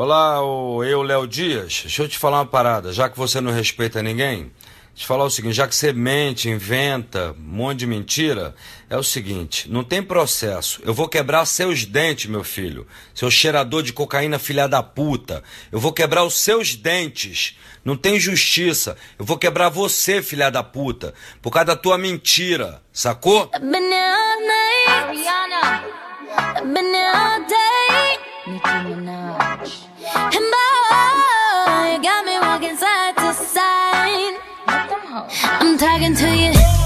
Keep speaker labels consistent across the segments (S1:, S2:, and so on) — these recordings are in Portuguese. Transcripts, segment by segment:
S1: Olá, eu, Léo Dias. Deixa eu te falar uma parada, já que você não respeita ninguém. Te falar o seguinte, já que você mente, inventa, um monte de mentira, é o seguinte, não tem processo. Eu vou quebrar seus dentes, meu filho. Seu cheirador de cocaína, filha da puta. Eu vou quebrar os seus dentes. Não tem justiça. Eu vou quebrar você, filha da puta, por causa da tua mentira. Sacou? Nicki Minaj. Talking to you.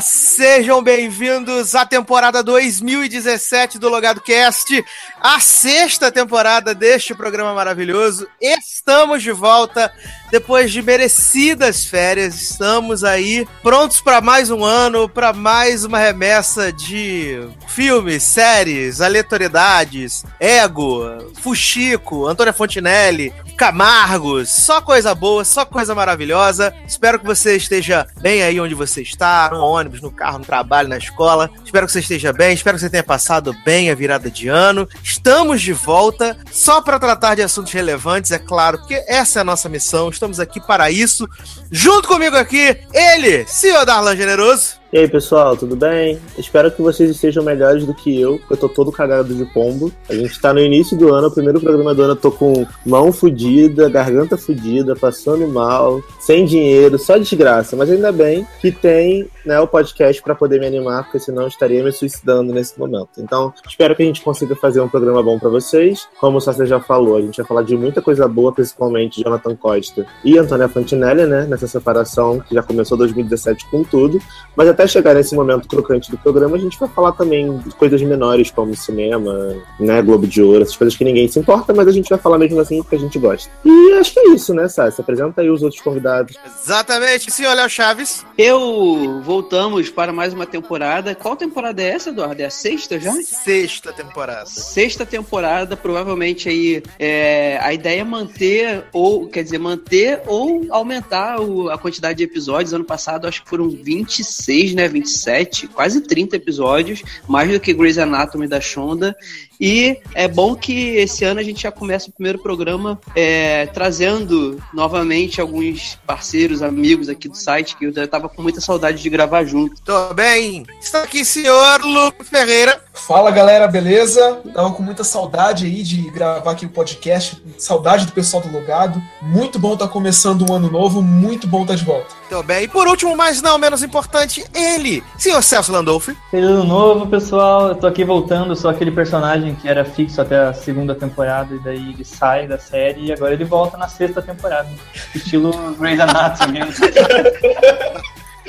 S2: Galera! Sejam bem-vindos à temporada 2017 do Logado Cast, a sexta temporada deste programa maravilhoso. Estamos de volta depois de merecidas férias. Estamos aí prontos para mais um ano, para mais uma remessa de filmes, séries, aleatoriedades, Ego, Fuxico, Antônia Fontinelli, Camargos, só coisa boa, só coisa maravilhosa. Espero que você esteja bem aí onde você está, no ônibus, no carro, no trabalho, na escola. Espero que você esteja bem, espero que você tenha passado bem a virada de ano. Estamos de volta só para tratar de assuntos relevantes, é claro, porque essa é a nossa missão. Estamos aqui para isso. Junto comigo aqui, ele, senhor Darlan Generoso.
S3: E aí, pessoal, tudo bem? Espero que vocês estejam melhores do que eu. Eu tô todo cagado de pombo. A gente tá no início do ano, o primeiro programa do ano, eu tô com mão fudida, garganta fudida, passando mal, sem dinheiro, só desgraça. Mas ainda bem que tem né, o podcast para poder me animar, porque senão eu estaria me suicidando nesse momento. Então, espero que a gente consiga fazer um programa bom para vocês. Como o Sassi já falou, a gente vai falar de muita coisa boa, principalmente Jonathan Costa e Antônia Fantinelli, né? Nessa separação que já começou 2017 com tudo. Mas até chegar nesse momento crocante do programa, a gente vai falar também de coisas menores, como cinema, né, Globo de Ouro, essas coisas que ninguém se importa, mas a gente vai falar mesmo assim porque a gente gosta. E acho que é isso, né, Sassi? Apresenta aí os outros convidados.
S2: Exatamente, senhor Léo Chaves.
S4: Eu voltamos para mais uma temporada. Qual temporada é essa, Eduardo? É a sexta já?
S2: Sexta temporada.
S4: Sexta temporada, provavelmente aí é, a ideia é manter, ou quer dizer, manter ou aumentar o- a quantidade de episódios. Ano passado acho que foram 26, né? 27, quase 30 episódios, mais do que Grey's Anatomy da Shonda. E é bom que esse ano a gente já começa o primeiro programa é, trazendo novamente alguns parceiros, amigos aqui do site, que eu já tava com muita saudade de gravar junto.
S2: Tô bem. Está aqui, senhor Lucas Ferreira.
S5: Fala galera, beleza? Tava com muita saudade aí de gravar aqui o podcast, saudade do pessoal do Logado. Muito bom estar começando um ano novo, muito bom estar de volta.
S2: Tô bem. E por último, mas não menos importante, ele, senhor Celso Landolfi.
S6: Feliz ano novo, pessoal. Eu tô aqui voltando, sou aquele personagem que era fixo até a segunda temporada e daí ele sai da série e agora ele volta na sexta temporada. Estilo Grey's Anatomy.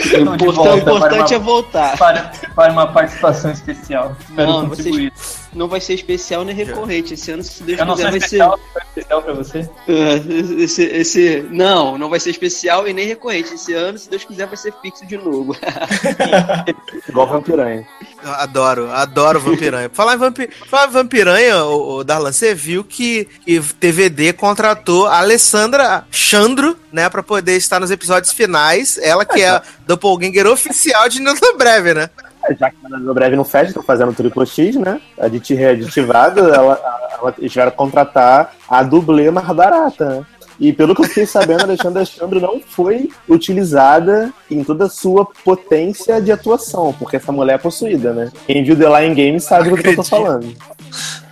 S6: Então, de
S4: O
S6: volta
S4: importante
S6: para
S4: é voltar.
S6: para, para uma participação especial. Espero
S4: Não,
S6: contribuir.
S4: Não vai ser especial nem recorrente. Esse ano, se Deus
S6: Eu
S4: quiser, vai ser.
S6: especial, foi especial pra você?
S4: É, Esse, esse, não, não vai ser especial e nem recorrente. Esse ano, se Deus quiser, vai ser fixo de novo.
S3: Igual Vampiranha.
S2: Adoro, adoro Vampiranha. Falar em, vampi... Falar em Vampiranha, o, o Darlan, você viu que, que TVD contratou a Alessandra Chandro, né, pra poder estar nos episódios finais. Ela que é a doppelganger oficial de Newton Breve, né?
S3: É, Já que no breve não fecha, estão fazendo triplo X, né? Aditi readitivado, ela, ela, eles tiveram que contratar a dublê mais barata, né? E pelo que eu fiquei sabendo, a Alexandra Chandro não foi utilizada em toda a sua potência de atuação, porque essa mulher é possuída, né? Quem viu The Lion Game sabe do que eu tô falando.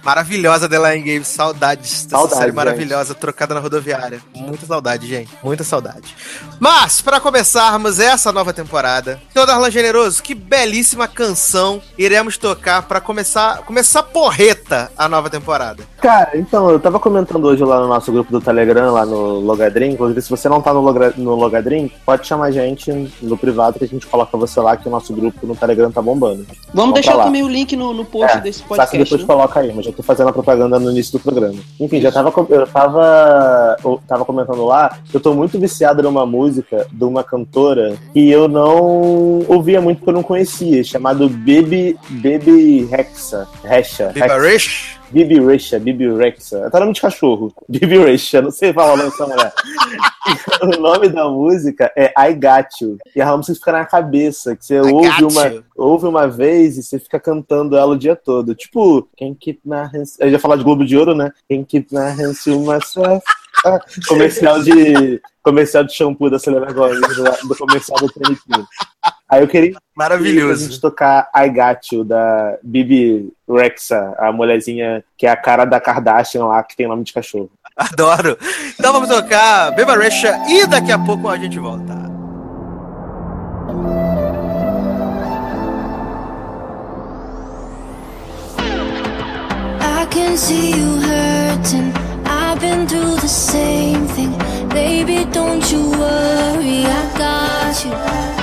S2: Maravilhosa The Line Games, saudades dessa
S3: Saudade,
S2: série
S3: gente.
S2: maravilhosa, trocada na rodoviária. Muita saudade, gente. Muita saudade. Mas, para começarmos essa nova temporada, seu Darlan Generoso, que belíssima canção iremos tocar para começar, começar porreta a nova temporada.
S3: Cara, então, eu tava comentando hoje lá no nosso grupo do Telegram, lá no Logadrim. Inclusive, se você não tá no, Logra- no Logadrim, pode chamar a gente no privado que a gente coloca você lá, que o nosso grupo no Telegram tá bombando.
S4: Vamos
S3: Vamos
S4: deixar
S3: pra lá.
S4: também o link no, no post
S3: É,
S4: desse
S3: Só que
S4: podcast.
S3: depois
S4: né?
S3: coloca aí, mas já tô fazendo a propaganda no início do programa. Enfim, já tava, eu tava, eu tava comentando lá que eu tô muito viciado numa música de uma cantora que eu não ouvia muito porque eu não conhecia, chamado Baby, Baby Rexa. Rexa.
S2: Viva
S3: Rexa. Bibi Rexa, Bibi Rexa. Tá nome de cachorro. Bibi Rexa, não sei falar o nome dessa mulher. o nome da música é I Got You. E a música fica na cabeça, que você
S2: I
S3: ouve uma,
S2: you.
S3: ouve uma vez e você fica cantando ela o dia todo. Tipo, quem keep my hands... Eu ia falar de Globo de Ouro, né? Quem keep my hands to myself. Ah, comercial de comercial de shampoo da Selena Gomez, do, comercial do TNT. Aí eu queria a gente
S2: Maravilhoso.
S3: tocar I Got You, da Bibi Rexa, a mulherzinha que é a cara da Kardashian lá, que tem nome de cachorro.
S2: Adoro. Então vamos tocar Beba Recha e daqui a pouco a gente volta.
S1: I can see you hurting. I've been through the same thing. Baby, don't you worry, I got you.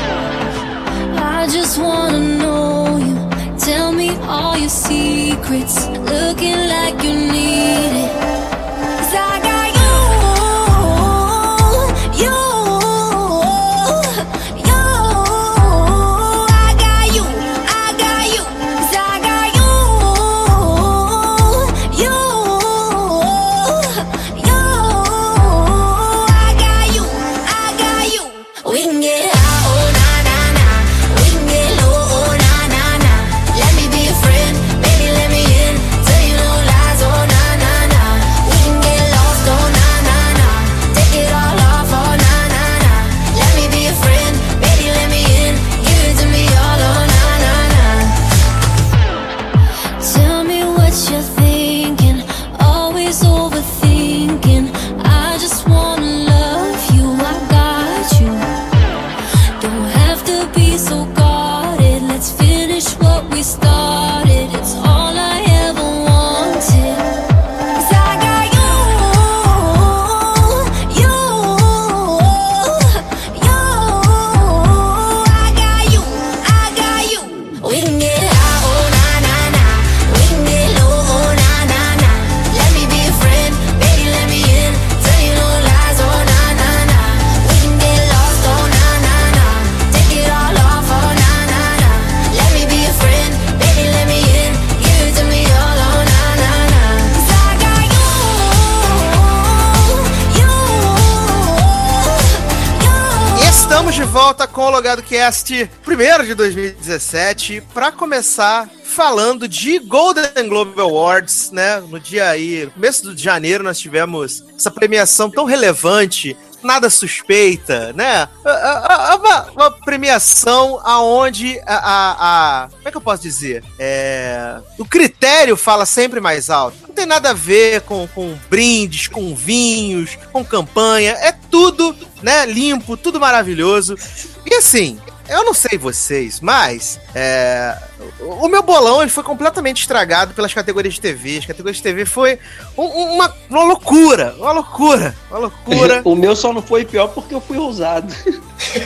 S1: I just wanna know you. Tell me all your secrets. Looking like you need it.
S2: Primeiro de 2017, para começar falando de Golden Globe Awards, né? No dia aí, começo de janeiro, nós tivemos essa premiação tão relevante, nada suspeita, né? A- a- a- Uma, uma premiação aonde a, a- a- Como é que eu posso dizer? É, o critério fala sempre mais alto. Não tem nada a ver com, com brindes, com vinhos, com campanha. É tudo, né? Limpo, tudo maravilhoso. E assim, eu não sei vocês, mas é, o meu bolão ele foi completamente estragado pelas categorias de TV. As categorias de TV foi um- um- uma, uma loucura, uma loucura, uma loucura.
S4: O meu só não foi pior porque eu fui ousado.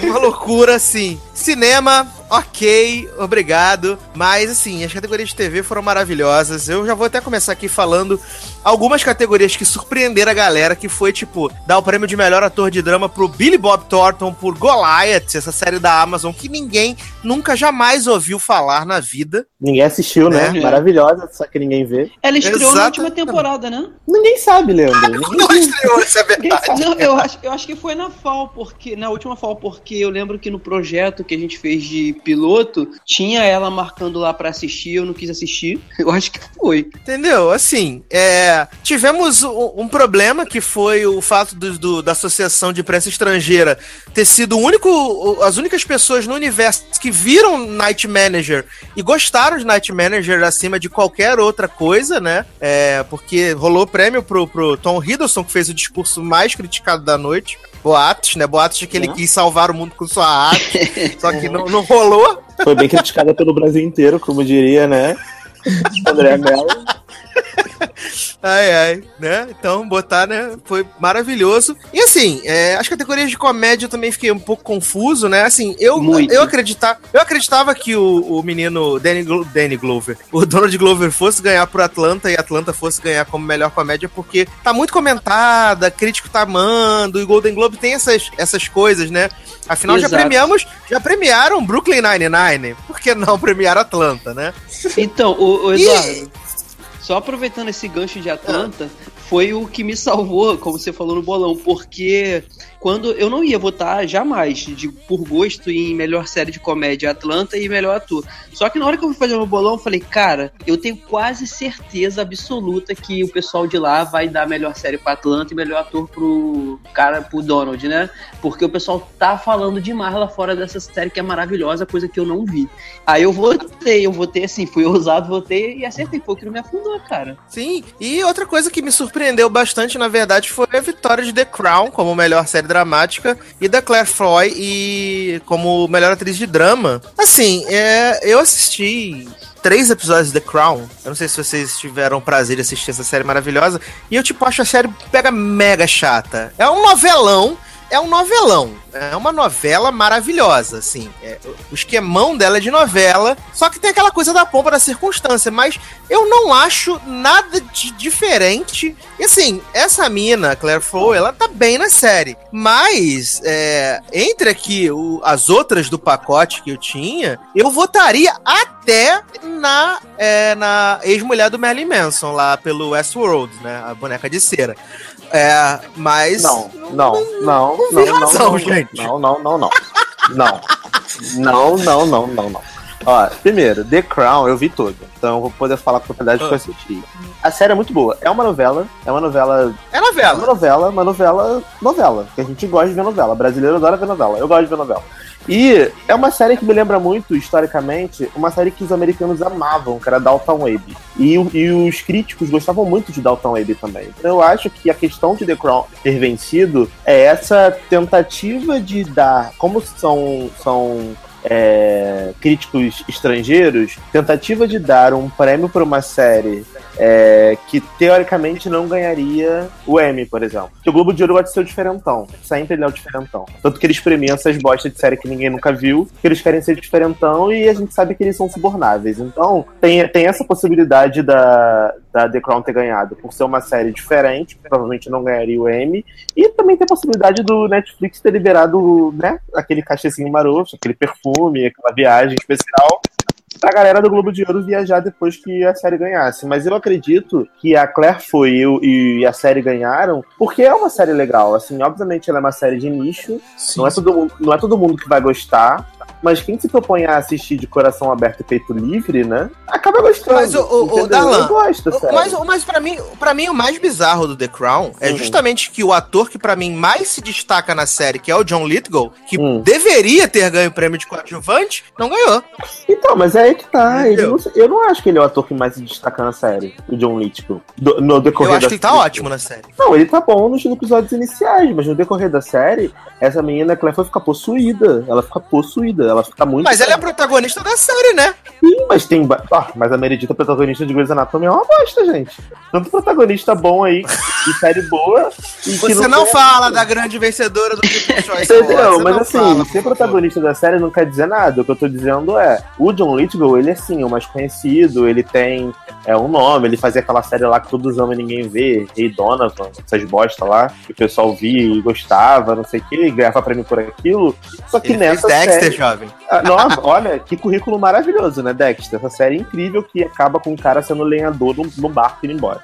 S2: Uma loucura, assim. Cinema, ok, obrigado. Mas, assim, as categorias de TV foram maravilhosas. Eu já vou até começar aqui falando algumas categorias que surpreenderam a galera, que foi, tipo, dar o prêmio de melhor ator de drama pro Billy Bob Thornton por Goliath, essa série da Amazon que ninguém nunca jamais ouviu falar na vida.
S3: Ninguém assistiu, né?
S4: É.
S3: Maravilhosa, só que ninguém vê.
S4: Ela estreou na
S2: Exatamente.
S4: última temporada, né?
S3: Ninguém sabe, Leandro. Ninguém
S2: Não estreou, isso é
S3: Ninguém
S2: verdade.
S3: sabe.
S4: Não, eu acho, eu acho que foi na FAO, porque na última FAO, porque eu lembro que no projeto que a gente fez de piloto, tinha ela marcando lá pra assistir, eu não quis assistir. Eu acho que foi.
S2: Entendeu? Assim, é, tivemos um, um problema que foi o fato do, do- da Associação de Imprensa Estrangeira ter sido o único, as únicas pessoas no universo que viram Night Manager e gostaram de Night Manager acima de qualquer outra coisa, né? É, porque rolou prêmio pro, pro Tom Hiddleston, que fez o discurso mais criticado da noite. Boatos, né? Boatos de que ele quis salvar o mundo com sua arte, só que não, não rolou.
S3: Foi bem criticada pelo Brasil inteiro, como diria, né? André Mello.
S2: Ai, ai, né? Então, botar, né? Foi maravilhoso. E assim, é, as categorias de comédia eu também fiquei um pouco confuso, né? Assim, eu,
S4: Muito.
S2: eu, acreditar, eu acreditava que o, o menino Danny, Glo- Danny Glover, o Donald Glover fosse ganhar pro Atlanta e Atlanta fosse ganhar como melhor comédia, porque tá muito comentada, crítico tá amando, e o Golden Globe tem essas, essas coisas, né? Afinal, já
S4: Exato.
S2: premiamos, já premiaram Brooklyn Nine-Nine. Por que não premiar Atlanta, né?
S4: Então, o, o Eduardo, só aproveitando esse gancho de Atlanta, foi o que me salvou, como você falou no bolão, porque quando eu não ia votar jamais, de, por gosto, em melhor série de comédia Atlanta e melhor ator. Só que na hora que eu fui fazer o meu bolão, eu falei, cara, eu tenho quase certeza absoluta que o pessoal de lá vai dar melhor série pra Atlanta e melhor ator pro cara, pro Donald, né? Porque o pessoal tá falando demais lá fora dessa série que é maravilhosa, coisa que eu não vi. Aí eu votei, eu votei assim, fui ousado, votei e acertei. Foi o que não me afundou, cara.
S2: Sim, e outra coisa que me surpreendeu bastante, na verdade, foi a vitória de The Crown como melhor série dramática e da Claire Foy e como melhor atriz de drama. Assim, é, eu assisti três episódios de The Crown. Eu não sei se vocês tiveram prazer de assistir essa série maravilhosa. E eu, tipo, acho a série pega mega chata. É um novelão. É um novelão. É uma novela maravilhosa, assim. É, o esquemão dela é de novela. Só que tem aquela coisa da pompa da circunstância. Mas eu não acho nada de diferente. E assim, essa mina, Claire Foy, ela tá bem na série. Mas, é, entre aqui o- as outras do pacote que eu tinha, eu votaria até na, é, na ex-mulher do Merlin Manson, lá pelo Westworld, né? A boneca de cera. É, mas.
S3: Não, não, não,
S2: não,
S3: não, não,
S2: razão,
S3: não,
S2: gente.
S3: não, não, não, não. Não. Não, não, não, não, não. Ó, primeiro, The Crown eu vi todo, então vou poder falar com propriedade que eu ah. assisti. A série é muito boa. É uma novela, é uma novela.
S2: É novela.
S3: É uma
S2: novela,
S3: uma novela, novela. Que a gente gosta de ver novela. Brasileiro adora ver novela. Eu gosto de ver novela. E é uma série que me lembra muito, historicamente, uma série que os americanos amavam, que era Dalton Abbey. E, e os críticos gostavam muito de Dalton Abbey também. Então eu acho que a questão de The Crown ter vencido é essa tentativa de dar, como são, são é, críticos estrangeiros, tentativa de dar um prêmio para uma série é, que teoricamente não ganharia o Emmy, por exemplo. Porque o Globo de Ouro gosta de ser o diferentão. Sempre ele é o diferentão. Tanto que eles premiam essas bostas de série que ninguém nunca viu, que eles querem ser diferentão e a gente sabe que eles são subornáveis. Então, tem, tem essa possibilidade da, da The Crown ter ganhado por ser uma série diferente, provavelmente não ganharia o Emmy. E também tem a possibilidade do Netflix ter liberado, né, aquele cachezinho maroto, aquele perfume, aquela viagem especial pra galera do Globo de Ouro viajar depois que a série ganhasse. Mas eu acredito que a Claire foi eu e a série ganharam, porque é uma série legal. Assim, obviamente ela é uma série de nicho,
S5: Sim,
S3: não é todo mundo, não é todo mundo que vai gostar. Mas quem se propõe a assistir de coração aberto e peito livre, né? Acaba gostando.
S2: Mas, ô, ô,
S3: entendeu?
S2: Darlan,
S3: eu gosto, sério.
S2: Mas, mas para mim, para mim o mais bizarro do The Crown é
S3: Uhum.
S2: justamente que o ator que pra mim mais se destaca na série, que é o John Lithgow, que
S3: Hum.
S2: deveria ter ganho o prêmio de coadjuvante, não ganhou.
S3: Então, mas é aí que tá. Não- eu não acho que ele é o ator que mais se destaca na série, o John Lithgow. Do- no decorrer
S2: Eu acho
S3: da
S2: que ele tá
S3: série.
S2: ótimo na série.
S3: Não, ele tá bom nos episódios iniciais, mas no decorrer da série, essa menina Claire foi ficar possuída. Ela fica possuída, ela muito.
S2: Mas ela é a protagonista da série, né?
S3: Sim, mas tem. ba- Ah, mas a Meredita, protagonista de Grey's Anatomy, é uma bosta, gente. Tanto protagonista bom aí, de série boa.
S2: Você não
S3: tem-
S2: fala da grande vencedora do People's Choice
S3: Entendeu? Mas
S2: não
S3: assim,
S2: fala,
S3: ser protagonista da série não quer dizer nada. O que eu tô dizendo é, o John Lithgow, ele é sim, o mais conhecido, ele tem é, um nome, ele fazia aquela série lá que todos amam e ninguém vê, Rei Donovan, essas bosta lá, que o pessoal via e gostava, não sei o que, ganhava prêmio por aquilo. Só que
S2: Ele fez
S3: nessa
S2: Dexter,
S3: série...
S2: having.
S3: Ah, Nossa, olha, que currículo maravilhoso, né, Dexter? Essa série incrível que acaba com um cara sendo lenhador no, no barco indo embora.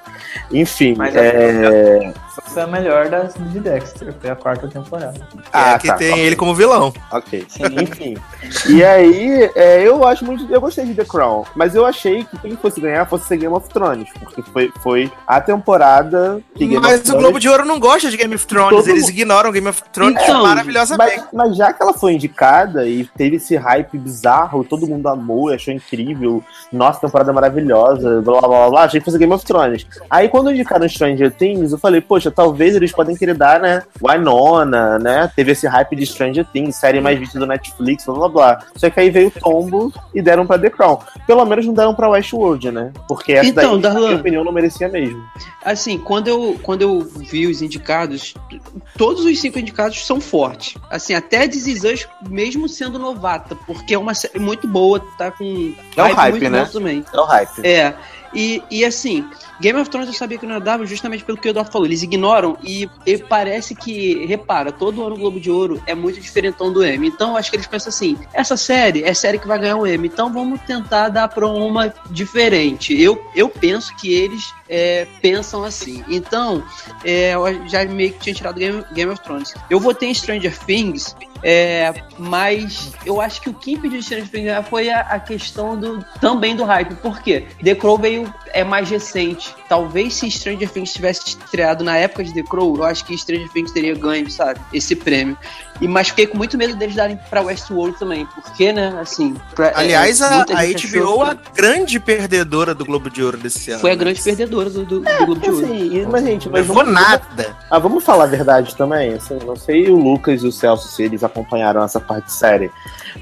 S3: Enfim,
S4: Mas
S3: é...
S6: foi a melhor das de Dexter, foi a quarta temporada.
S3: Ah,
S2: é, que
S3: tá,
S2: tem
S3: ok.
S2: ele como vilão.
S3: Ok. Enfim. E aí, é, eu acho muito. Eu gostei de The Crown, mas eu achei que quem fosse ganhar fosse ser Game of Thrones, porque foi, foi a temporada que Game
S2: Mas
S3: of
S2: o
S3: Thrones.
S2: Globo de Ouro não gosta de Game of Thrones,
S3: Todo
S2: eles
S3: mundo-
S2: ignoram Game of Thrones
S4: Então,
S2: maravilhosamente.
S3: Mas, mas já que ela foi indicada e teve esse hype bizarro, todo mundo amou, achou incrível, nossa, temporada maravilhosa, blá blá blá blá, achei que fosse Game of Thrones. Aí quando indicaram Stranger Things, eu falei, poxa, talvez eles podem querer dar, né, Winona, né, teve esse hype de Stranger Things, série mais vista do Netflix, blá blá blá. Só que aí veio o tombo e deram pra The Crown. Pelo menos não deram pra Westworld, né, porque essa
S4: Então,
S3: daí, na
S4: Darlan.
S3: minha opinião, não merecia mesmo.
S4: Assim, quando eu, quando eu vi os indicados, todos os cinco indicados são fortes. Assim, até This Is Us, mesmo sendo novata, porque é uma série muito boa, tá com
S3: É um hype,
S4: muito
S3: né?
S4: também.
S3: É o hype.
S4: É. E, e assim, Game of Thrones eu sabia que não dava justamente pelo que o Eduardo falou. Eles ignoram e, e parece que, repara, todo ano o Globo de Ouro é muito diferentão do M. Então eu acho que eles pensam assim: essa série é série que vai ganhar o M, então vamos tentar dar pra uma diferente. Eu, eu penso que eles é, pensam assim. Então, é, eu já meio que tinha tirado Game, Game of Thrones. Eu votei em Stranger Things. É, mas eu acho que o que impediu Stranger Things foi a, a questão do também do hype. Por quê? The Crow veio é mais recente. Talvez se Stranger Things tivesse estreado na época de The Crow, eu acho que Stranger Things teria ganho, sabe? Esse prêmio. E mas fiquei com muito medo deles darem pra Westworld também, porque, né, assim, pra- é,
S2: Aliás, a,
S4: muita
S2: a
S4: gente
S2: HBO, a grande perdedora do Globo de Ouro desse ano.
S4: foi a grande perdedora do, do, do Globo de Ouro.
S3: Assim, mas gente,
S2: Não
S3: mas
S2: levou
S3: vamos,
S2: nada.
S3: Ah, vamos falar a verdade também. Assim, não sei o Lucas e o Celso se eles acompanharam essa parte séria.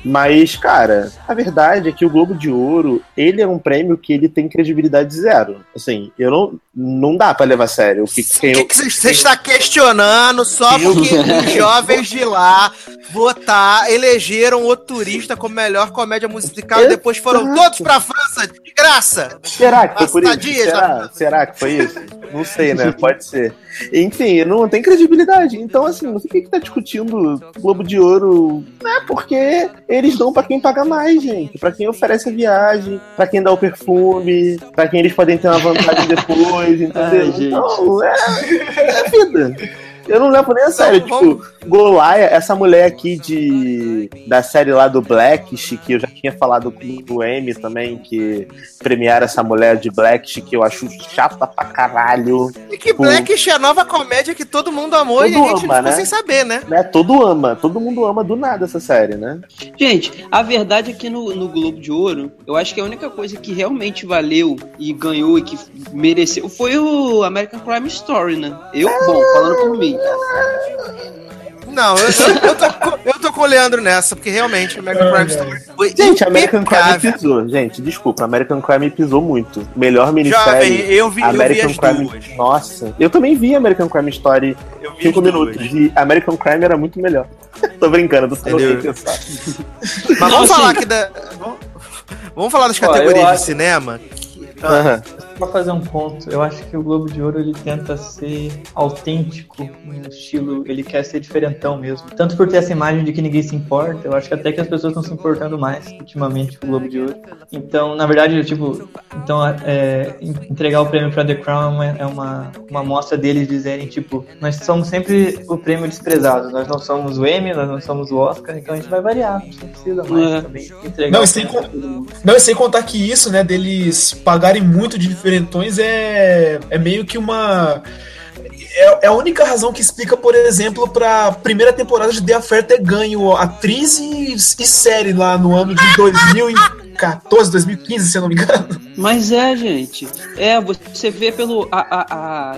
S3: Mas, cara, a verdade é que o Globo de Ouro, ele é um prêmio que ele tem credibilidade zero. Assim, eu não. Não dá pra levar a sério. O que, quem,
S2: que que você está questionando só porque os jovens de lá votar, elegeram o turista como melhor comédia musical e depois foram todos pra França de graça?
S3: Será que foi por isso? Será? Será que foi isso? Não sei, né? Pode ser. Enfim, não tem credibilidade. Então, assim, não sei o que, que tá discutindo Globo de Ouro. É porque eles dão pra quem paga mais, gente. Pra quem oferece a viagem, pra quem dá o perfume, pra quem eles podem ter uma vantagem depois, entendeu?
S4: Ai, gente.
S3: então, é, é vida. Eu não levo nem a sério.
S2: vamos-
S3: Tipo, Golaia, essa mulher aqui de da série lá do Blackish, que eu já tinha falado com o M também, que premiaram essa mulher de Blackish, que eu acho chata pra caralho.
S2: E que Blackish é a nova comédia que todo mundo amou e a
S3: Todo
S2: gente
S3: ama,
S2: ficou
S3: né?
S2: sem saber, né?
S3: Né? Todo ama, todo mundo ama do nada essa série, né?
S4: Gente, a verdade é que no, no Globo de Ouro, eu acho que a única coisa que realmente valeu e ganhou e que mereceu foi o American Crime Story, né? Eu, bom, falando por mim.
S2: Não, eu, eu, eu tô, com- eu tô com o Leandro nessa, porque realmente American Crime Story foi
S3: Gente, American Crime pisou. Gente, desculpa, American Crime pisou muito. Melhor
S2: Jovem,
S3: minissérie.
S2: eu vi, eu vi
S3: American
S2: as
S3: Crime.
S2: duas.
S3: Nossa, eu também vi American Crime Story
S2: Eu vi
S3: 5
S2: as duas.
S3: minutos. E American Crime era muito melhor. tô brincando, tô bem pensado.
S2: Mas vamos
S4: assim-
S2: falar aqui da. Vamos, vamos falar das
S6: Ó,
S2: categorias
S6: eu
S2: de
S6: acho-
S2: cinema.
S3: Aham.
S6: Pra fazer um ponto, eu acho que o Globo de Ouro ele tenta ser autêntico no estilo, ele quer ser diferentão mesmo. Tanto por ter essa imagem de que ninguém se importa, eu acho que até que as pessoas estão se importando mais ultimamente com o Globo de Ouro. Então, na verdade, tipo, então é, entregar o prêmio pra The Crown é uma, é uma, mostra deles dizerem, tipo, nós somos sempre o prêmio desprezado, nós não somos o Emmy, nós não somos o Oscar, então a gente vai variar, a gente não precisa mais
S4: É.
S6: também entregar
S5: Não, e sem con-. Não, e sem contar que isso, né, deles pagarem muito de diferentões é, é meio que uma. É, é a única razão que explica, por exemplo, pra primeira temporada de The Affair ter ganho atriz e, e série lá no ano de 2014, 2015, se eu não me engano.
S4: Mas é, gente. É, você vê pelo. A, a, a-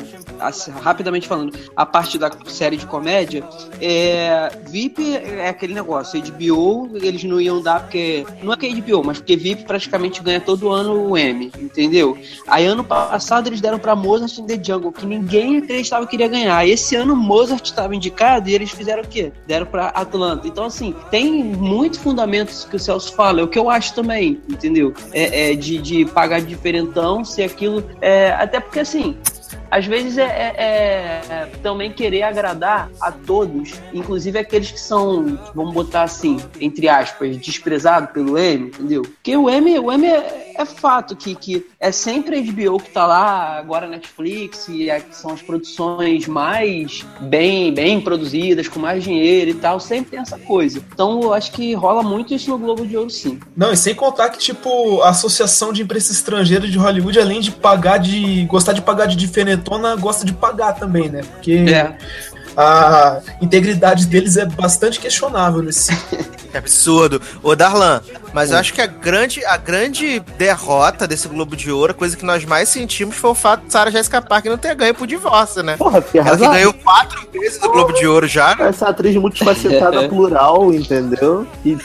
S4: a- rapidamente falando, a parte da série de comédia. É, VIP é aquele negócio. HBO, eles não iam dar porque. Não é que é HBO, mas porque VIP praticamente ganha todo ano o M, entendeu? Aí ano passado eles deram pra Mozart in the Jungle, que ninguém acreditava que iria ganhar. Esse ano Mozart estava indicado e eles fizeram o quê? Deram pra Atlanta. Então, assim, tem muito fundamentos que o Celso fala, é o que eu acho também, entendeu? É, é de, de pagar diferentão, se aquilo. É, até porque, assim, às vezes é, é- é também querer agradar a todos, inclusive aqueles que são, vamos botar assim, entre aspas, desprezados pelo M, entendeu? Porque o M, o M é, é fato que, que é sempre a HBO que tá lá, agora Netflix, e é, são as produções mais bem, bem produzidas, com mais dinheiro e tal, sempre tem essa coisa. Então eu acho que rola muito isso no Globo de Ouro, sim.
S5: Não, e sem contar que, tipo, a Associação de Imprensa Estrangeira de Hollywood, além de pagar de. gostar de pagar de diferentona, gosta de pagar também, né? Porque
S4: É.
S5: a integridade deles é bastante questionável nesse
S2: Que absurdo. Ô, Darlan, mas eu acho que a grande, a grande derrota desse Globo de Ouro, a coisa que nós mais sentimos foi o fato de Sarah Jessica Parker não ter ganho por divórcio, né?
S3: Porra, fiquei
S2: Ela que ganhou quatro vezes o Globo de Ouro já, né?
S3: Essa atriz multifacetada plural, entendeu? E.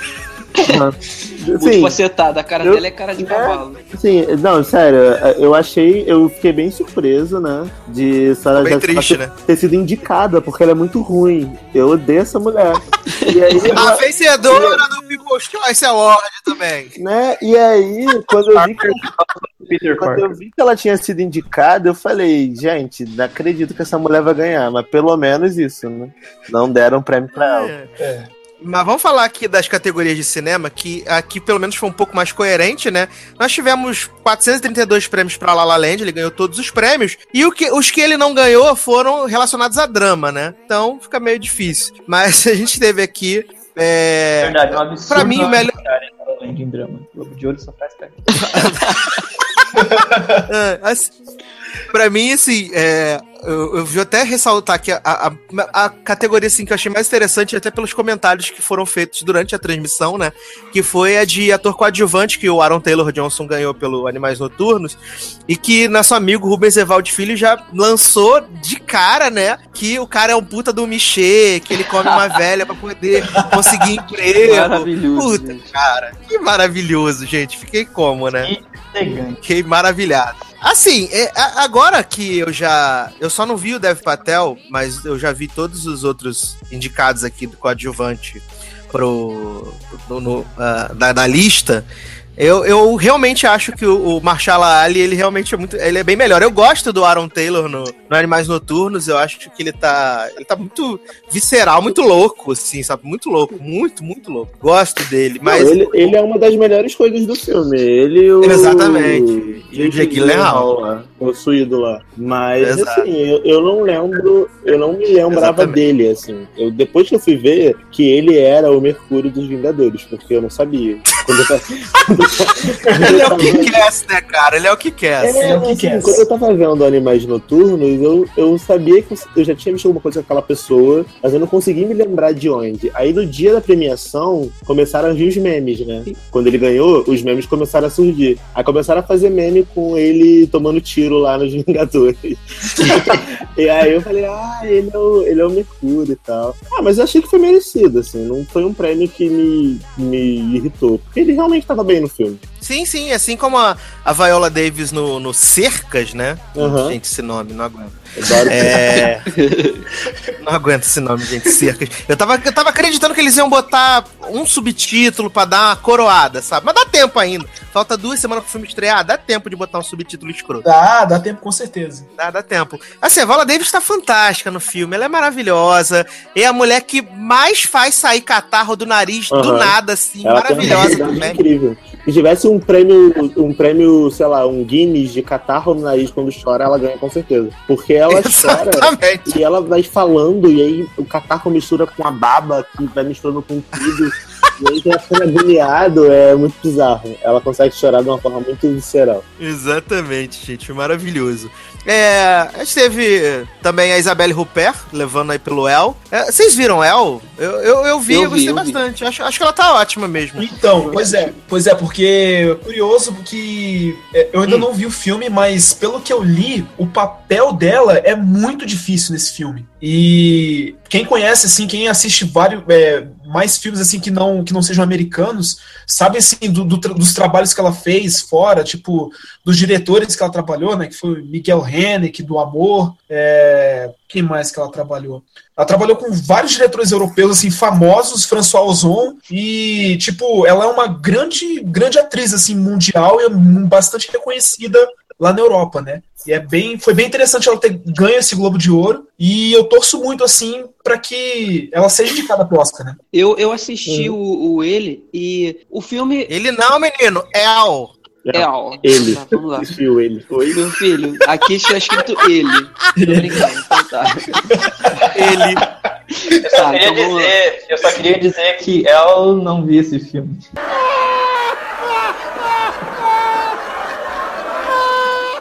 S4: Muito
S3: Sim,
S4: facetada, a cara
S3: eu-
S4: dela é cara de
S3: é.
S4: cavalo.
S3: sim, não, sério, eu achei, eu fiquei bem surpreso, né? De Sarah
S2: Bem
S3: Jessica
S2: triste,
S3: ter,
S2: né?
S3: ter sido indicada, porque ela é muito ruim. Eu odeio essa mulher. E aí,
S2: A
S3: ela-
S2: vencedora do People's Choice Award também.
S3: né? E aí, quando eu vi que Quando eu vi que ela tinha sido indicada, eu falei, gente, não acredito que essa mulher vai ganhar, mas pelo menos isso, né? Não deram um prêmio pra ela.
S5: É.
S2: Mas vamos falar aqui das categorias de cinema, que aqui pelo menos foi um pouco mais coerente, né? Nós tivemos 432 prêmios pra La La Land, ele ganhou todos os prêmios, e o que, os que ele não ganhou foram relacionados a drama, né? Então fica meio difícil. Mas a gente teve aqui. É...
S6: Verdade, é um absurdo.
S2: Pra mim, o melhor-
S6: Além de drama. O Globo de Ouro só faz
S2: assim, pra mim, assim, é, eu, eu vou até ressaltar aqui a, a, a categoria assim, que eu achei mais interessante, até pelos comentários que foram feitos durante a transmissão, né? Que foi a de ator coadjuvante, que o Aaron Taylor Johnson ganhou pelo Animais Noturnos, e que nosso amigo Rubens Evaldo Filho já lançou de cara, né? Que o cara é um puta do Michê, que ele come uma velha pra poder conseguir emprego.
S4: Maravilhoso.
S2: Puta,
S4: gente.
S2: cara, que maravilhoso, gente. Fiquei como, né?
S6: Elegante.
S2: Fiquei maravilhado. Assim, é, agora que eu já. Eu só não vi o Dev Patel, mas eu já vi todos os outros indicados aqui do coadjuvante pro, no, no, ah, na, na lista. Eu, eu realmente acho que o, o Marshala Ali, ele realmente é muito. Ele é bem melhor. Eu gosto do Aaron Taylor no, no Animais Noturnos. Eu acho que ele tá. Ele tá muito visceral, muito louco, assim, sabe? Muito louco, muito, muito louco. Gosto dele, mas.
S3: Não, ele, ele é uma das melhores coisas do filme. Ele e o.
S2: Exatamente. E o Jake
S3: lá, possuído lá. Mas,
S2: Exato.
S3: assim, eu, eu não lembro. Eu não me lembrava
S2: Exatamente.
S3: dele, assim. Eu, depois que eu fui ver que ele era o Mercúrio dos Vingadores, porque eu não sabia. Quando eu tava-
S2: Ele é o que quer, né, cara? Ele é o que quer.
S3: É,
S5: É o que
S3: assim,
S5: quer.
S3: quando eu tava vendo Animais Noturnos, eu, eu sabia que eu já tinha visto alguma coisa com aquela pessoa, mas eu não conseguia me lembrar de onde. Aí no dia da premiação, começaram a vir os memes, né? Quando ele ganhou, os memes começaram a surgir. Aí começaram a fazer meme com ele tomando tiro lá nos Vingadores. e aí eu falei, ah, ele é, o, ele é o Mercúrio e tal. Ah, mas eu achei que foi merecido, assim. Não foi um prêmio que me, me irritou. Porque ele realmente tava bem no filme.
S2: Sim, sim, assim como a, a Viola Davis no, no Cercas, né?
S3: Aham.
S2: Gente, esse nome, não aguento. É. não aguento esse nome, gente, Cercas. Eu tava, eu tava acreditando que eles iam botar um subtítulo pra dar uma coroada, sabe? Mas dá tempo ainda. Falta duas semanas pro filme estrear, dá tempo de botar um subtítulo escroto.
S5: Dá, dá tempo com certeza.
S2: Dá, dá tempo. Assim, a Viola Davis tá fantástica no filme, ela é maravilhosa. É a mulher que mais faz sair catarro do nariz do
S3: Aham.
S2: nada, assim,
S3: Ela
S2: maravilhosa também.
S3: incrível. Se tivesse um prêmio, um prêmio, sei lá, um Guinness de catarro no nariz quando chora, ela ganha com certeza. Porque ela chora
S2: Exatamente.
S3: e ela vai falando, e aí o catarro mistura com a baba, que vai misturando com tudo. E aí tem ficando agoniado, é muito bizarro. Ela consegue chorar de uma forma muito visceral.
S2: Exatamente, gente, maravilhoso. É, a gente teve também a Isabelle Rupert, levando aí pelo El. É, vocês viram El? Eu, eu, eu vi,
S4: Eu
S2: eu,
S4: vi,
S2: gostei
S4: eu vi.
S2: bastante. Acho, acho que ela tá ótima mesmo.
S5: Então, pois é, pois é, porque curioso que é, eu ainda não vi o filme, mas pelo que eu li, o papel dela é muito difícil nesse filme. E quem conhece, assim, quem assiste vários é, mais filmes assim que não que não sejam americanos, sabe assim do- do dos trabalhos que ela fez fora, tipo dos diretores que ela trabalhou, né? Que foi Miguel Hennig do Amor, é, quem mais que ela trabalhou? Ela trabalhou com vários diretores europeus assim famosos, François Ozon e tipo, ela é uma grande grande atriz assim mundial e bastante reconhecida lá na Europa, né? E é bem, foi bem interessante ela ter ganho esse Globo de Ouro e eu torço muito assim para que ela seja indicada pro Oscar, né?
S4: Eu, eu assisti o, o ele e o filme.
S2: Ele não, menino, El.
S4: É, ó.
S3: Ele.
S4: Tá, vamos lá.
S3: Assistiu ele. Foi.
S4: Meu filho, aqui está escrito ele. Tô brincando, então tá.
S2: Ele.
S6: Eu só,
S4: Tá,
S6: queria
S4: então
S6: dizer, eu só queria dizer que eu não vi esse filme.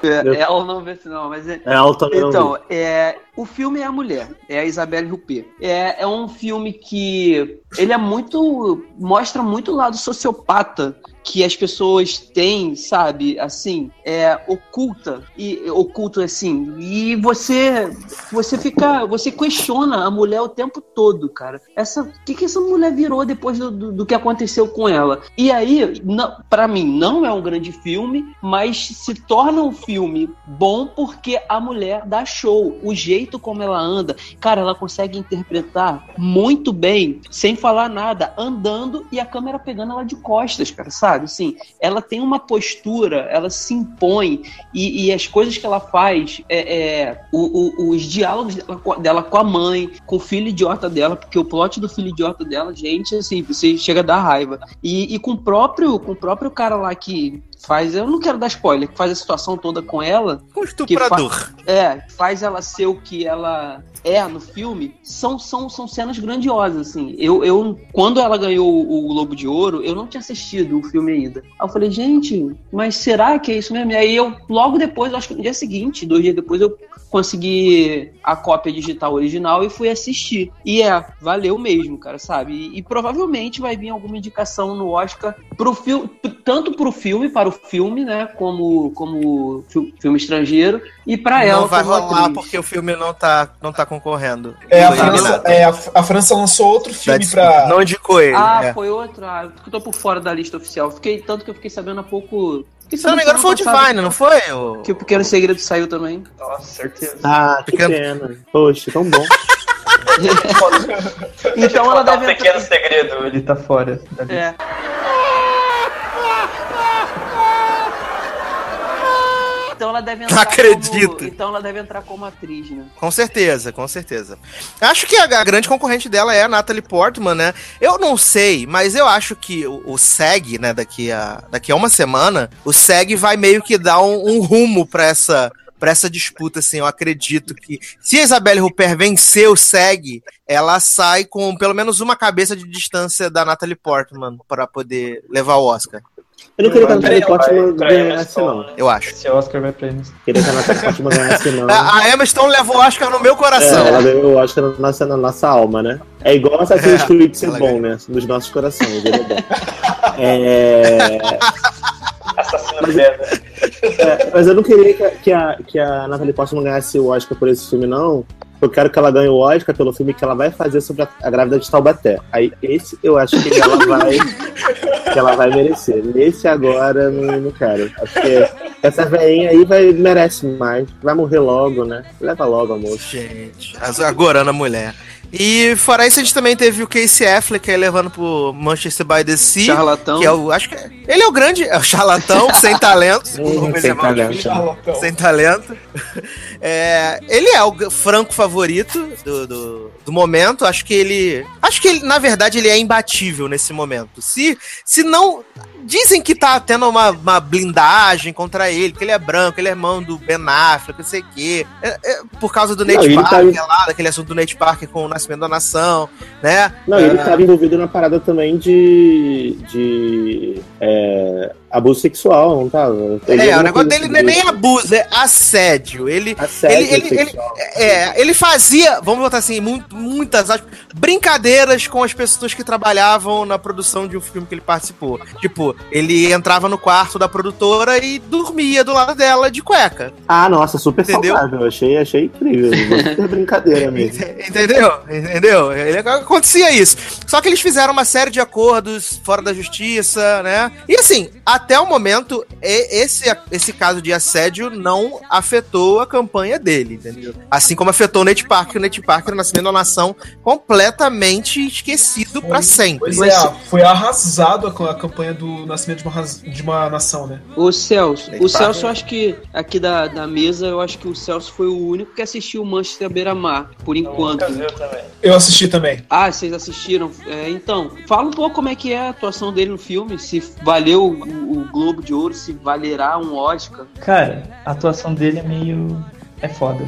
S4: É, ela não vê não, mas é.
S3: É alto também não
S4: Então,
S3: vi.
S4: é, o filme é a mulher, é a Isabelle Huppert. É, é um filme que ele é muito mostra muito o lado sociopata que as pessoas têm, sabe? Assim, é oculta e oculto assim. E você você fica, você questiona a mulher o tempo todo, cara. Essa, que que essa mulher virou depois do, do, do que aconteceu com ela? E aí, para mim, não é um grande filme, mas se torna um filme bom porque a mulher dá show, o jeito como ela anda, cara, ela consegue interpretar muito bem, sem falar nada, andando e a câmera pegando ela de costas, cara, sabe? Assim, ela tem uma postura, ela se impõe e, e as coisas que ela faz, é, é, o- o- os diálogos dela com, dela com a mãe, com o filho idiota dela, porque o plot do filho idiota dela, gente, assim, você chega a dar raiva. E, e com o próprio, com o próprio cara lá que faz, eu não quero dar spoiler, que faz a situação toda com ela,
S2: Com estuprador.
S4: é, faz ela ser o que ela é no filme, são, são, são cenas grandiosas, assim. Eu, eu, quando ela ganhou o Globo de Ouro, eu não tinha assistido o filme ainda. Aí eu falei, gente, mas será que é isso mesmo? E aí eu, logo depois, acho que no dia seguinte, dois dias depois, eu consegui a cópia digital original e fui assistir. E é, valeu mesmo, cara, sabe? E, e provavelmente vai vir alguma indicação no Oscar pro filme, tanto pro filme, para o filme, né, como, como fi- filme estrangeiro, e pra ela
S2: não vai
S4: como
S2: rolar
S4: atriz.
S2: porque o filme não tá, não tá concorrendo.
S5: É, a França, é, a, a França lançou outro filme
S2: That's-
S5: pra.
S2: Não indicou ele.
S4: Ah,
S2: é.
S4: foi outra. Ah, eu tô por fora da lista oficial. Fiquei tanto que eu fiquei sabendo há pouco.
S2: Se não me
S4: sabendo
S2: engano, foi o Divine, não foi? O...
S4: Que o Pequeno Segredo saiu também.
S6: Nossa, certeza.
S3: Ah, que
S2: Pequeno-
S3: pena. Poxa, tão bom.
S4: Então ela
S6: um
S4: deve
S6: pequeno
S4: entrar.
S6: segredo, ele tá fora.
S4: É. Então ela deve entrar.
S2: Acredito.
S4: Como, então ela deve entrar como atriz, né?
S2: Com certeza, com certeza. Acho que a, a grande concorrente dela é a Natalie Portman, né? Eu não sei, mas eu acho que o, o SEG, né, daqui a, daqui a uma semana, o SEG vai meio que dar um, um rumo pra essa, pra essa disputa, assim. Eu acredito que se a Isabelle Huppert vencer o SEG, ela sai com pelo menos uma cabeça de distância da Natalie Portman pra poder levar o Oscar,
S3: Eu não queria que a Natalie
S6: Vai
S3: Portman
S6: pra Emma
S3: ganhasse, não.
S2: eu acho.
S6: Esse Oscar vai pra ele.
S3: Queria que a Natalie Portman ganhasse, não.
S2: A, a Emma Stone levou o Oscar no meu
S3: É,
S2: coração.
S3: ela ganhou o Oscar na nossa, na nossa alma, né? É igual Assassin's
S2: É,
S3: Creed ser
S2: ela
S3: bom, né? Nos nossos corações, ele é bom. É,
S6: Assassino Pedra.
S3: é, mas eu não queria que a, que a, que a Natalie Portman ganhasse o Oscar por esse filme, não. Eu quero que ela ganhe o Oscar pelo filme que ela vai fazer sobre a, a grávida de Taubaté. Aí esse eu acho que ela vai que ela vai merecer. Nesse agora não, não quero. Acho que essa veinha aí vai merece mais. Vai morrer logo, né? Leva logo, amor.
S2: Gente, agora na mulher. E fora isso, a gente também teve o Casey Affleck aí levando pro Manchester by the Sea.
S4: Charlatão.
S2: Que é o. Acho que é- ele é o grande. É o charlatão, sem talento.
S3: Hum, sem
S2: é
S3: talento.
S5: Charlatão.
S2: Sem talento. É, ele é o franco favorito do, do, do momento. Acho que ele. Acho que ele, na verdade, ele é imbatível nesse momento. Se, se não. Dizem que tá tendo uma, uma blindagem contra ele, que ele é branco, ele é irmão do Ben Affleck, não sei o quê. É- é por causa do
S3: Não,
S2: Nate
S3: tá-
S2: Parker lá, daquele assunto do Nate Parker com o Nascimento da Nação, né?
S3: Não, ele estava envolvido na parada também de. de é, abuso sexual, não tava? Ele
S2: É, o negócio dele não é nem abuso, é assédio. Ele,
S3: Assédio
S2: ele, ele, ele,
S3: sexual.
S2: é, ele fazia, vamos botar assim, mu- muitas brincadeiras com as pessoas que trabalhavam na produção de um filme que ele participou. Tipo, ele entrava no quarto da produtora e dormia do lado dela de cueca.
S3: Ah, nossa, super
S2: Entendeu?
S3: saudável. Achei, achei incrível. Super brincadeira mesmo.
S2: Entendeu? Entendeu? Ele- Acontecia isso. Só que eles fizeram uma série de acordos fora da justiça, né? E assim, até o momento, esse, esse caso de assédio não afetou a campanha dele, entendeu? Assim como afetou o Nate Parker, o Nate Parker, o Nascimento da Nação, completamente esquecido pra sempre.
S5: Pois é, foi arrasado a, a campanha do nascimento de uma, de uma nação, né?
S4: O Celso,
S2: Ele
S4: o Celso, eu acho que aqui da, da mesa, eu acho que o Celso foi o único que assistiu o Manchester à beira-mar, por enquanto.
S6: Também.
S5: Eu assisti também.
S4: Ah, vocês assistiram? É, então, fala um pouco como é que é a atuação dele no filme, se valeu o, Globo de Ouro se valerá um Oscar?
S6: Cara, a atuação dele é meio. é foda.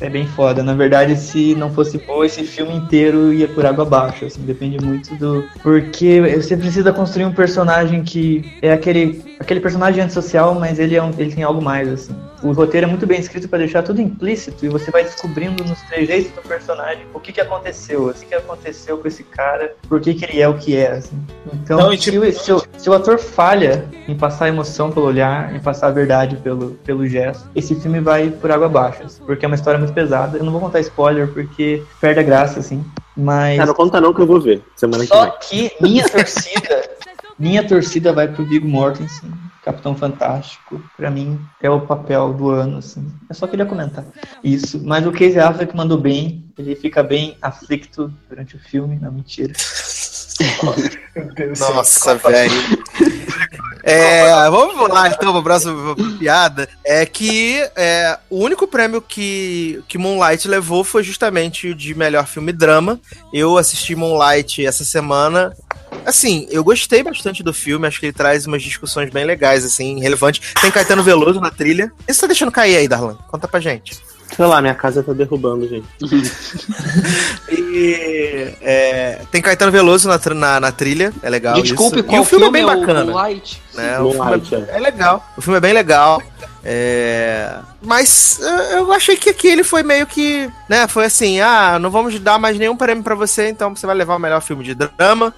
S6: É bem foda. Na verdade, se não fosse boa, esse filme inteiro ia por água abaixo. Assim, depende muito do. Porque você precisa construir um personagem que é aquele, aquele personagem antissocial, mas ele, é um, ele tem algo mais, assim. O roteiro é muito bem escrito para deixar tudo implícito e você vai descobrindo nos trejeitos do personagem o que, que aconteceu, o que aconteceu com esse cara, por que, que ele é o que é. Assim. Então,
S5: Não, e
S6: se,
S5: tipo-
S6: o, se, o, se o ator falha em passar a emoção pelo olhar, em passar a verdade pelo, pelo gesto, esse filme vai por água abaixo, assim, porque é uma história muito pesada. Eu não vou contar spoiler porque perde a graça, assim. Mas
S3: Cara, não conta não que eu vou ver semana que
S6: só
S3: vem.
S6: que minha torcida, minha torcida vai pro Viggo Mortensen, Capitão Fantástico. Pra mim é o papel do ano, assim. Eu só queria comentar isso. Mas o Casey Affleck mandou bem. Ele fica bem aflicto durante o filme, não mentira.
S5: Meu Deus.
S2: Nossa, velho. É, vamos lá então para a próxima piada. É que é, o único prêmio que, que Moonlight levou foi justamente o de melhor filme drama. Eu assisti Moonlight essa semana. Assim, eu gostei bastante do filme, acho que ele traz umas discussões bem legais, assim, relevantes. Tem Caetano Veloso na trilha. O que você tá deixando cair aí, Darlan? Conta pra gente.
S3: Sei lá, minha casa tá derrubando, gente.
S2: E é, tem Caetano Veloso na, na, na trilha, é legal.
S4: Desculpe,
S2: isso.
S4: qual
S2: e o filme é bem
S4: o
S2: bacana.
S4: Moonlight?
S2: né? O filme
S3: Moonlight,
S2: é, é legal. O filme é bem legal. É, Mas eu achei que aqui ele foi meio que, né, foi assim, ah, não vamos dar mais nenhum prêmio pra você, então você vai levar o melhor filme de drama.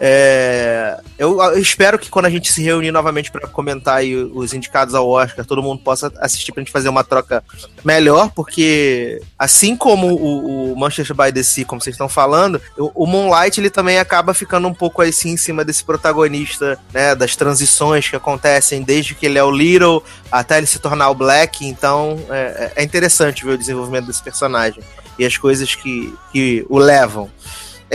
S2: É, Eu eu espero que quando a gente se reunir novamente pra comentar aí os indicados ao Oscar, todo mundo possa assistir pra gente fazer uma troca melhor, porque assim como o, o Manchester by the Sea, como vocês estão falando, o, o Moonlight ele também acaba ficando um pouco assim em cima desse protagonista, né, das transições que acontecem desde que ele é o Little até ele se tornar o Black, então é, é interessante ver o desenvolvimento desse personagem e as coisas que, que o levam.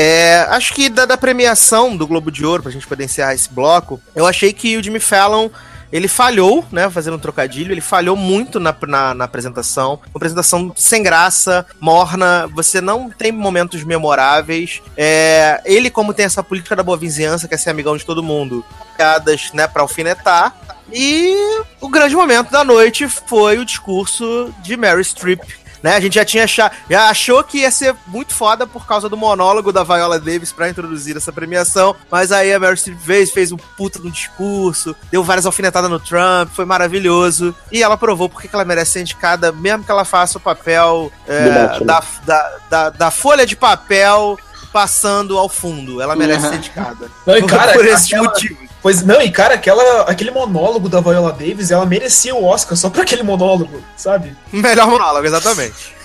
S2: É, acho que da, da premiação do Globo de Ouro, pra gente poder encerrar esse bloco, eu achei que o Jimmy Fallon ele falhou, né, fazendo um trocadilho, ele falhou muito na, na, na apresentação. Uma apresentação sem graça, morna, você não tem momentos memoráveis. É, ele, como tem essa política da boa vizinhança, quer ser amigão de todo mundo, piadas, né, pra alfinetar. E o grande momento da noite foi o discurso de Mary Streep. Né, a gente já tinha achado, já achou que ia ser muito foda por causa do monólogo da Viola Davis pra introduzir essa premiação, mas aí a Meryl Streep fez, fez um puta no discurso, deu várias alfinetadas no Trump, foi maravilhoso, e ela provou porque que ela merece ser indicada, mesmo que ela faça o papel é, da, da, da, da folha de papel passando ao fundo, ela merece
S4: Uhum.
S2: ser indicada.
S5: Não, e cara,
S2: por esses
S5: aquela-
S2: motivos.
S5: Pois não, e cara, aquela, aquele monólogo da Viola Davis, ela merecia o Oscar só por aquele monólogo, sabe?
S2: Melhor monólogo, exatamente.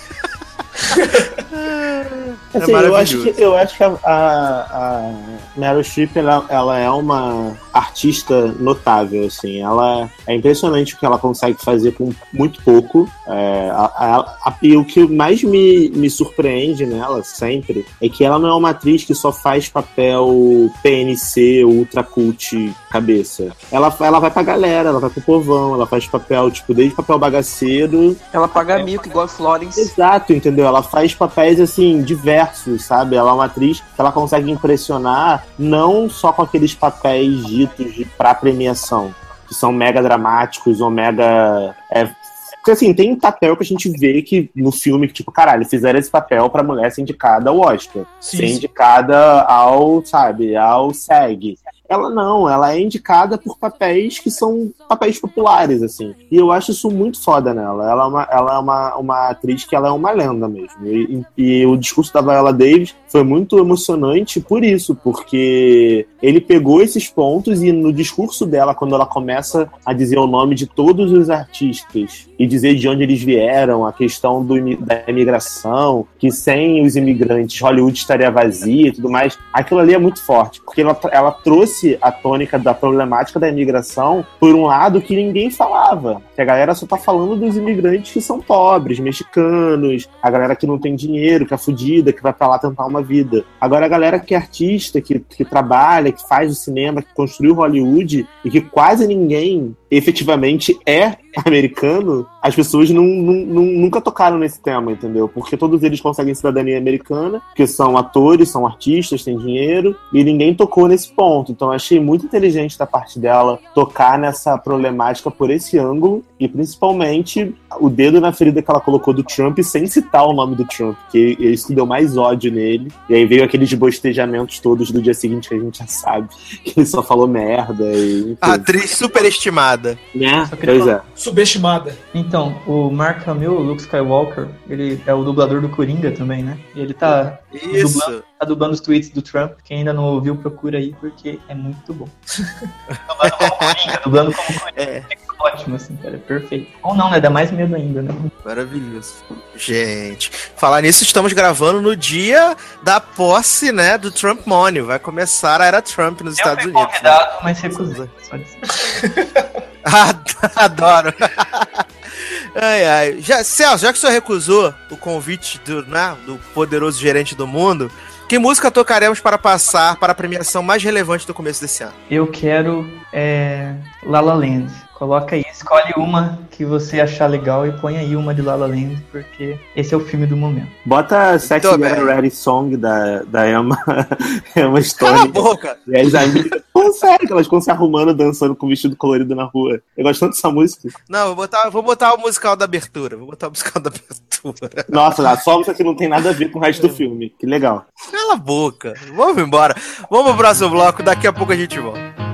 S2: É
S3: Assim, eu
S2: maravilhoso.
S3: acho que, eu acho que a, a, a Meryl Streep, ela, ela é uma artista notável, assim. Ela é impressionante o que ela consegue fazer com muito pouco. É, a- a- a- e o que mais me, me surpreende nela, sempre, é que ela não é uma atriz que só faz papel PNC, ultra cult cabeça. Ela, ela vai pra galera, ela vai pro povão, ela faz papel, tipo, desde papel bagaceiro
S4: Ela paga mico igual a Florence.
S3: Exato, entendeu? Ela faz papéis assim diversos, sabe? Ela é uma atriz que ela consegue impressionar não só com aqueles papéis ditos de pra premiação, que são mega dramáticos ou mega é, porque assim, tem papel que a gente vê que no filme que, tipo, caralho, fizeram esse papel pra mulher ser indicada ao Oscar.
S5: Sim,
S3: ser indicada ao, sabe, ao SEG. Ela não, ela é indicada por papéis que são papéis populares, assim. E eu acho isso muito foda nela. Ela é uma, ela é uma, uma atriz que ela é uma lenda mesmo. E, e o discurso da Viola Davis foi muito emocionante por isso, porque ele pegou esses pontos e no discurso dela, quando ela começa a dizer o nome de todos os artistas e dizer de onde eles vieram, a questão do, da imigração, que sem os imigrantes Hollywood estaria vazia e tudo mais, aquilo ali é muito forte, porque ela, ela trouxe a tônica da problemática da imigração por um lado que ninguém falava, que a galera só tá falando dos imigrantes que são pobres, mexicanos, a galera que não tem dinheiro, que é fudida, que vai pra lá tentar uma vida. Agora a galera que é artista, que, que trabalha, que faz o cinema, que construiu Hollywood e que quase ninguém efetivamente é americano, as pessoas não, não- nunca tocaram nesse tema, entendeu? Porque todos eles conseguem cidadania americana, que são atores, são artistas, têm dinheiro, e ninguém tocou nesse ponto. Então achei muito inteligente da parte dela tocar nessa problemática por esse ângulo, e principalmente o dedo na ferida que ela colocou do Trump sem citar o nome do Trump, que isso deu mais ódio nele. E aí veio aqueles bostejamentos todos do dia seguinte que a gente já sabe, que ele só falou merda e. enfim.
S2: A atriz superestimada.
S3: Né? Pois é.
S5: Subestimada.
S6: Então, o Mark Hamill, o Luke Skywalker, ele é o dublador do Coringa também, né? E ele tá,
S2: Isso.
S6: tá dublando os tweets do Trump. Quem ainda não ouviu, procura aí, porque é muito bom. dublando como Coringa, dublando como Coringa.
S2: É.
S6: Ótimo, assim, cara, é perfeito. Ou não, né? Dá mais medo ainda, né?
S2: Maravilhoso. Gente, falar nisso, estamos gravando no dia da posse, né, do Trump Money. Vai começar a era Trump nos Estados
S6: eu fui
S2: Unidos. né?
S6: convidado, mas recusei.
S2: Adoro. Ai, ai. Já, Celso, já que o senhor recusou o convite do, né, do poderoso gerente do mundo, que música tocaremos para passar para a premiação mais relevante do começo desse ano?
S6: Eu quero é, La La Land. Coloca aí, escolhe uma que você achar legal e põe aí uma de La La Land, porque esse é o filme do momento.
S3: Bota Get
S2: bem.
S3: Ready Song da, da Emma, Emma
S2: Cala a
S3: Stone.
S2: boca!
S3: E as amigas. Pô, sério, que elas ficam se arrumando, dançando com vestido colorido na rua. Eu gosto tanto dessa música.
S2: Não, vou botar, vou botar o musical da abertura. Vou botar o musical da abertura.
S3: Nossa, a só música que não tem nada a ver com o resto do filme. Que legal.
S2: Cala a boca. Vamos embora. Vamos pro próximo bloco, daqui a pouco a gente volta.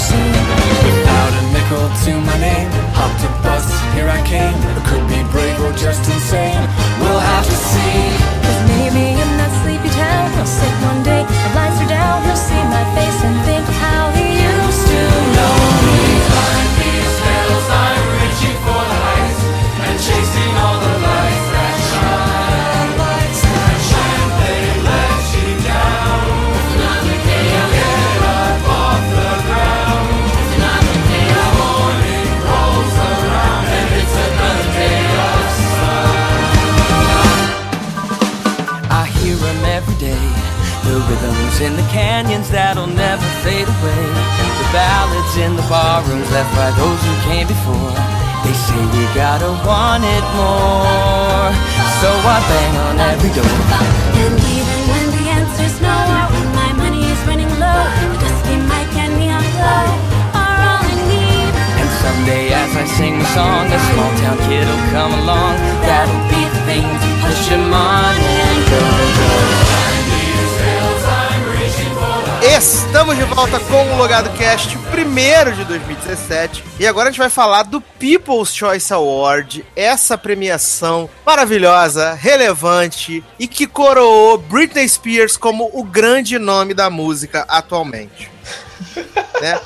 S1: Inside.
S7: Without a nickel to my name, hopped a bus, here I came. Could be brave or just insane. We'll have to see.
S1: In the
S7: canyons that'll never fade away. The ballads in the barrooms left by those who came before. They say we gotta want it more. So I bang on every door.
S1: And even when the answer's no, or when my money is running low, the dusty mic and neon glow are all I need.
S7: And someday as I sing the song, a small town kid'll come along. That'll be the thing to push him on and go,
S2: Estamos de volta com o Logado Cast, primeiro de 2017. E agora a gente vai falar do People's Choice Award, essa premiação maravilhosa, relevante e que coroou Britney Spears como o grande nome da música atualmente. né?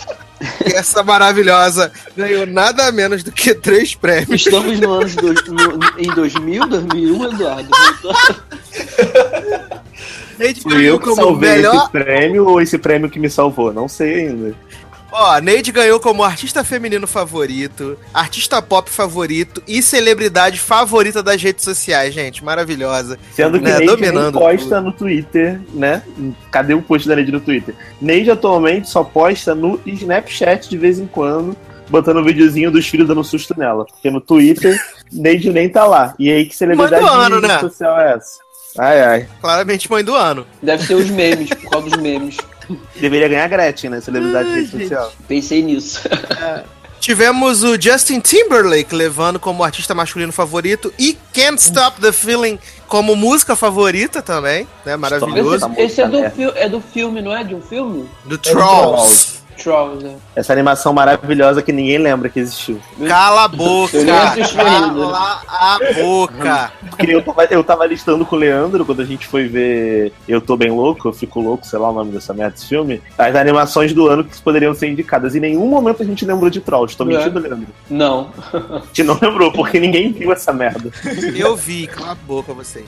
S2: E essa maravilhosa ganhou nada menos do que três prêmios.
S4: Estamos no ano de dois, no- em 2000, 2001, Eduardo.
S2: Neide
S3: Fui eu
S2: ganhou
S3: que
S2: como
S3: salvei
S2: melhor
S3: esse prêmio ou esse prêmio que me salvou? Não sei ainda.
S2: Ó, Neide ganhou como artista feminino favorito, artista pop favorito e celebridade favorita das redes sociais, gente. Maravilhosa.
S3: Sendo que
S2: Né,
S3: Neide
S2: dominando
S3: posta no Twitter, né? Cadê o post da Neide no Twitter? Neide atualmente só posta no Snapchat de vez em quando, botando um videozinho dos filhos dando susto nela. Porque no Twitter, Neide nem tá lá. E aí, que celebridade
S2: Mãe do ano,
S3: de rede
S2: né?
S3: social é essa? Ai, ai.
S2: Claramente mãe do ano.
S4: Deve ser os memes, por causa dos memes.
S3: Deveria ganhar a Gretchen, né? Celebridade de rede
S2: Ai,
S3: social.
S4: Pensei nisso.
S2: Tivemos o Justin Timberlake levando como artista masculino favorito e Can't Stop the Feeling como música favorita também, né? Maravilhoso.
S3: Essa
S4: Esse é do, é do filme, não é? De um filme?
S2: Do Trolls.
S4: Trolls, é.
S3: Essa animação maravilhosa que ninguém lembra que existiu.
S2: Cala a boca! Cala a boca!
S3: Porque eu tava, eu tava listando com o Leandro quando a gente foi ver Eu Tô Bem Louco, Eu Fico Louco, sei lá o nome dessa merda desse filme, as animações do ano que poderiam ser indicadas. Em nenhum momento a gente lembrou de Trolls. Tô
S4: É.
S3: mentindo, Leandro?
S4: Não.
S3: A gente não lembrou, porque ninguém viu essa merda.
S2: Eu vi, cala a boca vocês.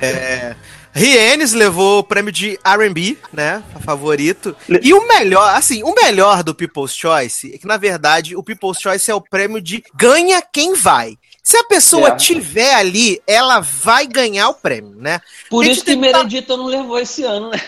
S2: É. Rienes levou o prêmio de R&B, né? Favorito. E o melhor, assim, o melhor do People's Choice é que, na verdade, o People's Choice é o prêmio de ganha quem vai. Se a pessoa
S4: Certo.
S2: tiver ali, ela vai ganhar o prêmio, né?
S4: Por
S2: Gente,
S4: isso que
S2: tá-
S4: Meredita não levou esse ano, né?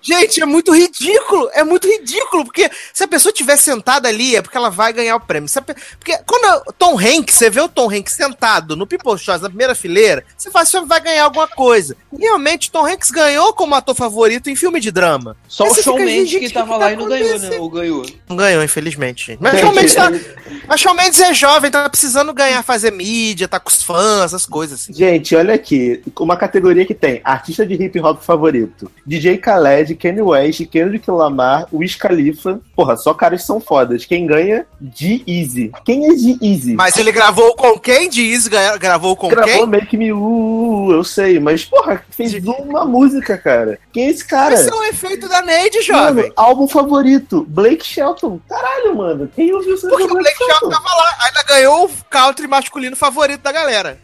S2: Gente, é muito ridículo, é muito ridículo, porque se a pessoa estiver sentada ali, é porque ela vai ganhar o prêmio. Pe- Porque quando o Tom Hanks, você vê o Tom Hanks sentado no People's Choice, na primeira fileira, você fala, você vai ganhar alguma coisa. E realmente, Tom Hanks ganhou como ator favorito em filme de drama.
S4: Só o Shawn Mendes que tava
S2: que
S4: lá
S2: tá
S4: e não ganhou, né? Ou ganhou.
S2: Não ganhou, infelizmente. Mas Shawn Mendes, tá... Mas Shawn Mendes é jovem, tá precisando ganhar, fazer mídia, tá com os fãs, essas coisas assim.
S3: Gente, olha aqui, uma categoria que tem artista de hip hop favorito, DJ Khaled, Kanye West, Kendrick Lamar, Wiz Khalifa. Porra, só caras são fodas. Quem ganha? de Easy. Quem é de Easy?
S2: Mas ele gravou com quem? Diz, gravou com
S3: Gravou
S2: quem?
S3: Make Me Uh, eu sei, mas porra, fez uma música, cara. Quem é esse cara?
S2: Esse é um efeito da Neide, jovem.
S3: Mano, álbum favorito, Blake Shelton. Caralho, mano. Quem ouviu isso?
S2: Porque o Blake Shelton tava lá, ainda ganhou o country masculino favorito da galera.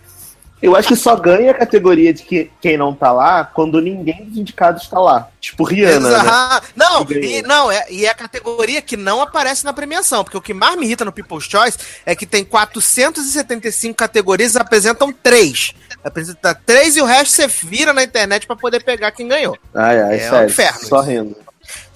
S3: Eu acho que só ganha a categoria de que, quem não tá lá quando ninguém dos indicados tá lá. Tipo Rihanna, né?
S2: Não, e, não é, e é a categoria que não aparece na premiação, porque o que mais me irrita no People's Choice é que tem 475 categorias e apresentam três. Apresenta três e o resto você vira na internet pra poder pegar quem ganhou.
S3: Ai, ai,
S2: É um
S3: sério.
S2: inferno
S3: Só rindo.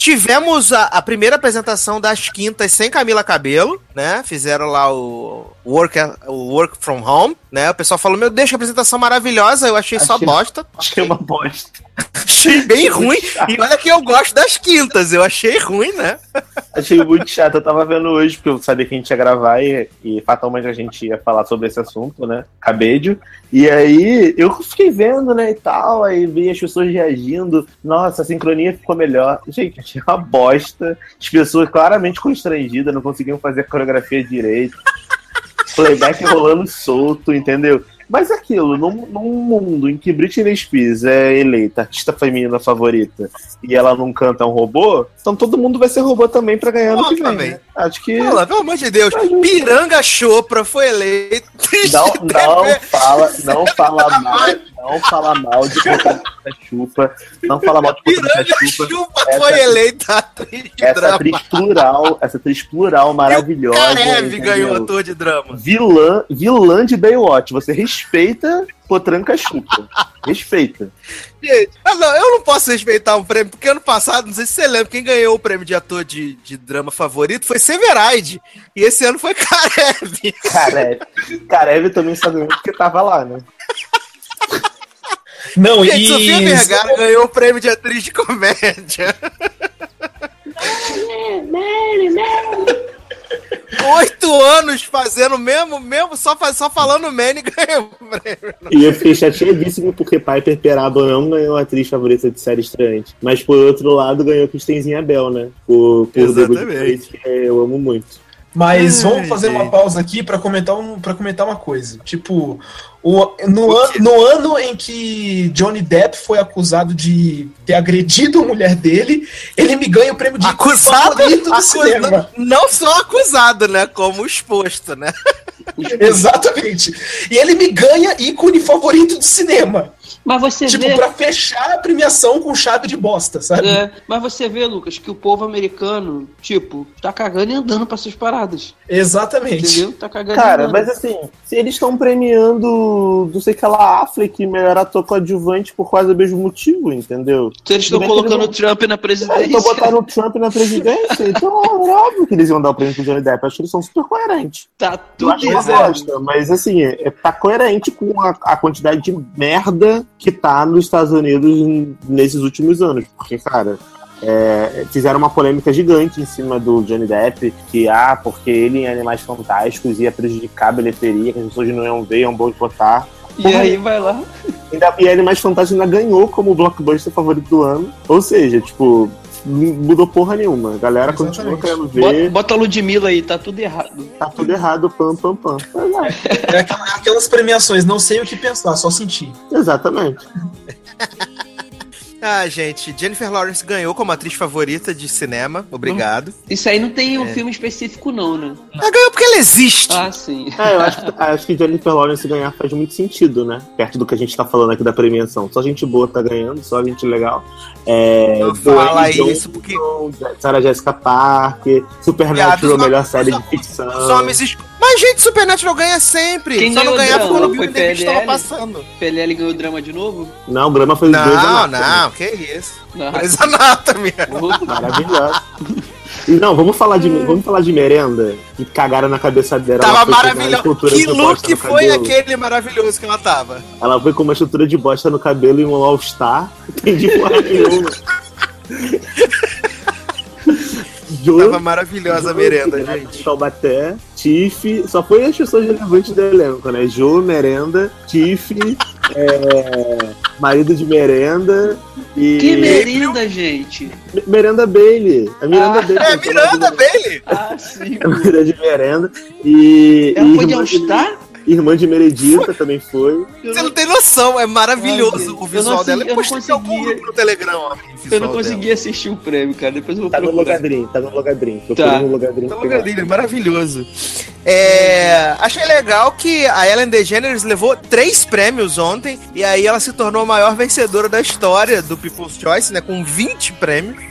S2: Tivemos a, a primeira apresentação das quintas sem Camila Cabelo, né? Fizeram lá o Work, o work from Home, né? O pessoal falou: Meu Deus, que apresentação maravilhosa. Eu achei só
S3: Achei-
S2: bosta.
S3: Achei uma bosta.
S2: Achei bem ruim. E olha que eu gosto das quintas. Eu achei ruim, né?
S3: Achei muito chato. Eu tava vendo hoje, porque eu sabia que a gente ia gravar e, e fatalmente a gente ia falar sobre esse assunto, né? Cabedio. E aí eu fiquei vendo, né, e tal, aí vi as pessoas reagindo. Nossa, a sincronia ficou melhor. Gente, achei uma bosta. As pessoas claramente constrangidas, não conseguiam fazer a coreografia direito. Playback rolando solto, entendeu? Mas aquilo, num, num mundo em que Britney Spears é eleita artista feminina favorita e ela não canta um robô, então todo mundo vai ser robô também pra ganhar no que vem. Né? Acho que.
S2: Fala, pelo amor de Deus. Piranga Chopra foi eleito.
S3: Não, não fala, não fala mal, não fala mal de Potranga Chupa, não fala mal de
S2: Piranga
S3: Chupa.
S2: Chupa
S3: Essa-
S2: foi eleita atriz de
S3: Essa
S2: drama.
S3: atriz plural, essa atriz plural maravilhosa.
S2: Karev
S3: entendeu?
S2: ganhou ator de drama.
S3: Vilã, vilã de Baywatch. Você respeita Potranca Chupa. Respeita.
S2: Gente, não, eu não posso respeitar um prêmio, porque ano passado, não sei se você lembra, quem ganhou o prêmio de ator de, de drama favorito foi Severide. E esse ano foi Karev.
S3: Karev. Karev também só ganhou porque tava lá, né?
S5: Não,
S2: Gente,
S5: e.
S2: Sofia Vergara ganhou o prêmio de atriz de comédia. Oito anos fazendo mesmo, mesmo só, só falando Manny ganhou.
S3: E eu fiquei chateadíssimo porque Piper Perabo não ganhou a atriz favorita de série estreante. Mas por outro lado ganhou Kristenzinha Bell, né? Por, por
S2: Exatamente.
S3: Eu amo muito.
S5: Mas
S2: Ai,
S5: vamos fazer uma pausa aqui pra comentar, um, pra comentar uma coisa. Tipo, o, no, an, no ano em que Johnny Depp foi acusado de ter agredido a mulher dele, ele me ganha o prêmio de
S2: Acusado,
S5: favorito do
S2: acusa-
S5: cinema.
S2: não só acusado, né? Como exposto, né?
S5: Exatamente. E ele me ganha ícone favorito do cinema.
S4: Mas você
S5: tipo,
S4: vê.
S5: pra fechar a premiação com chave de bosta, sabe?
S4: É, mas você vê, Lucas, que o povo americano, tipo, tá cagando e andando pra essas paradas.
S5: Exatamente.
S4: Entendeu? Tá cagando e
S3: Cara,
S4: andando.
S3: mas assim, se eles estão premiando, não sei que lá, Affleck, melhor ator coadjuvante por quase o mesmo motivo, entendeu?
S4: Se eles estão colocando o Trump na
S3: É,
S4: presidência.
S3: então botaram o Trump na presidência, então é óbvio que eles iam dar o prêmio pro Johnny Depp. Acho que eles são super coerentes.
S4: Tá
S3: Eu
S4: tudo
S3: acho uma
S4: errado.
S3: bosta, mas assim, é, tá coerente com a, a quantidade de merda que tá nos Estados Unidos nesses últimos anos. Porque, cara, é, fizeram uma polêmica gigante em cima do Johnny Depp, que, ah, porque ele em Animais Fantásticos ia prejudicar a bilheteria, que as pessoas não iam ver, iam boicotar.
S4: E aí vai lá.
S3: Ainda, e Animais Fantásticos ainda ganhou como blockbuster favorito do ano. Ou seja, tipo, não mudou porra nenhuma. A galera continua
S5: Exatamente.
S3: querendo
S4: Bota,
S3: ver.
S4: bota a Ludmilla aí, tá tudo errado.
S3: Tá tudo errado, pam, pam, pam.
S5: É aquela- aquelas premiações, não sei o que pensar, só sentir.
S3: Exatamente.
S2: Ah, gente, Jennifer Lawrence ganhou como atriz favorita de cinema. Obrigado.
S4: Isso aí não tem um filme específico, não, né?
S2: Ela ganhou porque ela existe.
S4: Ah, sim.
S3: É, eu acho, que- acho que Jennifer Lawrence ganhar faz muito sentido, né? Perto do que a gente tá falando aqui da premiação. Só gente boa tá ganhando, só gente legal. É,
S2: Não fala
S3: Dwayne
S2: isso, porque-
S3: Sarah Jessica Parker, Supernatural, melhor série de ficção.
S2: Os homens es- Mas, gente, Supernatural ganha sempre.
S4: Quem
S2: Só não
S4: ganhou
S2: ganhava
S4: drama?
S2: quando o
S4: Foi
S2: Bill estava passando.
S4: PLL ganhou drama de novo?
S3: Não, o Grama foi dois
S2: Não, não, que isso.
S4: Não.
S2: Grey's Anatomy.
S3: Maravilhoso. E não, vamos falar de vamos falar de merenda que cagaram na cabeça dela.
S2: Tava
S3: ela foi pegar a
S2: maravilhoso.
S3: estrutura
S2: Que look foi
S3: cabelo.
S2: aquele maravilhoso que ela tava?
S3: Ela foi com uma estrutura de bosta no cabelo e um All-Star. Entendi porra nenhuma. Jo,
S2: Tava maravilhosa a merenda, gente.
S3: Taubaté, Tiff, só foi as pessoas relevantes do elenco, né? Jo, merenda, Tiff, é, marido de merenda e.
S4: Que merenda, gente.
S3: Me- Merenda Bailey. A Miranda
S4: Ah,
S3: Bailey.
S2: É, Miranda Bailey.
S4: Ah, sim.
S3: A Miranda de merenda. E.
S4: Ela
S3: e
S4: foi de
S3: irmã
S4: All-Star?
S3: Irmã de Meredita também foi.
S2: Você não tem noção, é maravilhoso
S4: Ai,
S2: o visual
S4: não
S2: dela.
S4: eu
S2: Eu
S4: não
S2: postei em algum no Telegram. ó,
S4: Eu não consegui assistir o prêmio, cara. Depois eu vou
S3: Tá no
S4: procurar.
S3: Logadrim, tá no Logadrim. Procura
S4: Tá.
S3: no Logadrim.
S2: dela. Tá lugar maravilhoso. É, achei legal que a Ellen DeGeneres levou três prêmios ontem e aí ela se tornou a maior vencedora da história do People's Choice, né? Com 20 prêmios.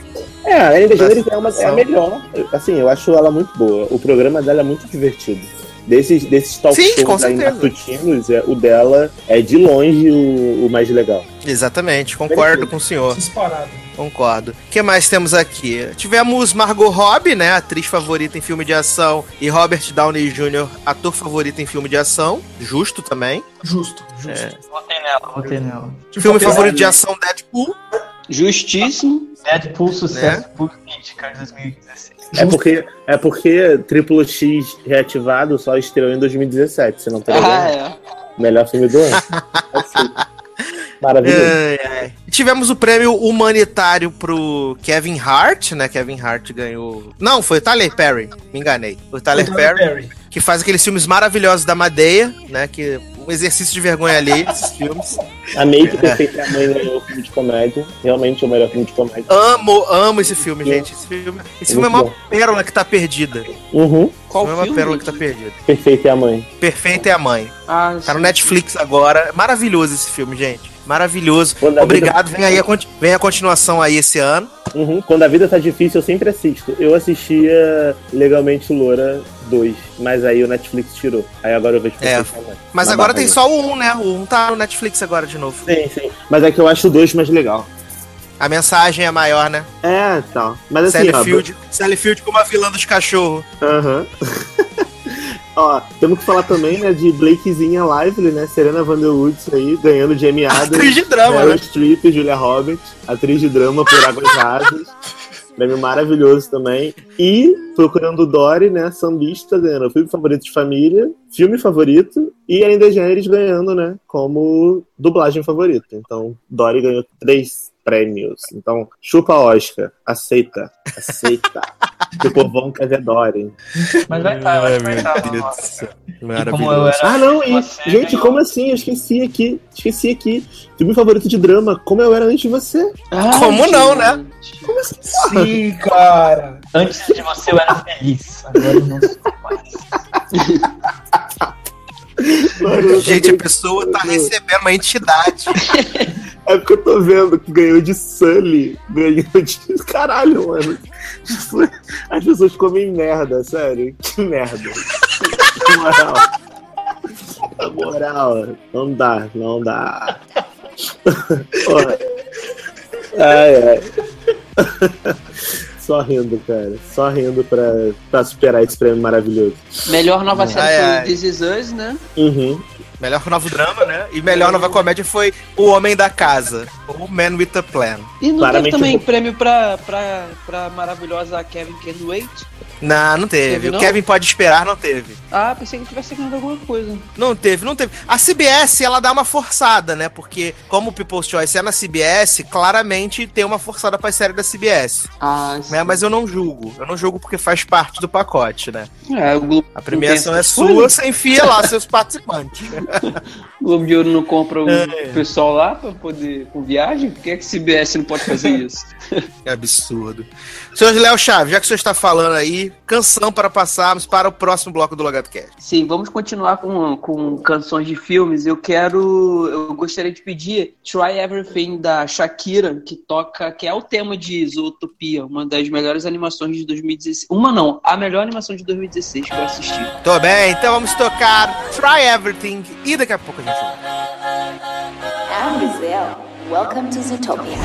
S3: É, a Ellen DeGeneres é, uma, é a melhor. Assim, eu acho ela muito boa. O programa dela é muito divertido. Desses, desses talk
S2: Sim, com
S3: shows aí
S2: certeza.
S3: matutinos, é, o dela é de longe o, o mais legal.
S2: Exatamente, concordo com o senhor.
S5: Disparado.
S2: Concordo. O que mais temos aqui? Tivemos Margot Robbie, né? Atriz favorita em filme de ação. E Robert Downey Jr., ator favorito em filme de ação. Justo também.
S5: Justo, justo.
S2: É.
S6: Votei nela, votei nela.
S2: Filme favorito
S5: de
S2: ação, Deadpool.
S4: Justíssimo.
S6: Deadpool sucesso por crítica de 2016.
S3: É porque, é porque Triplo X reativado só estreou em 2017, você não tá ligado?
S4: Ah, é.
S3: Melhor filme do ano. Assim. Maravilhoso.
S2: Ai. E Tivemos o prêmio humanitário pro Kevin Hart, né? Kevin Hart ganhou. Não, foi o Tyler Perry. Me enganei. O Tyler
S5: Tyler
S2: Perry,
S5: Perry.
S2: que faz aqueles filmes maravilhosos da Madeia, né? Que um exercício de vergonha alheia, esses filmes.
S3: Amei que Perfeita é a Mãe ganhou o filme de comédia. Realmente é o melhor filme de comédia.
S2: Amo, amo esse filme, gente. Esse filme, esse filme é uma pérola que tá perdida.
S3: Uhum.
S4: Qual
S2: Não é uma
S4: filme?
S2: pérola que tá perdida.
S3: Perfeita é a Mãe.
S2: Perfeita é a mãe.
S4: Ah,
S2: Tá no. Netflix agora. Maravilhoso esse filme, gente. Maravilhoso.
S3: Quando a
S2: Obrigado. Vem aí a, vem a continuação aí esse ano.
S3: Uhum. Quando a vida tá difícil, eu sempre assisto. Eu assistia Legalmente Loura 2, mas aí o Netflix tirou. Aí agora eu vejo
S2: É. Mas agora tem só o 1, né? O 1 tá no Netflix agora de novo.
S3: Sim, sim. Mas é que eu acho o 2 mais legal.
S2: A mensagem é maior, né?
S3: É, tal. Mas assim,
S2: Sally
S3: ó.
S2: Field, Sally Field como a vilã dos cachorros.
S3: Aham. Ó, temos que falar também, né, de Blakezinha Lively, né? Serena Vanderwoods aí, ganhando de Emmy Adams.
S2: Atriz de drama,
S3: Meryl
S2: né?
S3: Streep, Julia Roberts, atriz de drama por Águas Rasas. Prêmio maravilhoso também. E procurando Dory, né? Sambista ganhando filme favorito de família, filme favorito, e ainda Gêneres ganhando, né? Como dublagem favorita. Então, Dory ganhou três prêmios. Então, chupa Oscar. Aceita. Aceita. o povão ver Dory.
S6: Mas vai estar, eu acho que vai estar. como eu era-
S3: Ah, não, e, gente,
S6: ganhou.
S3: como assim? Eu esqueci aqui. Esqueci aqui. Filme favorito de drama, como eu era antes de você.
S4: Ah,
S2: Como não, né?
S4: gente.
S3: Como assim? porra?
S5: Sim, cara.
S6: Antes de você eu era feliz. Agora eu não sou mais.
S3: Mano, eu
S2: Gente, a pessoa tá recebendo uma entidade.
S3: É porque eu tô vendo que ganhou de Sully. Ganhou de. Caralho, mano. As pessoas comem merda, sério. Que merda. Na moral. Na moral, não dá, não dá. Ai, ai. só rindo, cara. Só rindo pra, pra superar esse prêmio maravilhoso.
S4: Melhor nova série
S2: Ai,
S4: foi. This Is Us, né?
S3: Uhum.
S2: Melhor novo drama, né? E melhor nova comédia foi O Homem da Casa, ou Man with a Plan.
S4: E não
S3: Claramente
S4: teve também prêmio pra, pra, pra maravilhosa Kevin Can Wait?
S2: Não, não teve.
S4: Teve,
S2: o
S4: não?
S2: Kevin pode esperar, não teve.
S4: Ah, pensei que tivesse ganhado alguma coisa.
S2: Não teve, não teve. A CBS, ela dá uma forçada, né? Porque, como o People's Choice é na CBS, claramente tem uma forçada pra série da CBS.
S4: Ah,
S2: Né? Mas eu não julgo. Eu não julgo porque faz parte do pacote, né?
S4: É, o Globo,
S2: A premiação é sua, você enfia lá seus participantes.
S4: o Globo de Ouro não compra o
S2: É.
S4: pessoal lá pra poder com viagem? Por que, é que CBS não pode fazer isso?
S2: Que absurdo. Senhor Léo Chaves, já que o senhor está falando aí, canção para passarmos para o próximo bloco do Logado Cast.
S4: Sim, vamos continuar com, com canções de filmes. Eu quero. Eu gostaria de pedir Try Everything da Shakira, que toca, que é o tema de Zootopia, uma das melhores animações de 2016. Uma não, a melhor animação de 2016 que eu assisti.
S2: Tô bem, então vamos tocar Try Everything e daqui a pouco a gente volta.
S1: I'm. Welcome to Zootopia.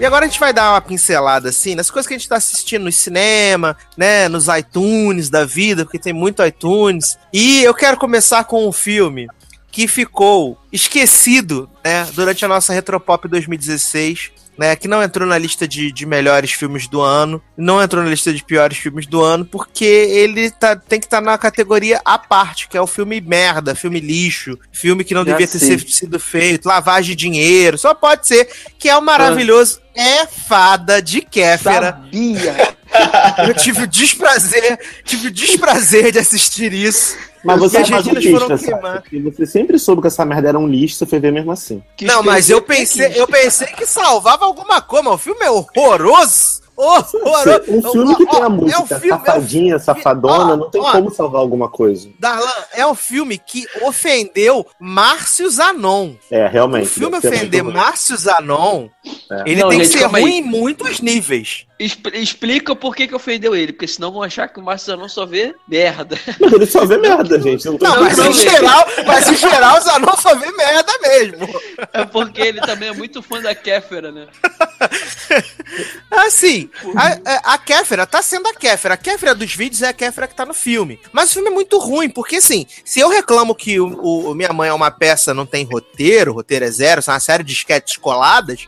S2: E agora a gente vai dar uma pincelada assim nas coisas que a gente tá assistindo no cinema, né, nos iTunes da vida, porque tem muito iTunes. E eu quero começar com um filme que ficou esquecido, né, durante a nossa Retropop 2016. Né, que não entrou na lista de, de melhores filmes do ano, não entrou na lista de piores filmes do ano, porque ele tá, tem que estar na categoria à parte, que é o filme merda, filme lixo, filme que não
S4: Já
S2: devia ter
S4: sei.
S2: ser- sido feito, lavagem de dinheiro, só pode ser, que é o maravilhoso É Fada de Kéfera.
S4: Sabia!
S2: Eu tive o desprazer, tive o desprazer de assistir isso.
S3: Mas você
S2: as
S3: é
S2: foram
S3: masoquista? Porque você sempre soube que essa merda era um lixo, você foi ver mesmo assim.
S4: Que
S2: Não, mas eu
S4: escrever
S2: pensei, eu pensei que salvava alguma coisa, mas o filme é horroroso. Horroroso.
S3: Um filme que tem a música
S2: é um filme- é um
S3: safadinha, safadona,
S2: ó,
S3: não tem
S2: ó.
S3: como salvar alguma coisa.
S2: Darlan, é um filme que ofendeu Márcio Zanon.
S3: É,
S2: O
S3: realmente.
S2: filme
S3: deve ser
S2: ofender
S3: ruim.
S2: Márcio Zanon,
S3: É.
S2: ele
S4: Não,
S2: tem que
S4: gente,
S2: ser
S4: calma aí.
S2: ruim em muitos níveis.
S4: Expl- Explica por que, que ofendeu ele, porque senão vão achar que o Márcio não só vê merda.
S3: Mas ele só vê merda, gente. Não,
S2: Não, mas em geral, mas em geral o Zanon só vê merda mesmo.
S4: É porque ele também é muito fã da Kéfera, né?
S2: Assim, a, a, a Kéfera tá sendo a Kéfera. A Kéfera dos vídeos é a Kéfera que tá no filme. Mas o filme é muito ruim, porque assim, se eu reclamo que o, o- Minha Mãe é uma peça, não tem roteiro, o roteiro é zero, são uma série de sketches coladas.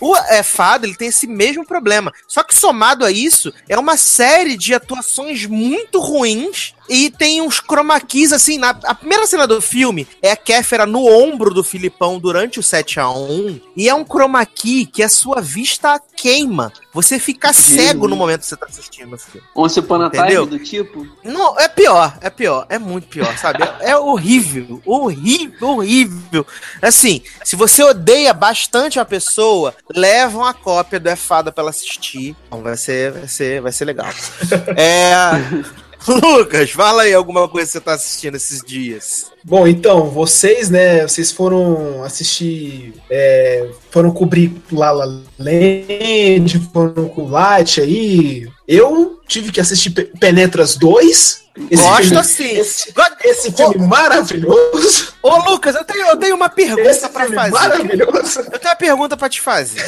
S2: O é, Fado, ele tem esse mesmo problema. Só que somado a isso, é uma série de atuações muito ruins E tem uns chroma keys, assim, na, a primeira cena do filme é a Kéfera no ombro do Filipão durante o 7 a 1 e é um chroma key que a sua vista queima. Você fica cego no momento que você tá assistindo filme.
S4: Once Upon a Time do tipo.
S2: Não, é pior, é pior, é muito pior, sabe? É, é horrível, horrível, horrível. Assim, se você odeia bastante a pessoa, leva uma cópia do É Fada pra ela assistir. Então vai ser, vai ser, vai ser legal. É. Lucas, fala aí alguma coisa que você tá assistindo esses dias.
S5: Bom, então, vocês, né, vocês foram assistir, é, foram cobrir La La Land, foram com Light aí. Eu tive que assistir Pe- Penetras 2. Esse
S2: Gosto
S5: filme-
S2: assim.
S5: Esse, esse filme maravilhoso.
S2: Ô, Lucas, eu tenho, eu tenho uma pergunta
S5: filme
S2: fazer.
S5: maravilhoso.
S2: Eu tenho uma pergunta pra te fazer.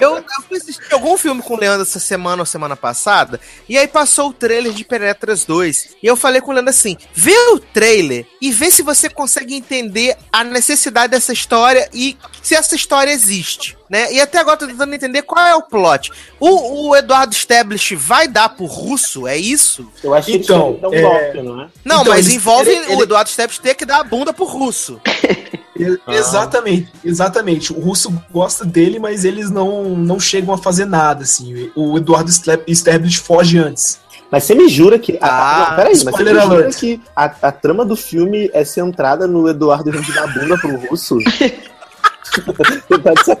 S2: Eu, eu fui assistir algum filme com o Leandro essa semana ou semana passada, e aí passou o trailer de Penetras 2. E eu falei com o Leandro assim: vê o trailer e vê se você consegue entender a necessidade dessa história e se essa história existe. Né? E até agora eu tô tentando entender qual é o plot. O, o Eduardo Stablish vai dar pro russo? É isso?
S3: Eu acho que
S5: Então,
S3: dão um
S5: é-
S3: golpe, não é?
S2: Não,
S5: Então,
S2: mas envolve
S5: ele- ele-
S2: o Eduardo Stablish ter que dar a bunda pro russo.
S5: E- Exatamente, exatamente. O russo gosta dele, mas eles não, não chegam a fazer nada, assim. O Eduardo Stablish foge antes.
S3: Mas você me jura que.
S2: Ah,
S3: não, peraí, mas você me jura que a, a trama do filme é centrada no Eduardo indo dar bunda pro russo?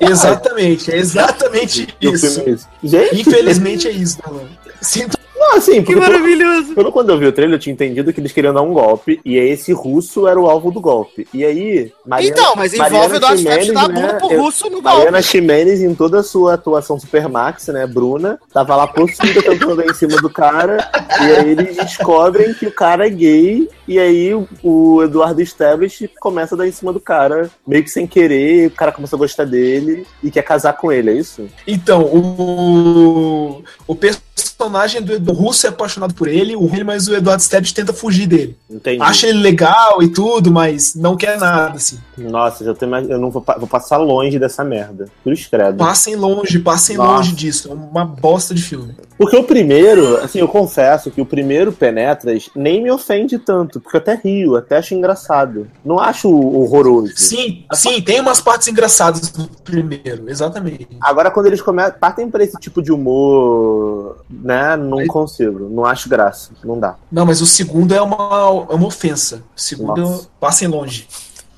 S5: Exatamente, é exatamente isso.
S3: é isso. Gente,
S5: Infelizmente é isso, né, mano? Sinto
S3: não, assim,
S2: Que
S3: porque pelo-
S2: maravilhoso!
S3: Quando, eu vi o trailer, eu tinha entendido que eles queriam dar um golpe, e aí esse russo era o alvo do golpe. E aí, Mariana,
S2: Então, mas envolve o
S3: Mariana
S2: Eduardo Stablish
S3: Ximenes,
S2: dar a bunda
S3: né,
S2: pro russo no golpe.
S3: Mariana Ximenes, em toda a sua atuação Supermax, né, Bruna, tava lá possuída tentando dar em cima do cara, e aí eles descobrem que o cara é gay, e aí o, o Eduardo Stablish começa a dar em cima do cara, meio que sem querer, o cara começa a gostar dele e quer casar com ele, é isso?
S5: Então, o, o personagem do, do russo é apaixonado por ele, o ele, mas o Eduardo Stablish tenta fugir dele.
S3: Entendi.
S5: Acha ele legal e tudo, mas não quer nada, assim.
S3: Nossa, já tô imag- eu não vou, vou passar longe dessa merda. Cruz credo.
S5: Passem longe, passem
S3: Nossa.
S5: longe disso. É uma bosta de filme.
S3: Porque o primeiro, assim, eu confesso que o primeiro Penetras nem me ofende tanto, porque eu até rio, até acho engraçado. Não acho horroroso.
S5: Sim, sim, tem umas partes engraçadas no primeiro, exatamente.
S3: Agora, quando eles começam, partem pra esse tipo de humor, né, não consigo, não acho graça, não dá.
S5: Não, mas o segundo é uma, é uma ofensa. O segundo,
S3: Nossa.
S5: passem longe.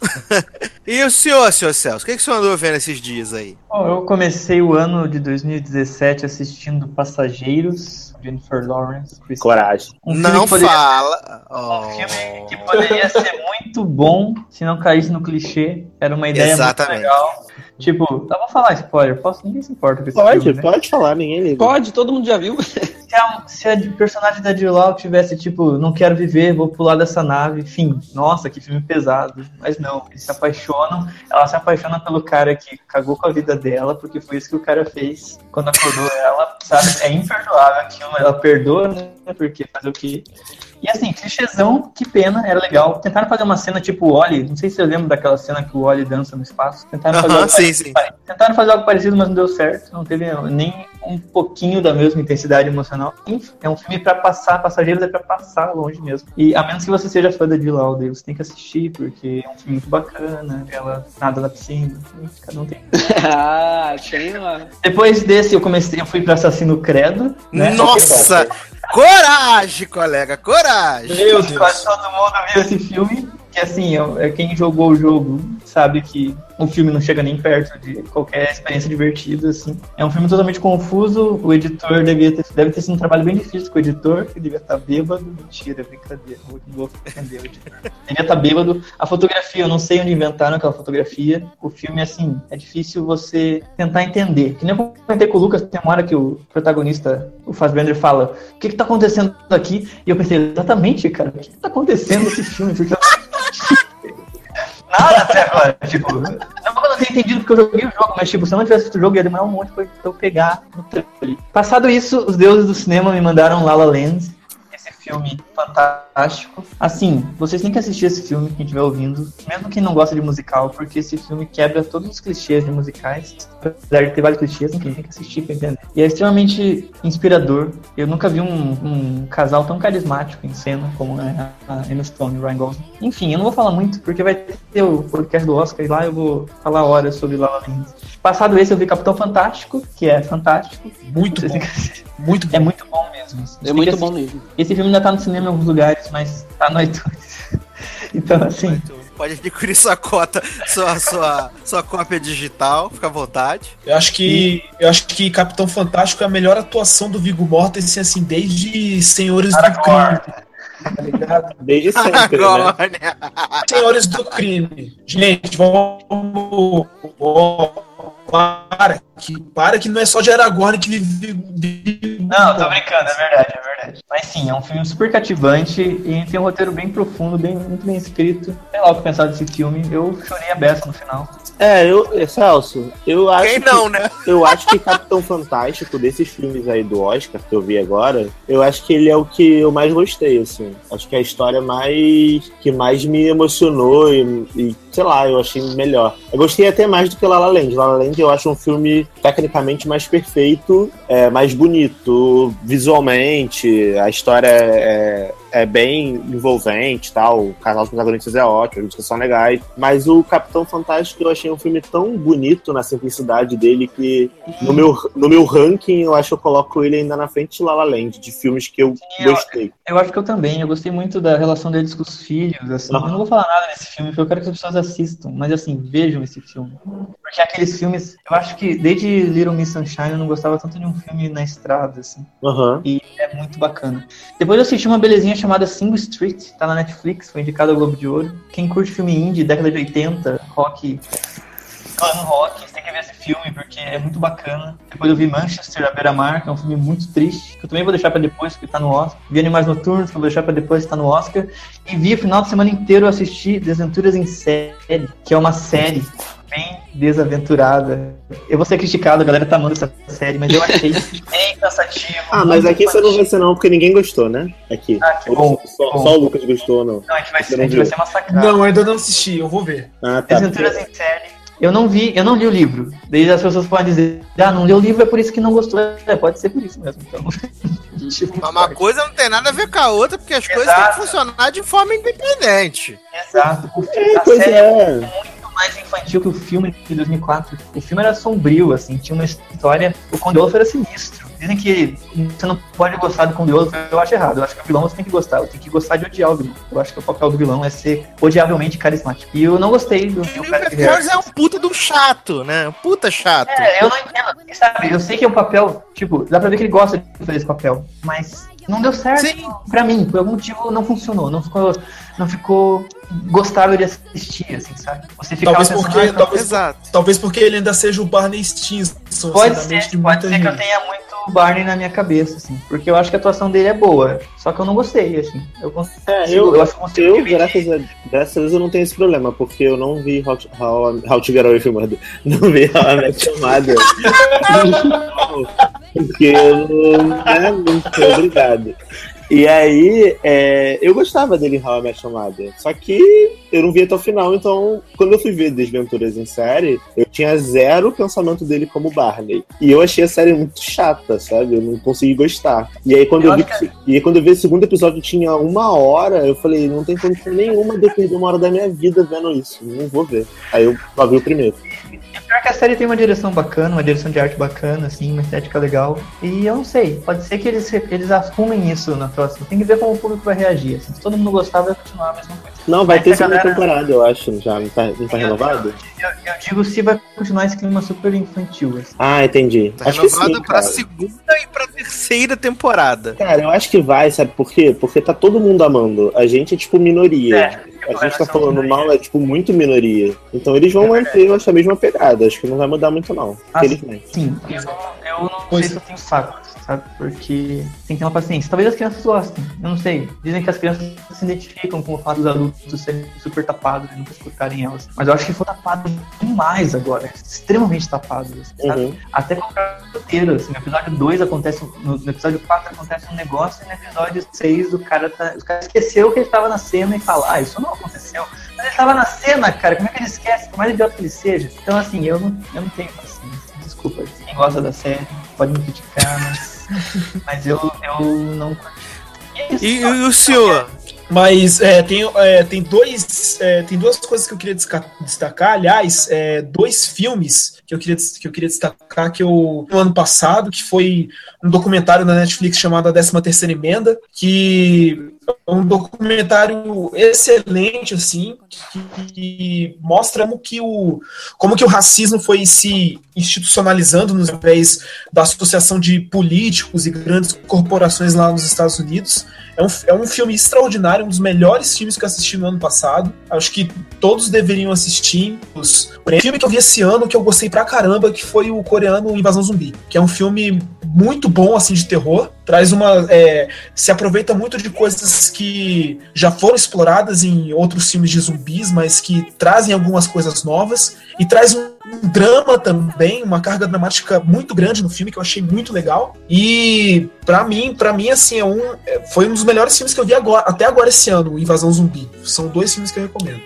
S2: E o senhor, senhor Celso, o que, que o senhor andou vendo esses dias aí?
S6: Bom, eu comecei o ano de 2017 assistindo Passageiros, Jennifer Lawrence. Chris
S3: Coragem.
S6: Um filme
S2: não
S6: poderia-
S2: fala.
S6: Um filme que poderia ser muito bom se não caísse no clichê. Era uma ideia
S2: Exatamente.
S6: muito legal. Tipo, eu vou falar spoiler, posso, ninguém se importa com esse
S3: Pode,
S6: filme, né?
S3: pode falar, ninguém liga.
S4: Pode, todo mundo já viu.
S6: Se a, se a personagem da Jill Lau tivesse, tipo, não quero viver, vou pular dessa nave, enfim, nossa, que filme pesado. Mas não, eles se apaixonam, ela se apaixona pelo cara que cagou com a vida dela, porque foi isso que o cara fez quando acordou ela, sabe? É imperdoável aquilo, ela perdoa, né? Porque fazer o quê? E assim, clichêzão, que pena, era legal. Tentaram fazer uma cena tipo o Oli, não sei se você lembra daquela cena que o Oli dança no espaço. Tentaram fazer
S2: Aham,
S6: algo
S2: sim, sim.
S6: Tentaram fazer algo parecido, mas não deu certo. Não teve nem um pouquinho da mesma intensidade emocional. Enfim, é um filme pra passar, passageiros é pra passar longe mesmo. E a menos que você seja fã da Jill Lauder, você tem que assistir, porque é um filme muito bacana. Ela nada na piscina, cada um tem.
S4: ah, tem uma.
S6: Depois desse, eu comecei, eu fui pra Assassino Credo. Né?
S2: Nossa! Coragem, colega, coragem!
S5: Meu Deus.
S6: Quase todo mundo viu esse filme. Que assim, é- é quem jogou o jogo sabe que o filme não chega nem perto de qualquer experiência divertida, assim. É um filme totalmente confuso. O editor devia ter, deve ter sido um trabalho bem difícil com o editor, que devia estar bêbado. Mentira, é brincadeira. Vou defender o editor. Devia estar bêbado. A fotografia, eu não sei onde inventaram aquela fotografia. O filme, assim, é difícil você tentar entender. Que nem eu comentei com o Lucas, tem uma hora que o protagonista, o Fassbender, fala: O que que tá acontecendo aqui? E eu pensei, exatamente, cara, o que que tá acontecendo nesse filme? Porque Nada até agora. Tipo, que eu não tenha entendido porque eu joguei o jogo, mas tipo, se eu não tivesse visto o jogo, ia demorar um monte pra eu pegar no trailer. Passado isso, os deuses do cinema me mandaram La La. Esse filme fantástico. Assim, vocês têm que assistir esse filme, quem estiver ouvindo, mesmo quem não gosta de musical, porque esse filme quebra todos os clichês de musicais. Apesar de ter vários clichês, enfim, tem que assistir pra entender. E é extremamente inspirador. Eu nunca vi um, um casal tão carismático em cena como é a Emma Stone e o Ryan Gosling. Enfim, eu não vou falar muito, porque vai ter o podcast do Oscar e lá eu vou falar horas sobre La La Land. Passado esse, eu vi Capitão Fantástico, que é fantástico.
S5: Muito bom. Muito bom.
S6: É muito bom mesmo. Têm
S4: É muito
S6: assistir.
S4: bom mesmo.
S6: Esse filme ainda tá no cinema em alguns lugares, mas tá no iTunes. Então, assim,
S2: Pode adquirir sua cota, sua, sua, sua cópia digital, fica à vontade.
S5: Eu acho que eu acho que Capitão Fantástico é a melhor atuação do Viggo Mortensen assim desde Senhores do
S6: Aragorn.
S5: Crime. Tá ligado?
S3: Desde sempre, né?
S2: Agora,
S5: Senhores do Crime. Gente, vamos para que para que não é só de Aragorn que vive,
S6: Não, tô brincando, é verdade, é verdade. Mas sim, é um filme super cativante e tem um roteiro bem profundo, bem, muito bem escrito. Sei lá o que pensar desse filme. Eu chorei a beça no final.
S3: É, eu, Celso, eu acho
S2: Quem
S3: que-
S2: não, né?
S3: Eu acho que Capitão Fantástico, desses filmes aí do Oscar que eu vi agora, eu acho que ele é o que eu mais gostei, assim. Acho que é a história mais. que mais me emocionou e, e, sei lá, eu achei melhor. Eu gostei até mais do que La La Land. La La Land eu acho um filme tecnicamente mais perfeito, é, mais bonito, visualmente, a história é, é bem envolvente tal. O casal dos protagonistas é ótimo, as músicas são legais. Mas o Capitão Fantástico eu achei um filme tão bonito na simplicidade dele que no meu, no meu ranking eu acho que eu coloco ele ainda na frente de La La Land, de filmes que eu
S6: eu-
S3: gostei.
S6: Eu acho que eu também. Eu gostei muito da relação deles com os filhos. Assim. Eu não vou falar nada desse filme, porque eu quero que as pessoas assistam. Mas, assim, vejam esse filme. Porque aqueles filmes... Eu acho que desde Little Miss Sunshine eu não gostava tanto de um filme na estrada, assim.
S3: Aham.
S6: E é muito bacana. Depois eu assisti uma belezinha chamada Single Street, tá na Netflix, foi indicado ao Globo de Ouro. Quem curte filme indie, década de 80, rock, rock, filme porque é muito bacana. Depois eu vi Manchester, a beira-mar, que é um filme muito triste, que eu também vou deixar pra depois, porque tá no Oscar. Vi Animais Noturnos, que eu vou deixar pra depois, que tá no Oscar. E vi o final de semana inteiro eu assisti Desventuras em Série, que é uma série bem desaventurada. Eu vou ser criticado, a galera tá amando essa série, mas eu achei bem cansativo.
S3: Ah, mas aqui você não vai ser não, porque ninguém gostou, né? Aqui.
S6: Ah, que bom,
S3: só,
S6: que bom.
S3: só o Lucas gostou, não.
S6: Não, a gente vai, a gente vai ser massacrado.
S5: Não, ainda não assisti, eu vou ver.
S3: Ah, tá.
S6: Desventuras em série. Eu não vi, eu não li o livro. Daí as pessoas podem dizer, ah, não leu o livro, é por isso que não gostou. É, pode ser por isso mesmo. Então,
S2: Mas uma coisa não tem nada a ver com a outra, porque as coisas têm
S6: Exato.
S2: que funcionar de forma independente.
S6: Exato. O filme,
S3: É,
S6: a
S3: pois
S6: série
S3: é.
S6: muito mais infantil que o filme de 2004. O filme era sombrio, assim, tinha uma história. O Condolfo era sinistro. Dizem que você não pode gostar do Condolfo, eu acho errado. Eu acho que o vilão você tem que gostar, eu tenho que gostar de odiar o vilão. Eu acho que o papel do vilão é ser odiavelmente carismático. E eu não gostei do, do
S2: O
S6: Patrick
S2: Harris
S6: Harris.
S2: é um puta do chato, né? Um puta chato.
S6: É, eu não entendo. Sabe, eu sei que é um papel, tipo, dá pra ver que ele gosta de fazer esse papel, mas não deu certo
S2: Sim.
S6: pra mim. Por algum motivo não funcionou, não ficou, não ficou gostável de assistir, assim, sabe? Você ficava
S5: Talvez
S6: pensando,
S5: porque-
S6: "Ah,
S5: talvez-
S2: Exato.
S5: Talvez porque ele ainda seja o Barney Stinson.
S6: Pode
S5: assim,
S6: ser,
S5: de
S6: pode ser que eu tenha muito Barney na minha cabeça, assim, porque eu acho que a atuação dele é boa, só que eu não gostei, assim. Eu consigo,
S3: É, eu,
S6: acho que
S3: eu graças, a, graças a Deus, eu não tenho esse problema, porque eu não vi How, How, How to Get Away Murder. Não vi How I Met Your Mother. porque eu não, né, não sou obrigado. E aí, é, eu gostava dele em How I Met Your Mother. Só que eu não vi até o final, então, quando eu fui ver Desventuras em série, eu tinha zero pensamento dele como Barney. E eu achei a série muito chata, sabe? Eu não consegui gostar. E aí, quando
S6: Eu
S3: eu, vi, que- e aí, quando eu vi o segundo episódio tinha uma hora, eu falei, não tem condição nenhuma de eu perder uma hora da minha vida vendo isso. Não vou ver. Aí eu só vi o primeiro.
S6: É pior que a série tem uma direção bacana, uma direção de arte bacana, assim, uma estética legal. E eu não sei, pode ser que eles, eles arrumem isso na próxima. Tem que ver como o público vai reagir. assim. Se todo mundo gostar, vai continuar a mesma coisa.
S3: Não, vai
S6: Mas
S3: ter segunda
S6: galera-
S3: temporada, eu acho. Já não tá, não tá renovado?
S6: Eu, eu digo se vai continuar esse clima super infantil. Assim.
S3: Ah, entendi.
S2: Tá
S3: acho que sim,
S2: pra
S3: cara.
S2: segunda e pra terceira temporada.
S3: Cara, eu acho que vai, sabe por quê? Porque tá todo mundo amando. A gente é tipo minoria.
S6: É,
S3: a gente tá falando mal é, tipo, muito minoria. Então eles vão manter essa mesma pegada. Acho que não vai mudar muito, não.
S6: Ah,
S3: Infelizmente.
S6: Sim, eu, eu não
S5: Pois
S6: sei se eu tenho saco, sabe? Porque tem que ter uma paciência. Talvez as crianças gostem, eu não sei. Dizem que as crianças se identificam com o fato dos adultos serem super tapados e nunca escutarem elas. Mas eu acho que foi tapado demais agora. Extremamente tapado, assim, sabe?
S3: Uhum.
S6: Até com o roteiro, assim, no episódio 2 acontece, no, no episódio 4 acontece um negócio e no episódio 6 o cara, tá, o cara esqueceu que ele estava na cena e fala, ah, isso não aconteceu. Mas ele estava na cena, cara, como é que ele esquece? Por mais idiota que ele seja. Então, assim, eu não, eu não tenho paciência. Desculpa, quem gosta da série pode me criticar, mas, mas eu, eu não curti. é
S2: E, e o senhor?
S5: Mas é, tem, é, tem, dois, é, tem duas coisas que eu queria destacar. Aliás, é, dois filmes que eu queria, que eu queria destacar que eu no ano passado, que foi um documentário na Netflix chamado A 13 Terceira Emenda, que é um documentário excelente, assim, que mostra como que o, como que o racismo foi se institucionalizando nos através da associação de políticos e grandes corporações lá nos Estados Unidos. É um, é um filme extraordinário, um dos melhores filmes que eu assisti no ano passado. Acho que todos deveriam assistir. O filme que eu vi esse ano que eu gostei pra caramba, que foi o coreano Invasão Zumbi, que é um filme muito bom, assim, de terror. Traz uma. é, se aproveita muito de coisas que já foram exploradas em outros filmes de zumbis, mas que trazem algumas coisas novas. E traz um, um drama também, uma carga dramática muito grande no filme, que eu achei muito legal. E pra mim, para mim, assim, é um, é- foi um dos melhores filmes que eu vi agora, até agora esse ano, Invasão Zumbi. São dois filmes que eu recomendo.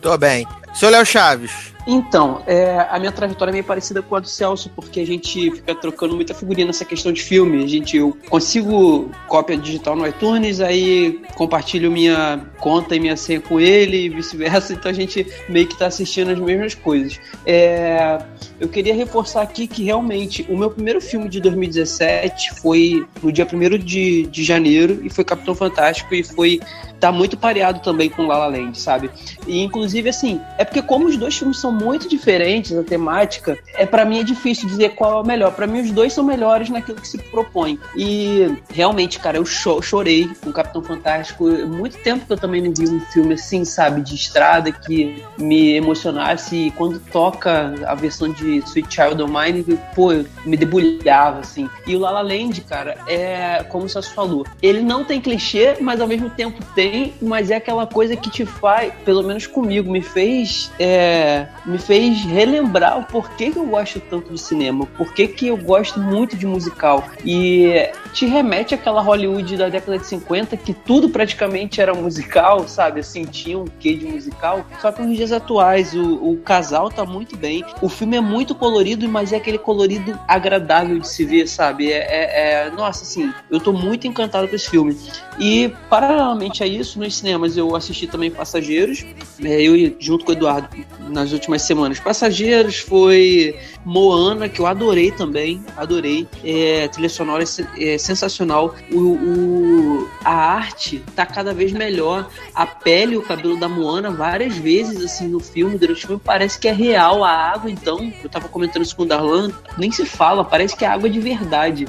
S2: Tô bem. Seu Léo Chaves.
S4: Então, é, a minha trajetória é meio parecida com a do Celso, porque a gente fica trocando muita figurinha nessa questão de filme. A gente, eu consigo cópia digital no iTunes, aí compartilho minha conta e minha senha com ele e vice-versa, então a gente meio que tá assistindo as mesmas coisas. É, eu queria reforçar aqui que realmente o meu primeiro filme de 2017 foi no dia 1 de, de janeiro e foi Capitão Fantástico e foi tá muito pareado também com La La Land, sabe? E inclusive assim, é porque como os dois filmes são muito diferentes, a temática, é para mim é difícil dizer qual é o melhor. Para mim os dois são melhores naquilo que se propõe. E realmente, cara, eu cho- chorei com Capitão Fantástico. Muito tempo que eu também não vi um filme assim, sabe, de estrada que me emocionasse. E quando toca a versão de Sweet Child O' Mine, pô, eu me debulhava assim. E o La La Land, cara, é como o Celso falou, ele não tem clichê, mas ao mesmo tempo tem, mas é aquela coisa que te faz, pelo menos comigo, me fez é, me fez relembrar o porquê que eu gosto tanto de cinema, porquê que eu gosto muito de musical. E te remete àquela Hollywood da década de 50 que tudo praticamente era musical, sabe? Assim, tinha um quê de musical. Só que nos dias atuais, o, o casal tá muito bem. O filme é muito colorido, mas é aquele colorido agradável de se ver, sabe? É, é- é- nossa, assim, eu tô muito encantado com esse filme. E, paralelamente a isso, nos cinemas eu assisti também Passageiros, é, eu junto com o Eduardo nas últimas semanas. Passageiros foi Moana, que eu adorei também, adorei. É, trilha sonora é, é sensacional. O, o- a arte tá cada vez melhor. A pele, o cabelo da Moana, várias vezes assim no filme, durante o filme, parece que é real. A água, então, eu tava comentando isso com o Darlan, nem se fala, parece que é água de verdade.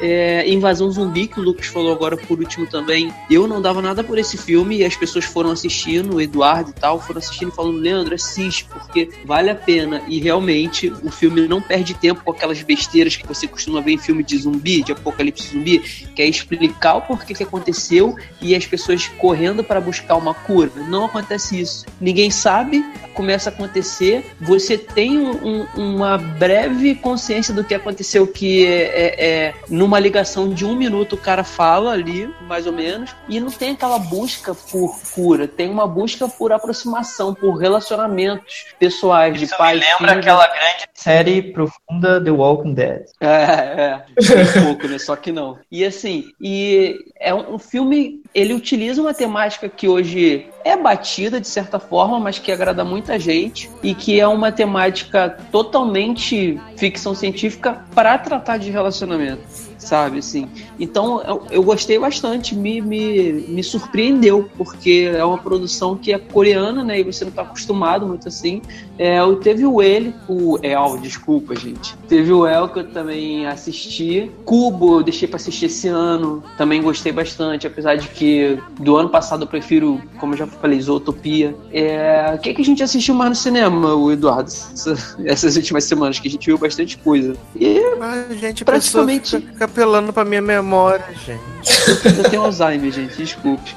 S4: É, Invasão Zumbi, que o Lucas falou agora por último também. Eu não dava nada por esse filme e as pessoas foram assistindo, o Eduardo e tal, foram assistindo e falando, Leandro, assiste, porque vale a pena. E realmente o filme não perde tempo com aquelas besteiras que você costuma ver em filme de zumbi, de apocalipse zumbi, que é explicar o porquê que aconteceu e as pessoas correndo para buscar uma cura. Não acontece isso. Ninguém sabe, começa a acontecer, você tem um- uma breve consciência do que aconteceu, que é, é- é numa ligação de um minuto o cara fala ali, mais ou menos, e não tem aquela busca por cura, tem uma busca por aproximação, por relacionamentos pessoais de
S6: Isso
S4: pai.
S6: me lembra
S4: filho.
S6: aquela grande série profunda The Walking Dead.
S4: É, é, um pouco, né? Só que não. E assim, e é um, um filme, ele utiliza uma temática que hoje é batida de certa forma, mas que agrada muita gente e que é uma temática totalmente ficção científica para tratar de relacionamento. Sabe, assim. Então, eu, eu gostei bastante, me, me, me surpreendeu, porque é uma produção que é coreana, né, e você não tá acostumado muito assim. É, eu teve o ele, o El, desculpa, gente. Teve o El que eu também assisti. Cubo, eu deixei pra assistir esse ano, também gostei bastante, apesar de que do ano passado eu prefiro, como eu já falei, Zootopia. É, o que, que a gente assistiu mais no cinema, o Eduardo, essa- essas últimas semanas, que a gente viu bastante coisa. E
S2: gente,
S4: Praticamente-
S2: fica apelando pra minha memória, gente.
S4: eu tenho Alzheimer, gente, desculpe.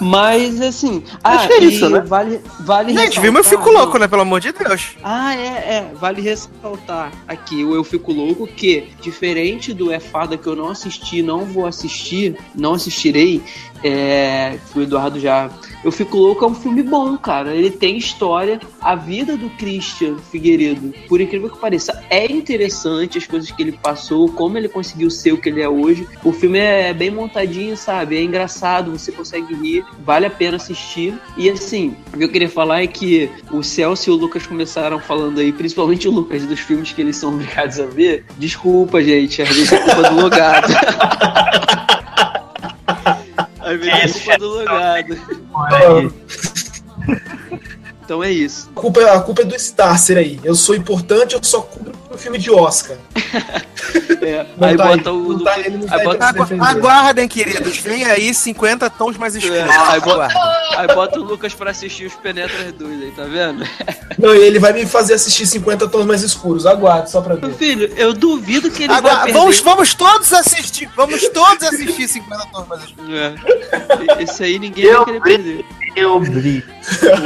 S4: Mas assim, ah,
S3: Acho que é isso, né?
S4: vale, vale
S2: Gente, viu? Eu
S4: ressaltar-
S2: fico louco, né? Pelo amor de Deus.
S4: Ah, é, é. Vale ressaltar aqui o Eu Fico Louco que, diferente do É Fada que eu não assisti, não vou assistir, não assistirei, é, que o Eduardo já. Eu Fico Louco é um filme bom, cara. Ele tem história. A vida do Christian Figueiredo, por incrível que pareça, é interessante as coisas que ele passou, como ele conseguiu ser o que ele é hoje. O filme é bem montadinho, sabe? É engraçado, você consegue rir, vale a pena assistir. E assim, o que eu queria falar é que o Celso e o Lucas começaram falando aí, principalmente o Lucas, dos filmes que eles são obrigados a ver. Desculpa, gente, às vezes é culpa do logado. Às vezes é culpa do logado. Então é isso.
S5: A culpa, a culpa é do Starcer aí. Eu sou importante, eu só cubro o filme de Oscar.
S4: É, aí
S5: tá
S4: bota
S5: aí,
S4: o
S5: tá
S4: Lucas.
S5: aí,
S4: bota-
S2: Agu- aguardem, queridos. Vem aí 50 tons mais escuros.
S4: É, aí, bota, aí bota o Lucas pra assistir os Penetras 2 aí, tá vendo?
S5: Não, e ele vai me fazer assistir 50 tons mais escuros. Aguarde, só pra
S4: Meu
S5: ver.
S4: filho, eu duvido que ele
S2: Agora,
S4: vai perder.
S2: vamos, vamos todos assistir. Vamos todos assistir 50 tons mais escuros.
S4: É. Esse aí ninguém
S6: Eu
S4: vai querer perder.
S6: Eu brigo.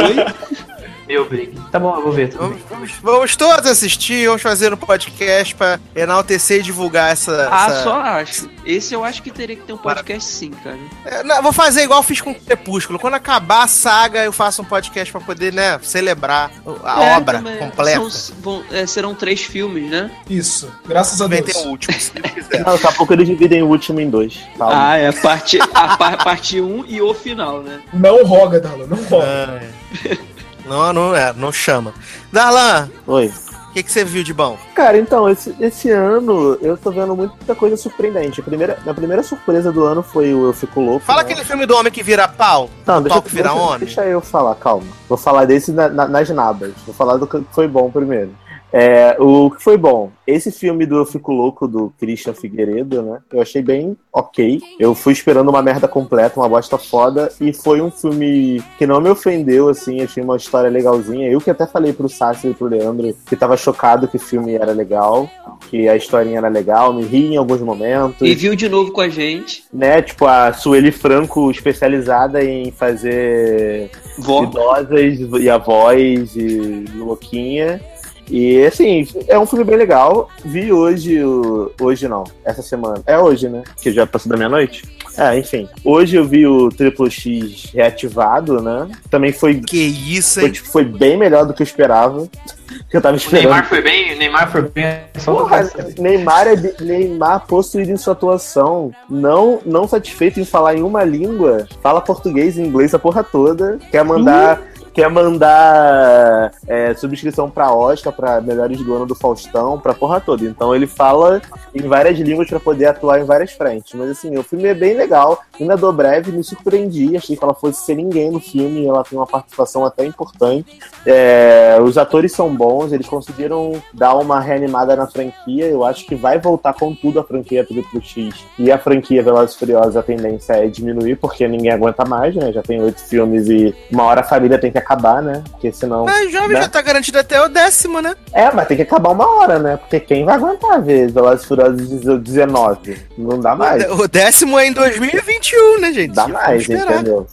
S4: Oi?
S6: Eu brigo. Tá bom, eu vou ver. tudo
S2: Vamos,
S6: bem.
S2: vamos- vamos todos assistir, vamos fazer um podcast pra enaltecer e divulgar essa.
S4: Ah,
S2: essa-
S4: só acho. Esse eu acho que teria que ter um podcast sim, cara.
S2: É, não, vou fazer igual eu fiz com o Crepúsculo. Quando acabar a saga, eu faço um podcast pra poder, né, celebrar a
S4: É,
S2: obra
S4: também.
S2: completa.
S4: São- vão- é, serão três filmes, né?
S5: Isso, graças a
S2: Também
S5: Deus.
S2: tem o último, se quiser.
S3: Não, daqui a pouco eles dividem o último em dois. Calma.
S4: Ah, é parte, a par- parte 1 um e o final, né?
S5: Não roga, Darlan, não roga.
S2: Ah, é. Não, não é, não chama. Darlan,
S3: Oi.
S2: o que, que você viu de bom?
S3: Cara, então, esse, esse ano eu tô vendo muita coisa surpreendente. A primeira, a primeira surpresa do ano foi o Eu Fico Louco.
S2: Fala
S3: né?
S2: aquele filme do homem que vira pau.
S3: Não, deixa,
S2: pau que vira
S3: deixa,
S2: homem.
S3: deixa eu falar, calma. Vou falar desse na- na- nas nabas. Vou falar do que foi bom primeiro. É, o que foi bom? Esse filme do Eu Fico Louco, do Christian Figueiredo, né? Eu achei bem ok. Eu fui esperando uma merda completa, uma bosta foda. E foi um filme que não me ofendeu, assim. Achei uma história legalzinha. Eu que até falei pro Sassi e pro Leandro que tava chocado que o filme era legal. Que a historinha era legal. Me ri em alguns momentos
S4: E viu de novo com a gente.
S3: né? Tipo, a Sueli Franco especializada em fazer
S4: Vó.
S3: idosas e avós e louquinha. E assim, é um filme bem legal. Vi hoje, o- hoje não, essa semana. É hoje, né? Que já passou da meia-noite. É, enfim. Hoje eu vi o Triple X reativado, né? Também foi,
S2: Que isso,
S3: foi,
S2: hein?
S3: tipo, foi bem melhor do que eu esperava. Que eu tava
S6: O
S3: esperando.
S6: Neymar foi bem, o Neymar foi bem.
S3: Porra, Neymar, é Neymar possuído em sua atuação, não, não satisfeito em falar em uma língua, fala português e inglês a porra toda, quer mandar. Quer mandar é, subscrição pra Oscar, pra Melhores do Ano do Faustão, pra porra toda. Então ele fala em várias línguas pra poder atuar em várias frentes. Mas assim, o filme é bem legal. Ainda dou breve, me surpreendi. Achei que ela fosse ser ninguém no filme. Ela tem uma participação até importante. É, os atores são bons, eles conseguiram dar uma reanimada na franquia. Eu acho que vai voltar com tudo a franquia Triplo X. E a franquia Velozes e Furiosos, a tendência é diminuir, porque ninguém aguenta mais, né? Já tem oito filmes e uma hora a família tem que acabar, né? Porque senão.
S2: Mas jovem
S3: né?
S2: já tá garantido até o décimo, né?
S3: É, mas tem que acabar uma hora, né? Porque quem vai aguentar ver Velozes Furiosos 19? Não dá mais.
S2: O décimo é em 2021, né, gente?
S3: Dá mais, entendeu?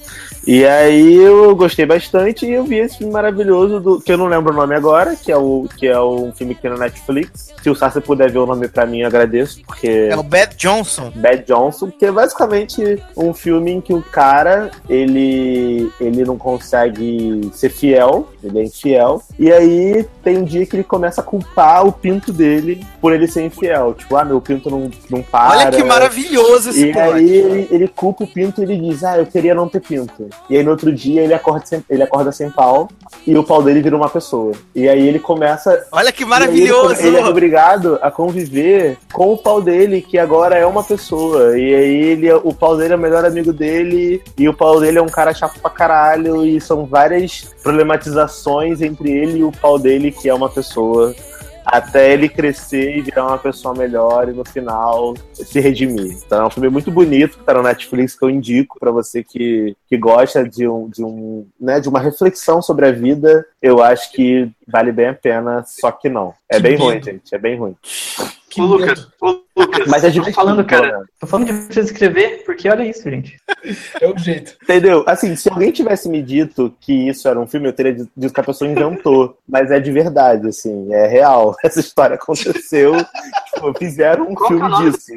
S3: E aí eu gostei bastante e eu vi esse filme maravilhoso do que eu não lembro o nome agora, que é o que é um filme que tem na Netflix. Se o Sassi puder ver o nome pra mim, eu agradeço, porque
S2: É o Bad Johnson.
S3: Bad Johnson, que é basicamente um filme em que o cara, ele ele não consegue ser fiel, ele é infiel, e aí tem um dia que ele começa a culpar o pinto dele por ele ser infiel. Tipo, ah, meu pinto não, não para.
S2: Olha que maravilhoso esse
S3: E
S2: plot.
S3: aí ele, ele culpa o pinto e ele diz, ah, eu queria não ter pinto. E aí no outro dia ele acorda sem, ele acorda sem pau e o pau dele vira uma pessoa. E aí ele começa
S2: Olha que maravilhoso!
S3: Ele, ele é obrigado a conviver com o pau dele, que agora é uma pessoa. E aí ele, o pau dele é o melhor amigo dele, e o pau dele é um cara chato pra caralho, e são várias problematizações entre ele e o pau dele, que é uma pessoa. Até ele crescer e virar uma pessoa melhor e no final se redimir. Então é um filme muito bonito que tá no Netflix que eu indico pra você que, que gosta de um, de um né, de uma reflexão sobre a vida. Eu acho que vale bem a pena, só que não. É
S5: Que
S3: bem
S5: medo.
S3: ruim, gente. É bem ruim.
S5: Que
S4: Ô, Lucas, ô, Lucas,
S3: Mas é
S6: Tô
S3: divertido,
S6: falando, cara.
S3: né?
S6: Tô falando de você escrever, porque olha isso, gente.
S5: É o jeito.
S3: Entendeu? Assim, se alguém tivesse me dito que isso era um filme, eu teria dito que a pessoa inventou. Mas é de verdade, assim, é real. Essa história aconteceu. tipo, fizeram um
S4: Qual é
S3: filme disso.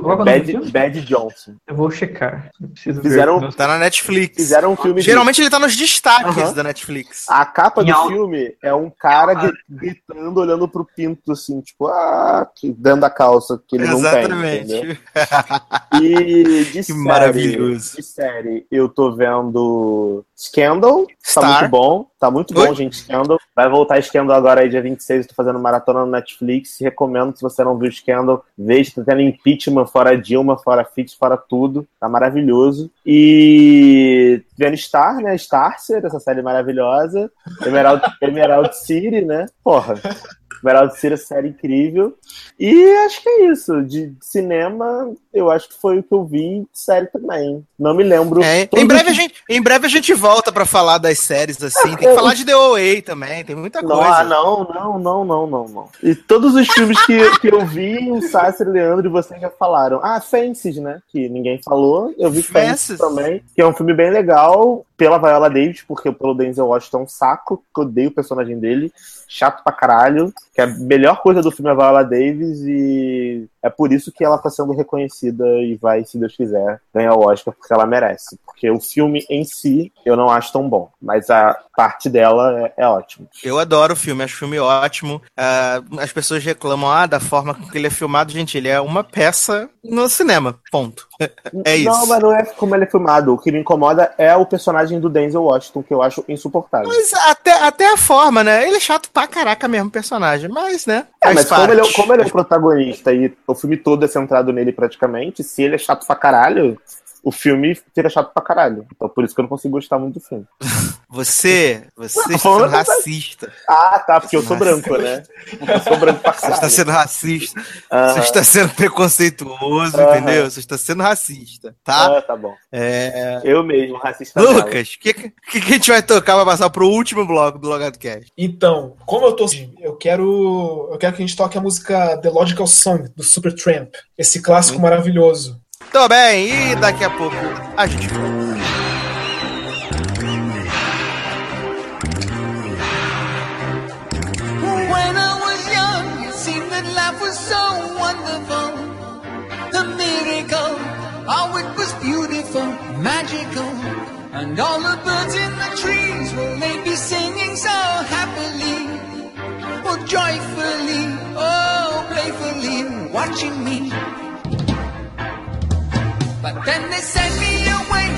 S3: Bad,
S6: filme?
S3: Bad Johnson.
S6: Eu vou checar. Eu preciso
S3: Fizeram-
S6: ver.
S2: Tá na Netflix.
S3: Fizeram um filme.
S2: Geralmente ele tá nos destaques
S3: Aham.
S2: da Netflix.
S3: A capa do filme é um cara gri- gritando, olhando pro pinto, assim, tipo, ah, que- dentro da calça, que ele não tem.
S2: Exatamente.
S3: E de série,
S2: maravilhoso.
S3: De série, eu tô vendo Scandal, tá
S2: Star.
S3: muito bom. Tá muito
S2: Oi?
S3: bom, gente, Scandal. Vai voltar Scandal agora aí, dia 26, eu tô fazendo maratona no Netflix. Recomendo, se você não viu Scandal, veja, tá tendo impeachment, fora Dilma, fora Fitch, fora tudo. Tá maravilhoso. E vendo Star, né, Starcer, essa série maravilhosa. Emerald, Emerald City, né, porra. Emerald City, essa série incrível. E acho que é isso. De cinema, eu acho que foi o que eu vi. De série também. Não me lembro.
S2: É, em, breve a
S3: os-
S2: gente, em breve a gente volta pra falar das séries assim. Tem que
S3: eu-
S2: falar de The OA também, tem muita
S3: Não,
S2: coisa.
S3: ah, não, não, não, não, não, não. E todos os filmes que, que eu vi, o Sasser, Leandro e vocês já falaram. Ah, Fences, né? Que ninguém falou. Eu vi Fences
S2: Fences.
S3: também, que é um filme bem legal pela Viola Davis, porque pelo Denzel Washington é um saco, que eu odeio o personagem dele. Chato pra caralho. Que a melhor coisa do filme é a Viola Davis e é por isso que ela tá sendo reconhecida e vai, se Deus quiser, ganhar o Oscar, porque ela merece. Porque o filme em si eu não acho tão bom, mas a parte dela é, é ótima.
S2: Eu adoro o filme, acho o filme ótimo. Ah, as pessoas reclamam ah, da forma com que ele é filmado. Gente, ele é uma peça no cinema. Ponto. É isso.
S3: Não, mas não é como ele é filmado. O que me incomoda é o personagem do Denzel Washington, que eu acho insuportável.
S2: Mas até, até a forma, né? Ele é chato pra caraca mesmo, personagem. Mas, né?
S3: É, mas como ele, é, como ele é o protagonista e o filme todo é centrado nele praticamente, se ele é chato pra caralho, o filme fica chato pra caralho. Então por isso que eu não consigo gostar muito do filme.
S2: Você, você está
S3: falando
S2: sendo racista.
S3: Ah, tá, porque eu sou branco, né? Eu sou branco pra
S2: Você
S3: caralho.
S2: está sendo racista.
S3: Aham.
S2: Você está sendo preconceituoso, entendeu? Você está sendo racista, tá?
S3: Ah, tá bom.
S2: É...
S3: Eu mesmo, racista.
S2: Lucas, o que, que, que a gente vai tocar pra passar pro último bloco do Logado Cast?
S5: Então, como eu tô assim, eu quero, eu quero que a gente toque a música The Logical Song do Supertramp, esse clássico maravilhoso.
S2: Tô bem, e daqui a pouco a gente volta.
S7: When I was young, it seemed that life was so wonderful. The miracle, it was beautiful, magical. And all the birds in the trees, be singing so happily, oh, joyfully, oh, playfully, watching me. But then they sent me away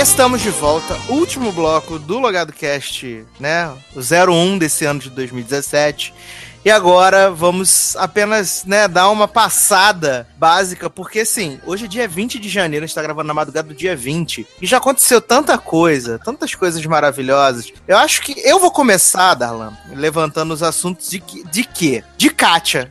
S2: Estamos de volta, último bloco do Logado Cast, né? O 01 desse ano de 2017. E agora vamos apenas, né, dar uma passada básica, porque assim, hoje é dia 20 de janeiro, a gente tá gravando na madrugada do dia 20, e já aconteceu tanta coisa, tantas coisas maravilhosas. Eu acho que eu vou começar, Darlan, levantando os assuntos de, de quê? De Kátia.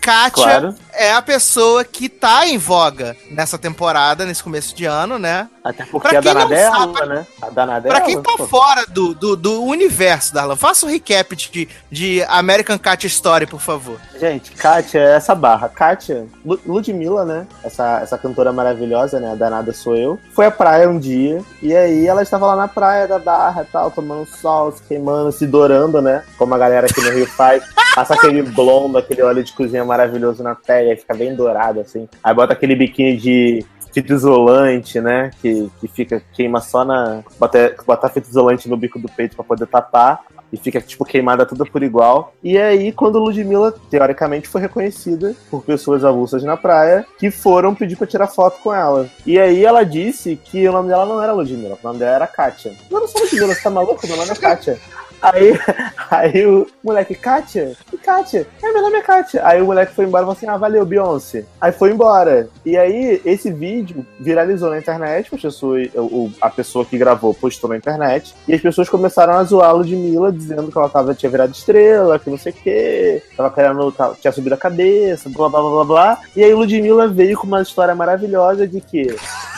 S2: Kátia
S3: Claro.
S2: É a pessoa que tá em voga nessa temporada, nesse começo de ano, né?
S3: Até porque
S2: Pra
S3: a
S2: quem não
S3: Danadela,
S2: sabe-
S3: né? A Danadela.
S2: Pra quem tá
S3: pô.
S2: fora do, do, do universo, Darlan, faça um recap de, de American Cat Story, por favor.
S3: Gente, Kátia é essa barra. Kátia, Lu- Ludmilla, né? Essa, essa cantora maravilhosa, né? A danada sou eu. Foi à praia um dia. E aí ela estava lá na praia da barra e tal, tomando sol, se queimando, se dourando, né? Como a galera aqui no Rio faz. Passa aquele blond, aquele óleo de cozinha maravilhoso na pele, aí fica bem dourado, assim. Aí bota aquele biquíni de fita isolante, né? Que, que fica, queima só na. Bota, bota fita isolante no bico do peito pra poder tapar e fica, tipo, queimada toda por igual. E aí, quando Ludmilla, teoricamente, foi reconhecida por pessoas avulsas na praia que foram pedir pra tirar foto com ela. E aí ela disse que o nome dela não era Ludmilla, o nome dela era Kátia. Eu não sou Ludmilla, você tá maluco? Meu nome é Kátia. Aí, aí o moleque, Kátia? Kátia? É, meu nome é Kátia. Aí o moleque foi embora e falou assim: ah, valeu, Beyoncé. Aí foi embora. E aí, esse vídeo viralizou na internet, a pessoa, o- a pessoa que gravou postou na internet, e as pessoas começaram a zoar a Ludmilla, dizendo que ela tava, tinha virado estrela, que não sei o quê, tava querendo, tinha subido a cabeça, blá blá blá blá blá. E aí Ludmilla veio com uma história maravilhosa de que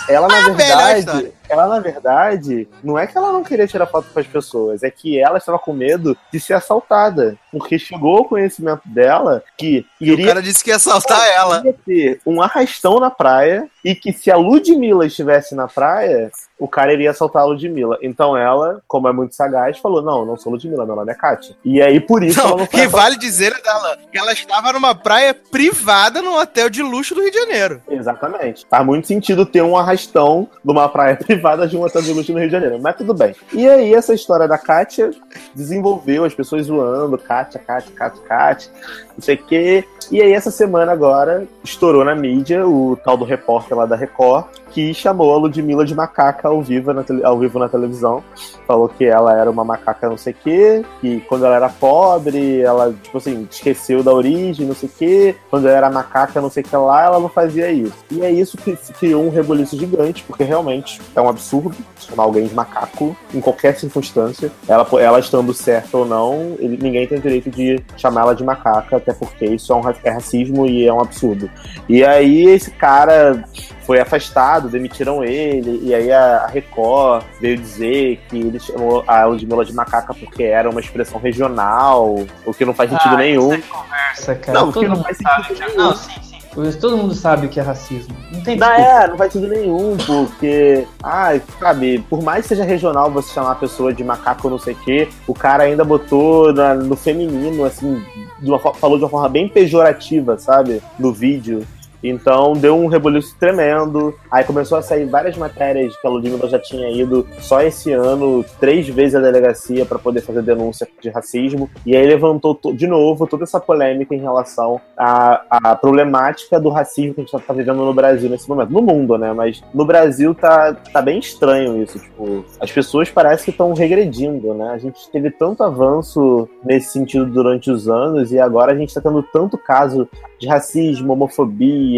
S3: ela, na
S2: Ah,
S3: verdade, ela, na verdade, não é que ela não queria tirar foto com as pessoas, é que ela estava com medo de ser assaltada. Porque chegou ao conhecimento dela que
S2: O
S3: iria,
S2: cara disse que ia assaltar ela.
S3: iria ter um arrastão na praia e que se a Ludmilla estivesse na praia, o cara iria assaltar a Ludmilla. Então ela, como é muito sagaz, falou: Não, não sou Ludmilla, meu nome é Kátia. E aí por isso ela
S2: Não,
S3: não foi
S2: e vale dizer, Darlan, que ela estava numa praia privada num hotel de luxo do Rio de Janeiro.
S3: Exatamente. Faz muito sentido ter um arrastão numa praia privada de um hotel de luxo no Rio de Janeiro. Mas tudo bem. E aí, essa história da Kátia desenvolveu as pessoas zoando, Kátia, Kátia, Kátia, Kátia, não sei o quê. E aí, essa semana agora, estourou na mídia o tal do repórter lá da Record, que chamou a Ludmilla de macaca ao vivo na, ao vivo na televisão. Falou que ela era uma macaca não sei o quê, que quando ela era pobre, ela, tipo assim, esqueceu da origem, não sei o quê. Quando ela era macaca não sei o que lá, ela não fazia isso. E é isso que criou um reboliço gigante, porque realmente é um absurdo chamar alguém de macaco em qualquer circunstância. Ela, ela estando certa ou não, ele- ninguém tem o direito de chamar ela de macaca, até porque isso é, um, é racismo e é um absurdo. E aí esse cara foi afastado, demitiram ele, e aí a Record veio dizer que ele chamou a Ludmilla de macaca porque era uma expressão regional, o que não faz sentido
S6: Ah,
S3: nenhum.
S6: Conversa, cara.
S3: Não,
S6: todo
S3: que não
S6: mundo
S3: faz
S6: sabe
S3: sentido
S6: que-
S3: nenhum.
S6: Não, sim, sim. Todo mundo sabe que é racismo. Não tem
S3: Não,
S6: desculpa.
S3: é, não faz sentido nenhum, porque, ai, sabe, por mais que seja regional você chamar a pessoa de macaco ou não sei o quê, o cara ainda botou na- no feminino, assim, de uma, falou de uma forma bem pejorativa, sabe, no vídeo. Então deu um rebuliço tremendo. Aí começou a sair várias matérias que a Ludmilla já tinha ido só esse ano três vezes à delegacia para poder fazer denúncia de racismo. E aí levantou to- de novo toda essa polêmica em relação à, à problemática do racismo que a gente tá vivendo no Brasil nesse momento. No mundo, né? Mas no Brasil tá, tá bem estranho isso. Tipo, as pessoas parecem que estão regredindo, né? A gente teve tanto avanço nesse sentido durante os anos e agora a gente tá tendo tanto caso de racismo, homofobia,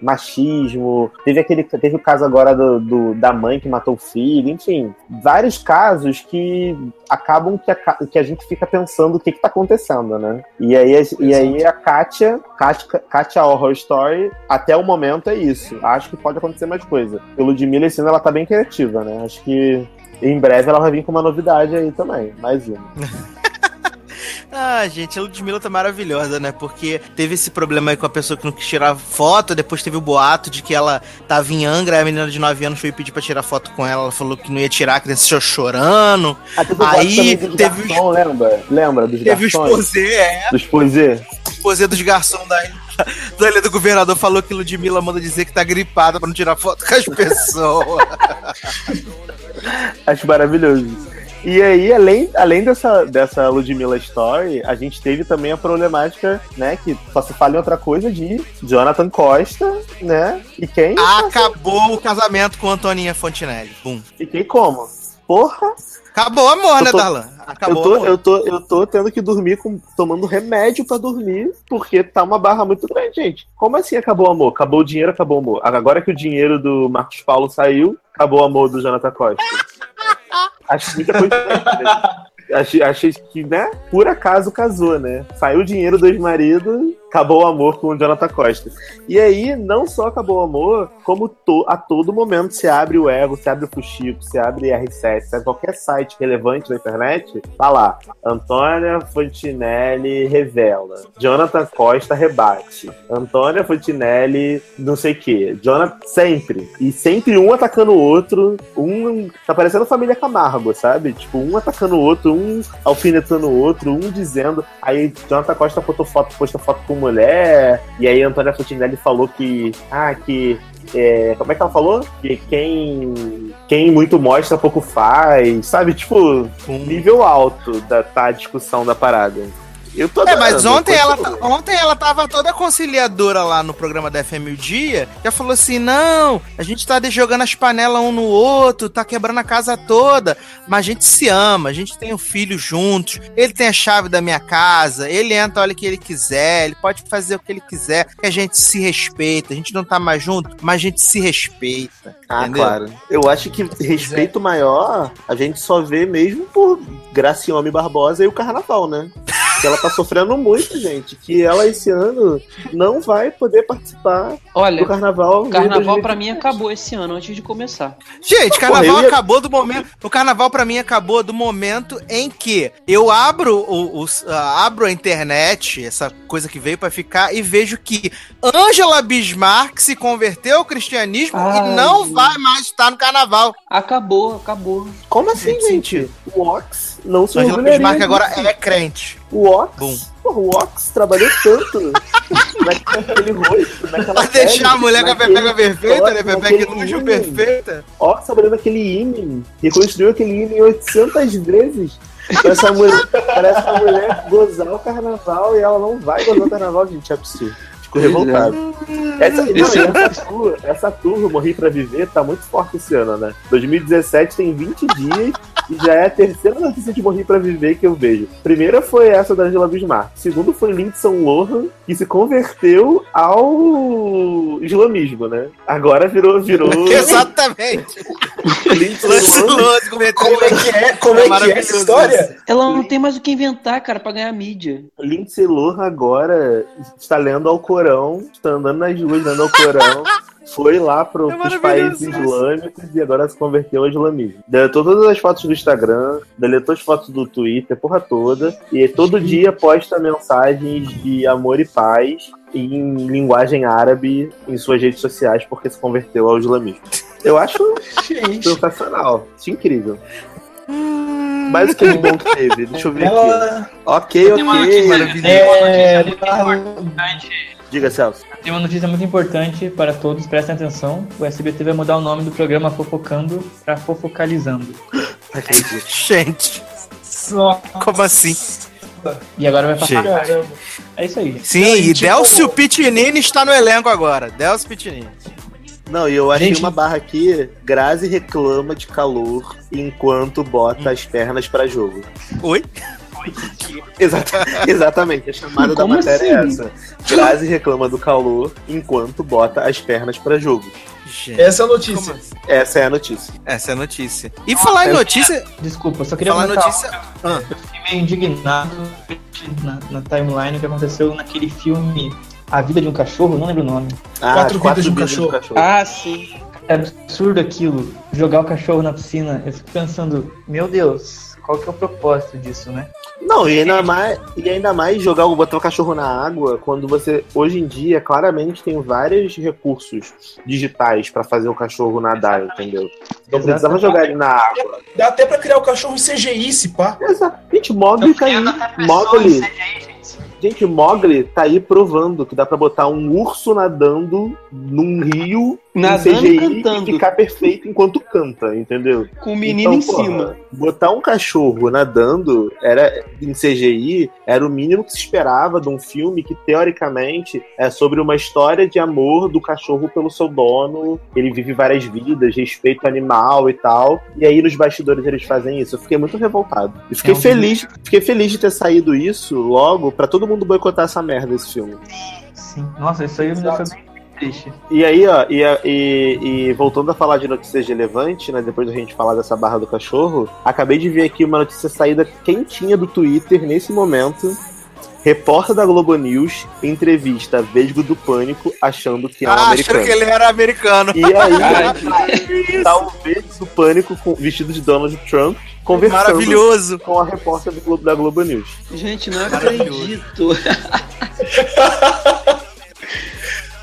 S3: machismo. Teve aquele, teve o caso agora do, do- da mãe que matou o filho, enfim, vários casos que acabam que a, que a gente fica pensando o que, que tá acontecendo, né? E aí, a- e aí a Kátia, Kátia, Kátia Horror Story, até o momento é isso. Acho que pode acontecer mais coisa. Pelo Ludmilla esse ano ela tá bem criativa, né? Acho que em breve ela vai vir com uma novidade aí também, mais uma.
S2: Ah, gente, a Ludmilla tá maravilhosa, né? Porque teve esse problema aí com a pessoa que não quis tirar foto, depois teve o boato de que ela tava em Angra, a menina de 9 anos foi pedir pra tirar foto com ela, ela falou que não ia tirar, a criança cho- chorando.
S3: Ah, teve o
S2: Aí teve-
S3: garçom, lembra? Lembra dos
S2: Teve o
S3: garçons?
S2: exposé, é,
S3: Dos posê?
S2: o exposé dos garçons da ilha, da ilha do governador falou que Ludmilla manda dizer que tá gripada pra não tirar foto com as pessoas.
S3: Acho maravilhoso. E aí, além, além dessa, dessa Ludmilla Story, a gente teve também a problemática, né, que só se fala em outra coisa de Jonathan Costa, né, e quem?
S2: Acabou o casamento com Antoninha Fontinelli. Bum.
S3: E quem como? Porra!
S2: Acabou o amor,
S3: Eu
S2: né,
S3: tô-
S2: Darlan? Acabou
S3: eu, tô,
S2: o amor.
S3: eu, tô, eu tô tendo que dormir com, tomando remédio pra dormir, porque tá uma barra muito grande, gente. Como assim acabou o amor? Acabou o dinheiro, acabou o amor. Agora que o dinheiro do Marcos Paulo saiu, acabou o amor do Jonathan Costa. Acho muita coincidência. né? Achei, achei que, né? Por acaso casou, né? Saiu o dinheiro do ex-marido, acabou o amor com o Jonathan Costa. E aí, não só acabou o amor, como to- a todo momento se abre o Ego, se abre o Fuxico, se abre R7, se abre qualquer site relevante da internet, tá lá. Antônia Fontinelli revela. Jonathan Costa rebate. Antônia Fontinelli não sei o quê. Jonathan, sempre. E sempre um atacando o outro. Um. Tá parecendo família Camargo, sabe? Tipo, um atacando o outro, um alfinetando o outro, um dizendo. Aí Jonathan Costa botou foto, posta foto com mulher. E aí Antônia Fontinelli falou que. Ah, que. é, como é que ela falou? Que quem, quem muito mostra, pouco faz, sabe? Tipo, nível alto da tá, a discussão da parada. Eu tô
S2: É, mas ontem ela, ta- ontem ela tava toda conciliadora lá no programa da FM o Dia, já falou assim: não, a gente tá jogando as panelas um no outro, tá quebrando a casa toda, mas a gente se ama, a gente tem um filho juntos, ele tem a chave da minha casa, ele entra a hora que ele quiser, ele pode fazer o que ele quiser, que a gente se respeita, a gente não tá mais junto, mas a gente se respeita.
S3: Ah,
S2: entendeu?
S3: claro. Eu acho que respeito maior a gente só vê mesmo por Graciome Barbosa e o Carnaval, né? tá sofrendo muito, gente. Que ela esse ano não vai poder participar
S4: Olha,
S3: do Carnaval.
S4: o carnaval pra mim acabou esse ano, antes de começar.
S2: Gente, carnaval
S3: Porra, ia-
S2: acabou do momento. O carnaval pra mim acabou do momento em que eu abro o, os- ah, abro a internet, essa coisa que veio pra ficar, e vejo que Angela Bismarck se converteu ao cristianismo
S4: Ai,
S2: e não
S4: gente.
S2: vai mais estar no carnaval.
S4: Acabou, acabou.
S3: Como assim, gente? O Ox não se
S2: Angela
S3: orgulharia
S2: Bismarck agora é crente.
S3: O Ox,
S2: Bum.
S3: porra, o Ox trabalhou tanto naquele rosto, naquela
S2: Vai deixar a
S3: pele,
S2: mulher com a pepeca perfeita, né? Pepeca inútil perfeita.
S3: Ox trabalhou naquele ímã, reconstruiu aquele ímã 800 vezes. Pra essa mulher, para essa mulher gozar o carnaval e ela não vai gozar o carnaval, gente, é absurdo. Fico
S4: é.
S3: revoltado. Essa, não, e essa, tour, essa tour Morri Pra Viver tá muito forte esse ano, né? 2017 tem 20 dias já é a terceira notícia de Morri Pra Viver que eu vejo. Primeira foi essa da Angela Bismarck. Segundo foi Lindsay Lohan, que se converteu ao islamismo, né? Agora virou, virou
S2: Exatamente.
S3: Lindsay Lohan.
S5: Como é que é? Como é que é essa história?
S4: Ela não tem mais o que inventar, cara, pra ganhar mídia.
S3: Lindsay Lohan agora está lendo ao Corão, está andando nas ruas lendo ao Corão. Foi lá pro,
S2: É
S3: pros
S2: maravilhoso
S3: países islâmicos e agora se converteu ao islamismo. Deletou todas as fotos do Instagram, deletou as fotos do Twitter, porra toda. E todo dia posta mensagens de amor e paz em linguagem árabe em suas redes sociais porque se converteu ao islamismo. Eu acho sensacional. Isso é incrível. Mas o que de bom que teve? Deixa eu ver aqui.
S5: ela
S3: Ok,
S6: uma
S3: ok.
S6: notícia,
S2: maravilhoso.
S5: É,
S6: muito importante.
S3: Diga, Celso.
S6: Tem uma notícia muito importante para todos, prestem atenção. O SBT vai mudar o nome do programa Fofocando para Fofocalizando.
S3: Acredito.
S2: Gente,
S5: só.
S2: como assim?
S6: E agora vai passar.
S5: Caramba.
S6: É isso aí.
S2: Sim,
S5: Não, e tipo-
S2: Delcio Pitinini está no elenco agora. Delcio Pitinini.
S3: Não, e eu achei
S5: Gente-
S3: uma barra aqui. Grazi reclama de calor enquanto bota as pernas pra jogo.
S2: Oi?
S3: Exata, exatamente, a chamada da matéria é
S4: assim?
S3: essa. Grazi reclama do calor enquanto bota as pernas pra jogo.
S2: Gente,
S5: Essa é a notícia.
S3: Essa é a notícia.
S2: essa é a notícia. E falar em
S6: eu-
S2: notícia,
S6: Desculpa, só queria
S2: falar em
S6: comentar
S2: notícia. Ah,
S6: Eu fiquei meio indignado na, na timeline que aconteceu naquele filme A Vida de um Cachorro, não lembro o nome.
S3: Ah,
S5: Quatro vidas de um
S3: vidas
S5: cachorro.
S4: Ah, sim.
S6: É absurdo aquilo, jogar o cachorro na piscina. Eu fico pensando, meu Deus, qual que é o propósito disso, né?
S3: Não, e ainda mais, e ainda mais jogar o botar o cachorro na água quando você hoje em dia claramente tem vários recursos digitais pra fazer o cachorro nadar, entendeu? Não precisava jogar ele na água.
S5: Dá até pra criar o cachorro em CGI, se pá.
S3: Exato. Gente, Mogli tá aí. Mogli. Gente, Mogli tá aí provando que dá pra botar um urso nadando num rio
S4: Nadando
S3: CGI
S4: cantando.
S3: e ficar perfeito enquanto canta, entendeu?
S4: Com o menino
S3: Então,
S4: em
S3: porra,
S4: cima.
S3: Botar um cachorro nadando era em CGI era o mínimo que se esperava de um filme que, teoricamente, é sobre uma história de amor do cachorro pelo seu dono. Ele vive várias vidas, respeito animal e tal. E aí nos bastidores eles fazem isso. Eu fiquei muito revoltado. E fiquei
S6: É um
S3: feliz, fiquei feliz de ter saído isso logo pra todo mundo boicotar essa merda esse filme.
S6: Sim. Nossa, isso aí me deixou bem triste.
S3: E aí, ó, e, e- e voltando a falar de notícias relevantes, né? Depois da gente falar dessa barra do cachorro, acabei de ver aqui uma notícia saída quentinha do Twitter nesse momento. Repórter da Globo News entrevista Vesgo do Pânico achando que é um
S2: Ah,
S3: americano.
S2: achando que ele era americano.
S3: E aí,
S4: Ai,
S3: tá o Vesgo do Pânico com- vestido de Donald Trump conversando
S2: Maravilhoso.
S3: com a repórter do Globo- da Globo News.
S4: Gente, não acredito.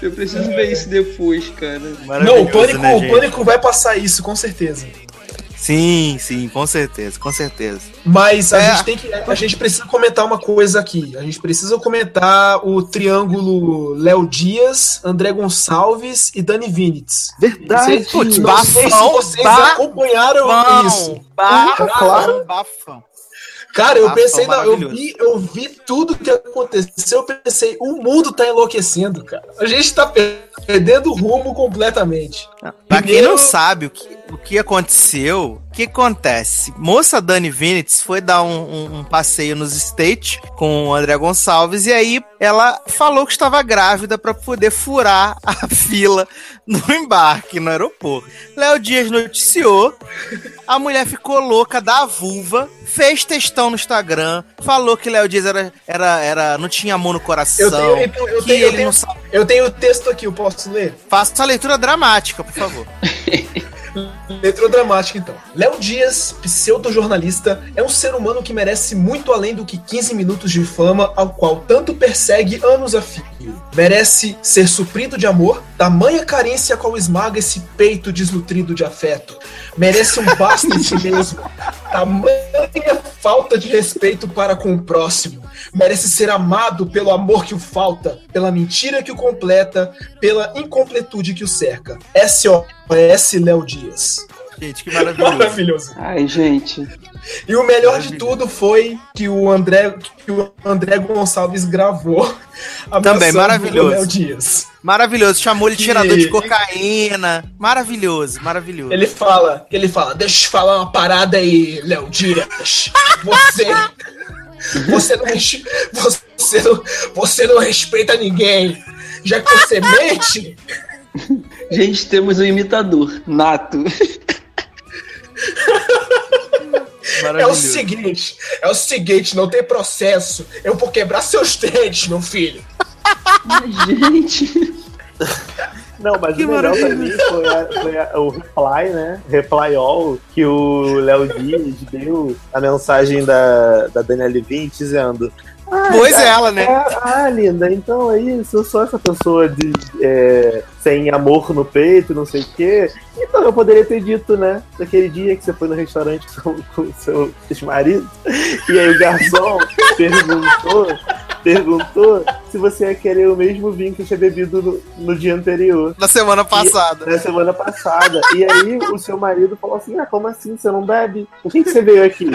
S4: Eu preciso ver isso depois, cara.
S5: Não, o pânico,
S2: né,
S5: o pânico vai passar isso, com certeza.
S2: Sim, sim, com certeza, com certeza.
S5: Mas a
S2: É.
S5: gente tem que. A gente precisa comentar uma coisa aqui. A gente precisa comentar o triângulo Léo Dias, André Gonçalves e Dani Vinitz.
S3: Verdade!
S2: Putz,
S5: Não sei se
S2: bafão,
S5: vocês acompanharam
S2: Bafão,
S5: isso.
S2: bafão,
S3: claro.
S2: bafão.
S5: Cara, eu
S2: Bafão
S5: pensei, na, eu, vi, eu vi tudo que aconteceu, eu pensei, o mundo tá enlouquecendo, cara. A gente tá perdendo o rumo completamente.
S2: Pra quem
S5: Primeiro-
S2: não sabe o que, o que aconteceu, o que acontece? Moça Dani Vinitz foi dar um, um- um passeio nos States com o André Gonçalves e aí ela falou que estava grávida pra poder furar a fila no embarque no aeroporto. Léo Dias noticiou, a mulher ficou louca da vulva, fez textão no Instagram, falou que Léo Dias era, era, era, não tinha amor no coração,
S5: Eu tenho, eu tenho, eu tenho o texto aqui, eu posso ler?
S2: Faça a leitura dramática, por favor.
S5: Letra dramática, então. Léo Dias, pseudo-jornalista, é um ser humano que merece muito além do que 15 minutos de fama, ao qual tanto persegue anos a fio. Merece ser suprido de amor, tamanha carência qual esmaga esse peito desnutrido de afeto. Merece um basta em si mesmo, tamanha falta de respeito para com o próximo. Merece ser amado pelo amor que o falta, pela mentira que o completa, pela incompletude que o cerca. SOS Léo Dias.
S2: Gente, que maravilhoso.
S5: Maravilhoso.
S4: Ai, gente.
S5: E o melhor de tudo foi que o André, que o André Gonçalves gravou a
S2: Também, maravilhoso.
S5: Léo Dias.
S2: Maravilhoso, chamou ele
S5: Que-
S2: tirador de cocaína. Maravilhoso, maravilhoso.
S5: Ele fala, ele fala, deixa eu te falar uma parada aí, Léo Dias. Você. Você não, você, não, você não respeita ninguém. Já que você mente,
S4: Gente, temos um imitador, nato.
S5: é o seguinte: é o seguinte, não tem processo. Eu vou quebrar seus dentes, meu filho.
S4: Gente.
S3: Não, mas
S2: Que
S3: o melhor pra mim foi, a- foi a- o reply, né? Reply all, que o Léo Dias deu a mensagem da, da Daniela Vinte dizendo. "Ah,
S2: Pois
S3: é,
S2: é, ela, né?
S3: é, ah, linda, então é isso, eu sou essa pessoa de, é, sem amor no peito, não sei o quê. Então eu poderia ter dito, né? Daquele dia que você foi no restaurante com, com o seu ex-marido, e aí o garçom perguntou, perguntou se você ia querer o mesmo vinho que tinha bebido no, no dia anterior.
S2: Na semana passada.
S3: Na semana passada. E aí o seu marido falou assim: Ah, como assim? Você não bebe? Por que, que você veio aqui?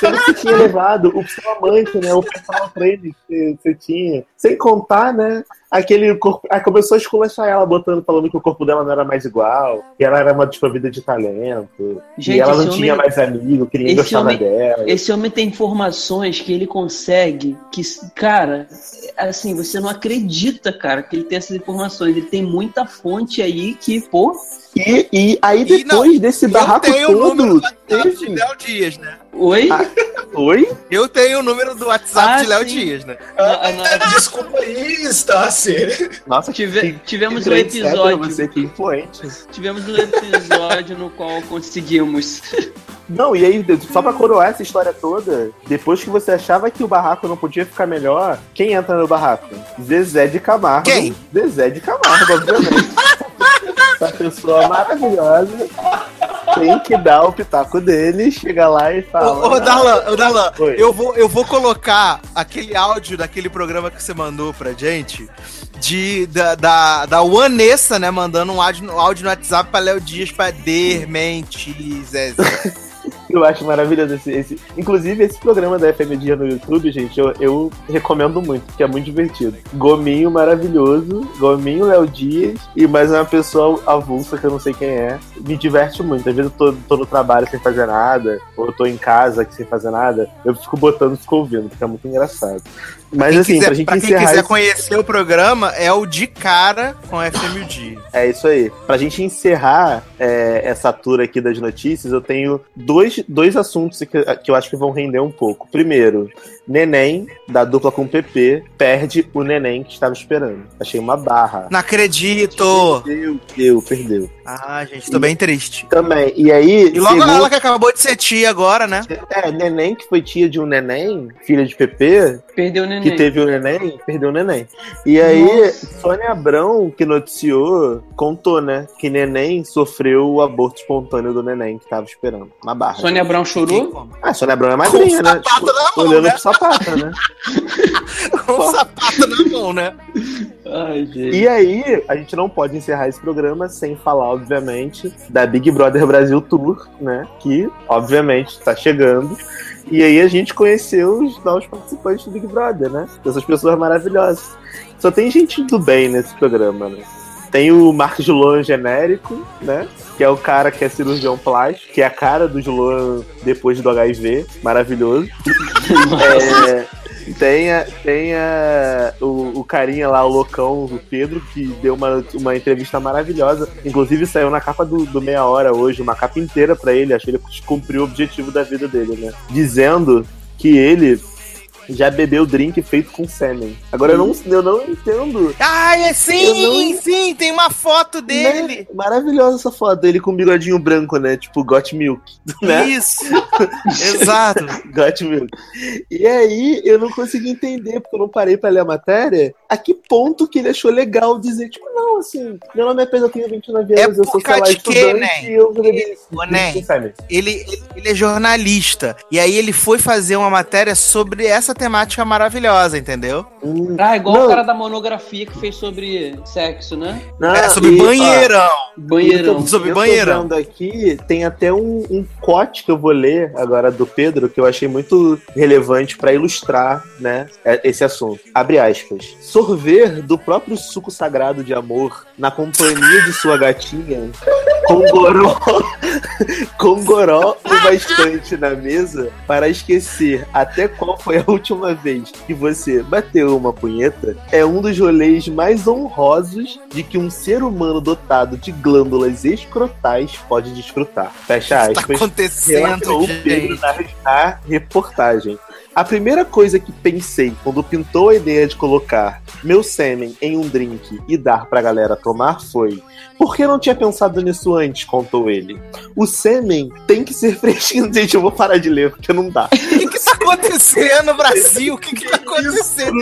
S3: Você tinha levado o seu amante, né? O personal trainer que você tinha. Sem contar, né? Aquele corpo. Aí começou a esculachar ela, botando, falando que o corpo dela não era mais igual, que ela era uma desprovida de talento,
S4: Gente,
S3: e ela não tinha
S4: homem-
S3: mais amigo, que ninguém
S4: esse
S3: gostava
S4: homem-
S3: dela.
S4: Esse homem tem informações que ele consegue, que, cara, assim, você não acredita, cara, que ele tem essas informações. Ele tem muita fonte aí que, pô,
S3: E, e aí
S2: E não,
S3: depois desse
S2: Eu
S3: barraco
S2: tenho o número
S3: todo,
S2: do WhatsApp de
S3: teve...
S2: Léo Dias, né?
S4: Oi?
S3: Ah. Oi?
S2: Eu tenho o número do WhatsApp
S4: Ah,
S2: de Léo. Dias, né?
S4: Ah, não.
S5: Desculpa aí, Stassi.
S3: Nossa,
S4: Tive-
S3: que-
S4: tivemos
S3: que
S4: um episódio.
S3: Você que influente.
S4: Tivemos um episódio no qual conseguimos.
S3: Não, e aí, só pra coroar essa história toda, depois que você achava que o barraco não podia ficar melhor, quem entra no barraco? Zezé de Camargo.
S2: Quem?
S3: Zezé de Camargo, obviamente. essa pessoa maravilhosa tem que dar o pitaco dele, chega lá e fala.
S2: Ô, ô Darlan, ô, Darlan
S3: Oi.
S2: eu, vou, eu vou colocar aquele áudio daquele programa que você mandou pra gente de, da, da, da Vanessa, né? Mandando um áudio, um áudio no WhatsApp pra Léo Dias pra desmentir, Zezé.
S3: Eu acho maravilhoso esse, esse. Inclusive, esse programa da FM Dia no YouTube, gente, eu, eu recomendo muito, porque é muito divertido. Gominho maravilhoso, Gominho Léo Dias e mais uma pessoa avulsa que eu não sei quem é. Me diverte muito. Às vezes eu tô, tô no trabalho sem fazer nada, ou eu tô em casa sem fazer nada, eu fico botando e fico ouvindo, fica muito engraçado. Mas
S2: Quem
S3: assim,
S2: quiser-
S3: pra gente
S2: pra quem
S3: encerrar.
S2: quiser
S3: esse-
S2: conhecer o programa, é o de cara com FM Dia.
S3: É isso aí. Pra gente encerrar é, essa tour aqui das notícias, eu tenho dois, dois assuntos que, que eu acho que vão render um pouco. Primeiro, Neném, da dupla com PP, perde o Neném que estava esperando. Achei uma barra.
S2: Não acredito!
S3: Perdeu, perdeu, perdeu.
S2: Ah, gente, tô bem triste.
S3: Também. E aí,
S2: E logo
S3: segundo-
S2: ela que acabou de ser tia agora, né?
S3: é, Neném, que foi tia de um Neném, filha de PP,
S4: Perdeu o neném.
S3: que teve o neném, perdeu o neném. E aí,
S4: Nossa.
S3: Sônia Abrão, que noticiou, contou, né, que neném sofreu o aborto espontâneo do neném que tava esperando na barra.
S4: Sônia Abrão chorou?
S2: Com
S3: Ah, Sônia Abrão é madrinha,
S2: Com o
S3: né?
S2: sapato na mão,
S3: olhando
S2: né?
S3: pro sapato, né?
S2: um sapato na mão, né?
S4: Ai, gente.
S3: E aí, a gente não pode encerrar esse programa sem falar, obviamente, da Big Brother Brasil Tour, né? Que, obviamente, tá chegando. E aí a gente conheceu os novos participantes do Big Brother, né? Essas pessoas maravilhosas. Só tem gente do bem nesse programa, né? Tem o Marcos Julon genérico, né? Que é o cara que é cirurgião plástico, que é a cara do Julon depois do HIV. Maravilhoso. É, tem a, tem a- o, o carinha lá, o loucão, o Pedro, que deu uma, uma entrevista maravilhosa. Inclusive saiu na capa do, do Meia Hora hoje, uma capa inteira pra ele. Acho que ele cumpriu o objetivo da vida dele, né? Dizendo que ele já bebeu drink feito com sêmen. Agora eu não, eu não entendo.
S2: Ah, é sim,
S3: não-
S2: sim, tem uma foto dele.
S3: Né? Maravilhosa essa foto dele com um bigodinho branco, né? Tipo Got Milk, né?
S2: Isso. Exato.
S3: Got Milk. E aí eu não consegui entender, porque eu não parei pra ler a matéria, a que ponto que ele achou legal dizer, tipo, não, assim, meu nome é Pedro, eu tenho 29
S2: É
S3: anos, eu sou, sei lá, estudante
S2: né?
S3: e eu com sêmen.
S2: ele, ele, ele é jornalista. E aí ele foi fazer uma matéria sobre essa temática maravilhosa, entendeu?
S3: Hum,
S4: Ah, igual
S3: Não.
S4: o cara da monografia que fez sobre sexo, né?
S3: não,
S2: é sobre
S3: e, ó,
S2: banheirão.
S4: Banheirão.
S2: Sobre banheirão.
S3: aqui, tem até um, um cote que eu vou ler agora do Pedro, que eu achei muito relevante pra ilustrar, né, é- esse assunto. Abre aspas. Sorver do próprio suco sagrado de amor na companhia de sua gatinha, com goró, com goró o bastante na mesa para esquecer até qual foi a última vez que você bateu uma punheta, é um dos rolês mais honrosos de que um ser humano dotado de glândulas escrotais pode desfrutar. Fecha
S2: Tá
S3: aspas.
S2: acontecendo,
S3: Relatou o Pedro
S2: gente.
S3: na, na reportagem. A primeira coisa que pensei quando pintou a ideia de colocar meu sêmen em um drink e dar pra galera tomar foi: por que não tinha pensado nisso antes? contou ele. O sêmen tem que ser fresquinho. Gente, eu vou parar de ler porque não dá.
S2: O que, que tá acontecendo, Brasil? O que, que tá acontecendo?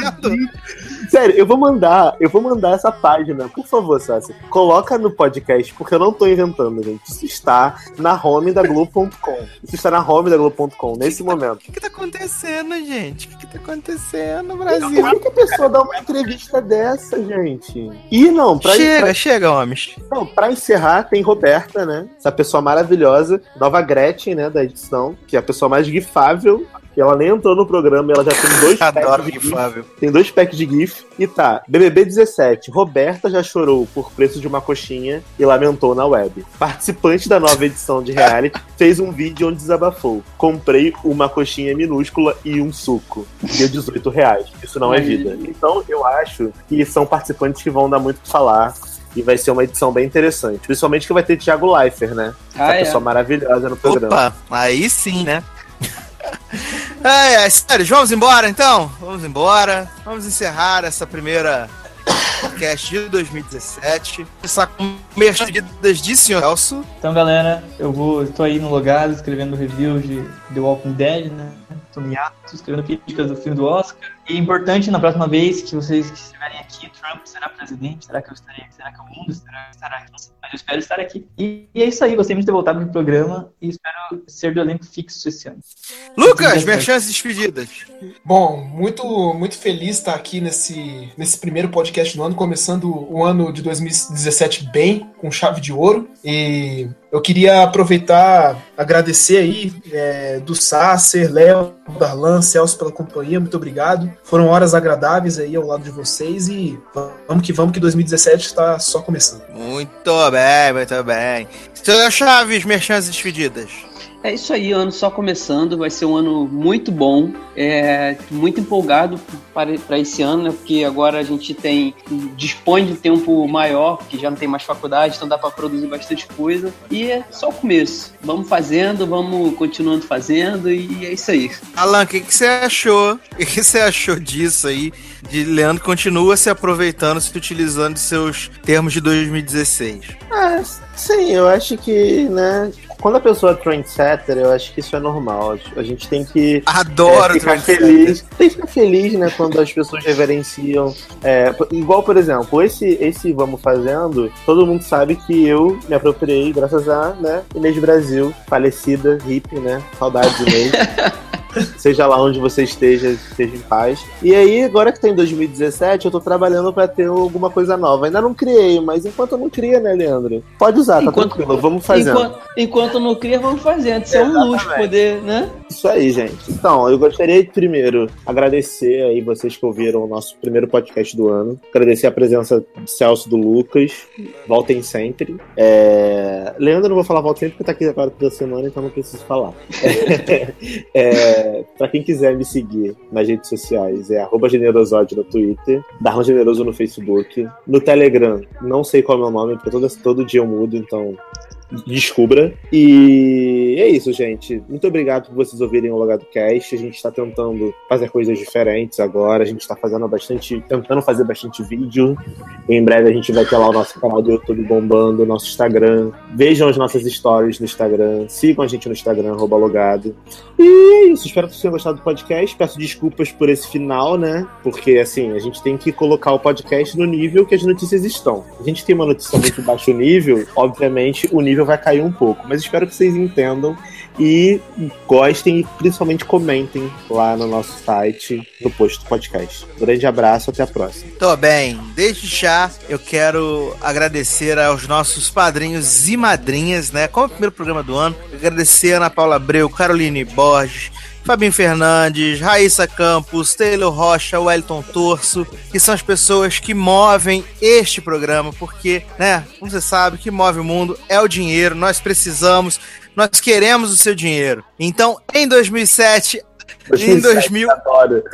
S3: Sério, eu vou mandar, eu vou mandar essa página, por favor, Sassi. Coloca no podcast, porque eu não tô inventando, gente. Isso está na home da Globo.com. Isso está na home da Globo.com, nesse momento.
S2: O que, que tá acontecendo, gente? O que, que tá acontecendo,
S3: Como
S2: Brasil?
S3: é que a pessoa dá uma entrevista dessa, gente? E não, pra,
S2: Chega,
S3: pra,
S2: chega, homens.
S3: não, pra encerrar, tem Roberta, né? Essa pessoa maravilhosa, nova Gretchen, né, da edição, que é a pessoa mais gifável. E ela nem entrou no programa, ela já tem dois
S2: Adoro
S3: packs de
S2: o
S3: GIF.
S2: Fábio.
S3: Tem dois packs de GIF. E tá, BBB 17. Roberta já chorou por preço de uma coxinha e lamentou na web. Participante da nova edição de reality fez um vídeo onde desabafou. Comprei uma coxinha minúscula e um suco. Deu 18 reais. Isso não é vida. Então eu acho que são participantes que vão dar muito o que falar. E vai ser uma edição bem interessante. Principalmente que vai ter Thiago Leifert, né? Essa
S4: Ah, é.
S3: pessoa maravilhosa no programa.
S2: Opa, aí sim, né? É, é, sério, vamos embora então? Vamos embora. Vamos encerrar essa primeira podcast de 2017. Começar com medidas de senhor Elso.
S6: Então, galera, eu vou. tô aí no logado escrevendo reviews de The Walking Dead, né? No hiato, escrevendo críticas do filme do Oscar. E é importante na próxima vez que vocês que estiverem aqui, Trump será presidente? Será que eu estarei aqui? Será que o mundo estará, estará aqui? Mas eu espero estar aqui. E, e é isso aí, gostei muito de ter voltado no programa e espero ser do elenco fixo esse ano.
S2: Lucas, minhas chances despedidas.
S5: Bom, muito, muito feliz de estar aqui nesse, nesse primeiro podcast do ano, começando o ano de 2017 bem, com chave de ouro. E eu queria aproveitar, agradecer aí é, do Sasser, Léo, Darlan, Celso pela companhia, muito obrigado. Foram horas agradáveis aí ao lado de vocês e vamos que vamos que 2017 está só começando.
S2: Muito bem, muito bem. Seu Chaves, chances despedidas.
S4: É isso aí, ano só começando, vai ser um ano muito bom, é, muito empolgado para, para esse ano, né? Porque agora a gente tem dispõe de tempo maior, porque já não tem mais faculdade, então dá para produzir bastante coisa. E é só o começo. Vamos fazendo, vamos continuando fazendo e é isso aí.
S2: Alan, o que, que você achou? O que, que você achou disso aí? De Leandro continua se aproveitando, se utilizando de seus termos de 2016.
S3: Ah, sim, eu acho que, né? Quando a pessoa é trendsetter, eu acho que isso é normal. A gente tem que
S2: Adoro
S3: é, ficar feliz. Tem que ficar feliz, né? Quando as pessoas reverenciam. É, igual, por exemplo, esse, esse Vamos Fazendo, todo mundo sabe que eu me apropriei graças a né, Inês Brasil, falecida, hippie, né? Saudades, Inês. Seja lá onde você esteja, esteja em paz. E aí, agora que tá em 2017, eu tô trabalhando pra ter alguma coisa nova. Ainda não criei, mas enquanto eu não cria, né, Leandro? Pode usar, tá
S4: Enquanto-
S3: tranquilo, vamos fazendo.
S4: Enquanto, enquanto não cria, vamos fazendo. Isso é um luxo poder, né?
S3: Isso aí, gente. Então, eu gostaria de primeiro agradecer aí vocês que ouviram o nosso primeiro podcast do ano. Agradecer a presença do Celso do Lucas. Voltem sempre. É... Leandro, não vou falar voltem sempre porque tá aqui agora toda semana, então não preciso falar. É... Pra quem quiser me seguir nas redes sociais, é generosode no Twitter, Darlan Generoso no Facebook. No Telegram, não sei qual é o meu nome, porque todo, todo dia eu mudo, então descubra. E é isso, gente. Muito obrigado por vocês ouvirem o Logado Cast. A gente tá tentando fazer coisas diferentes agora. A gente tá fazendo bastante. tentando fazer bastante vídeo. Em breve a gente vai ter lá o nosso canal do YouTube bombando, o nosso Instagram. Vejam as nossas stories no Instagram. Sigam a gente no Instagram, logado. E é isso. Espero que vocês tenham gostado do podcast. Peço desculpas por esse final, né? Porque assim, a gente tem que colocar o podcast no nível que as notícias estão. A gente tem uma notícia muito baixo nível, obviamente o nível vai cair um pouco. Mas espero que vocês entendam e gostem e principalmente comentem lá no nosso site, no post do podcast. Grande abraço, até a próxima.
S2: Tô bem, desde já eu quero agradecer aos nossos padrinhos e madrinhas, né? Como é o primeiro programa do ano, agradecer a Ana Paula Abreu, Caroline Borges, Fabinho Fernandes, Raíssa Campos, Taylor Rocha, Wellington Torso, que são as pessoas que movem este programa, porque, né, como você sabe, o que move o mundo é o dinheiro, nós precisamos, nós queremos o seu dinheiro. Então, em 2007, em 2000,
S3: Adoro.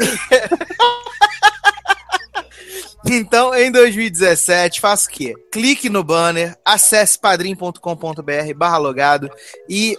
S2: Então, em 2017, faça o quê? Clique no banner, acesse padrim.com.br barra logado e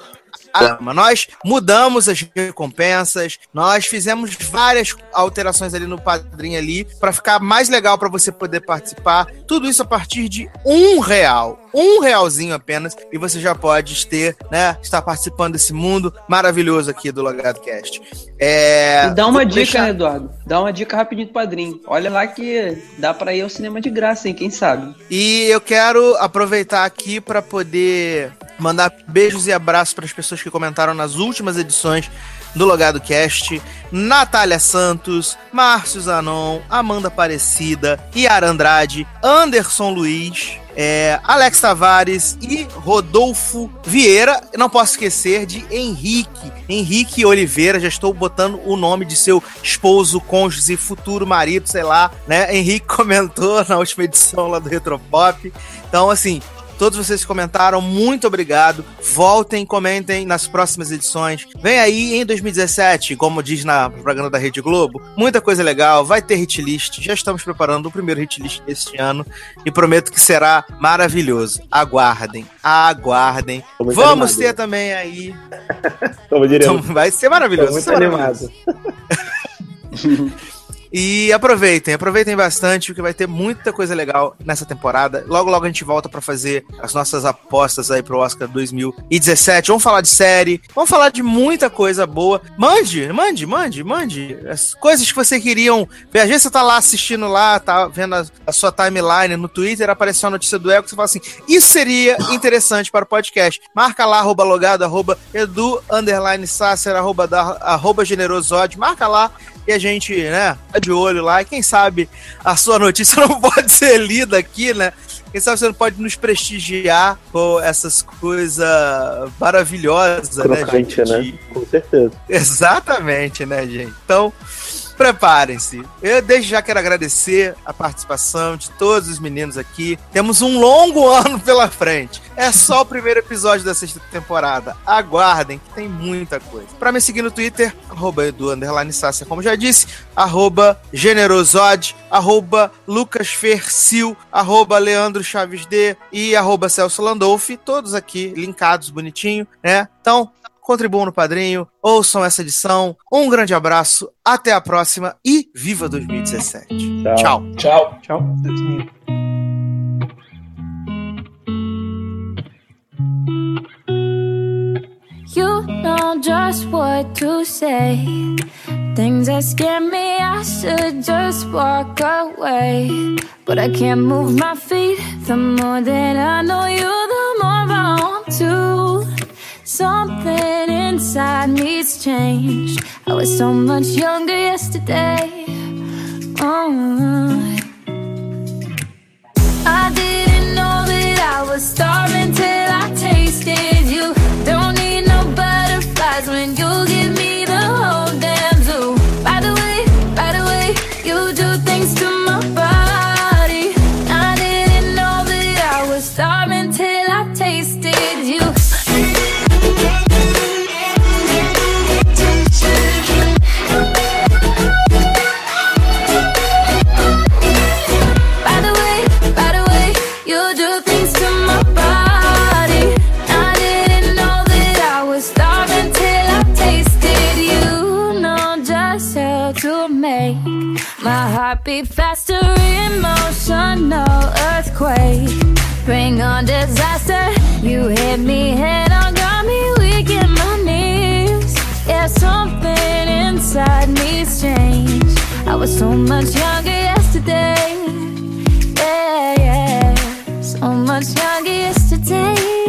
S2: nós mudamos as recompensas, nós fizemos várias alterações ali no padrinho ali para ficar mais legal para você poder participar. Tudo isso a partir de um real, um realzinho apenas e você já pode ter, né, estar participando desse mundo maravilhoso aqui do Logado Cast. É,
S4: E dá uma dica,
S2: deixar-
S4: né, Eduardo? Dá uma dica rapidinho do padrinho. Olha lá que dá pra ir ao cinema de graça, hein? Quem sabe?
S2: E eu quero aproveitar aqui para poder mandar beijos e abraços para as pessoas que comentaram nas últimas edições do Logado Cast. Natália Santos, Márcio Zanon, Amanda Aparecida, Yara Andrade, Anderson Luiz, é, Alex Tavares e Rodolfo Vieira. Não posso esquecer de Henrique. Henrique Oliveira, já estou botando o nome de seu esposo, cônjuge, futuro marido, sei lá, né? Henrique comentou na última edição lá do Retropop. Então, assim, Todos vocês que comentaram, muito obrigado. Voltem, comentem nas próximas edições. Vem aí em 2017, como diz na propaganda da Rede Globo, muita coisa legal. Vai ter hit list. Já estamos preparando o primeiro hit list este ano e prometo que será maravilhoso. Aguardem, aguardem.
S3: Tô muito
S2: Vamos
S3: animado.
S2: ter também aí.
S3: Como
S2: Então, vai ser
S3: tô
S2: maravilhoso.
S3: muito
S2: ser maravilhoso.
S3: animado.
S2: E aproveitem, aproveitem bastante, porque vai ter muita coisa legal nessa temporada. Logo, logo a gente volta pra fazer as nossas apostas aí pro Oscar 2017. Vamos falar de série, vamos falar de muita coisa boa. Mande, mande, mande, mande. As coisas que você queriam ver. Às vezes você tá lá assistindo lá, tá vendo a, a sua timeline no Twitter, apareceu a notícia do Eco, você fala assim, isso seria interessante para o podcast. Marca lá, arroba logado, arroba edu, underline sácer, arroba, arroba marca lá e a gente, né, tá de olho lá. E quem sabe a sua notícia não pode ser lida aqui, né? Quem sabe você não pode nos prestigiar com essas coisas maravilhosas, né, gente?
S3: né? Com certeza.
S2: Exatamente, né, gente? Então, preparem-se. Eu desde já quero agradecer a participação de todos os meninos aqui. Temos um longo ano pela frente. É só o primeiro episódio da sexta temporada. Aguardem, que tem muita coisa. Para me seguir no Twitter, arroba edu, sácia, como já disse, arroba generosode, arroba lucasfercil, arroba leandro chaves d e arroba celso landolfi, todos aqui linkados bonitinho, né? Então, contribuam no padrinho, ouçam essa edição. Um grande abraço, até a próxima e viva 2017.
S3: Tchau.
S2: Tchau.
S5: Tchau.
S6: Tchau.
S1: You know just what to say. Things that scare me, I should just walk away. But I can't move my feet. The more that I know you, the more I want to. Something inside me's changed. I was so much younger yesterday. Oh. I didn't know that I was starving till I tasted you. My heart beat faster. Emotional earthquake, bring on disaster. You hit me head on, got me weak in my knees. Yeah, something inside me's changed. I was so much younger yesterday. Yeah, yeah. So much younger yesterday.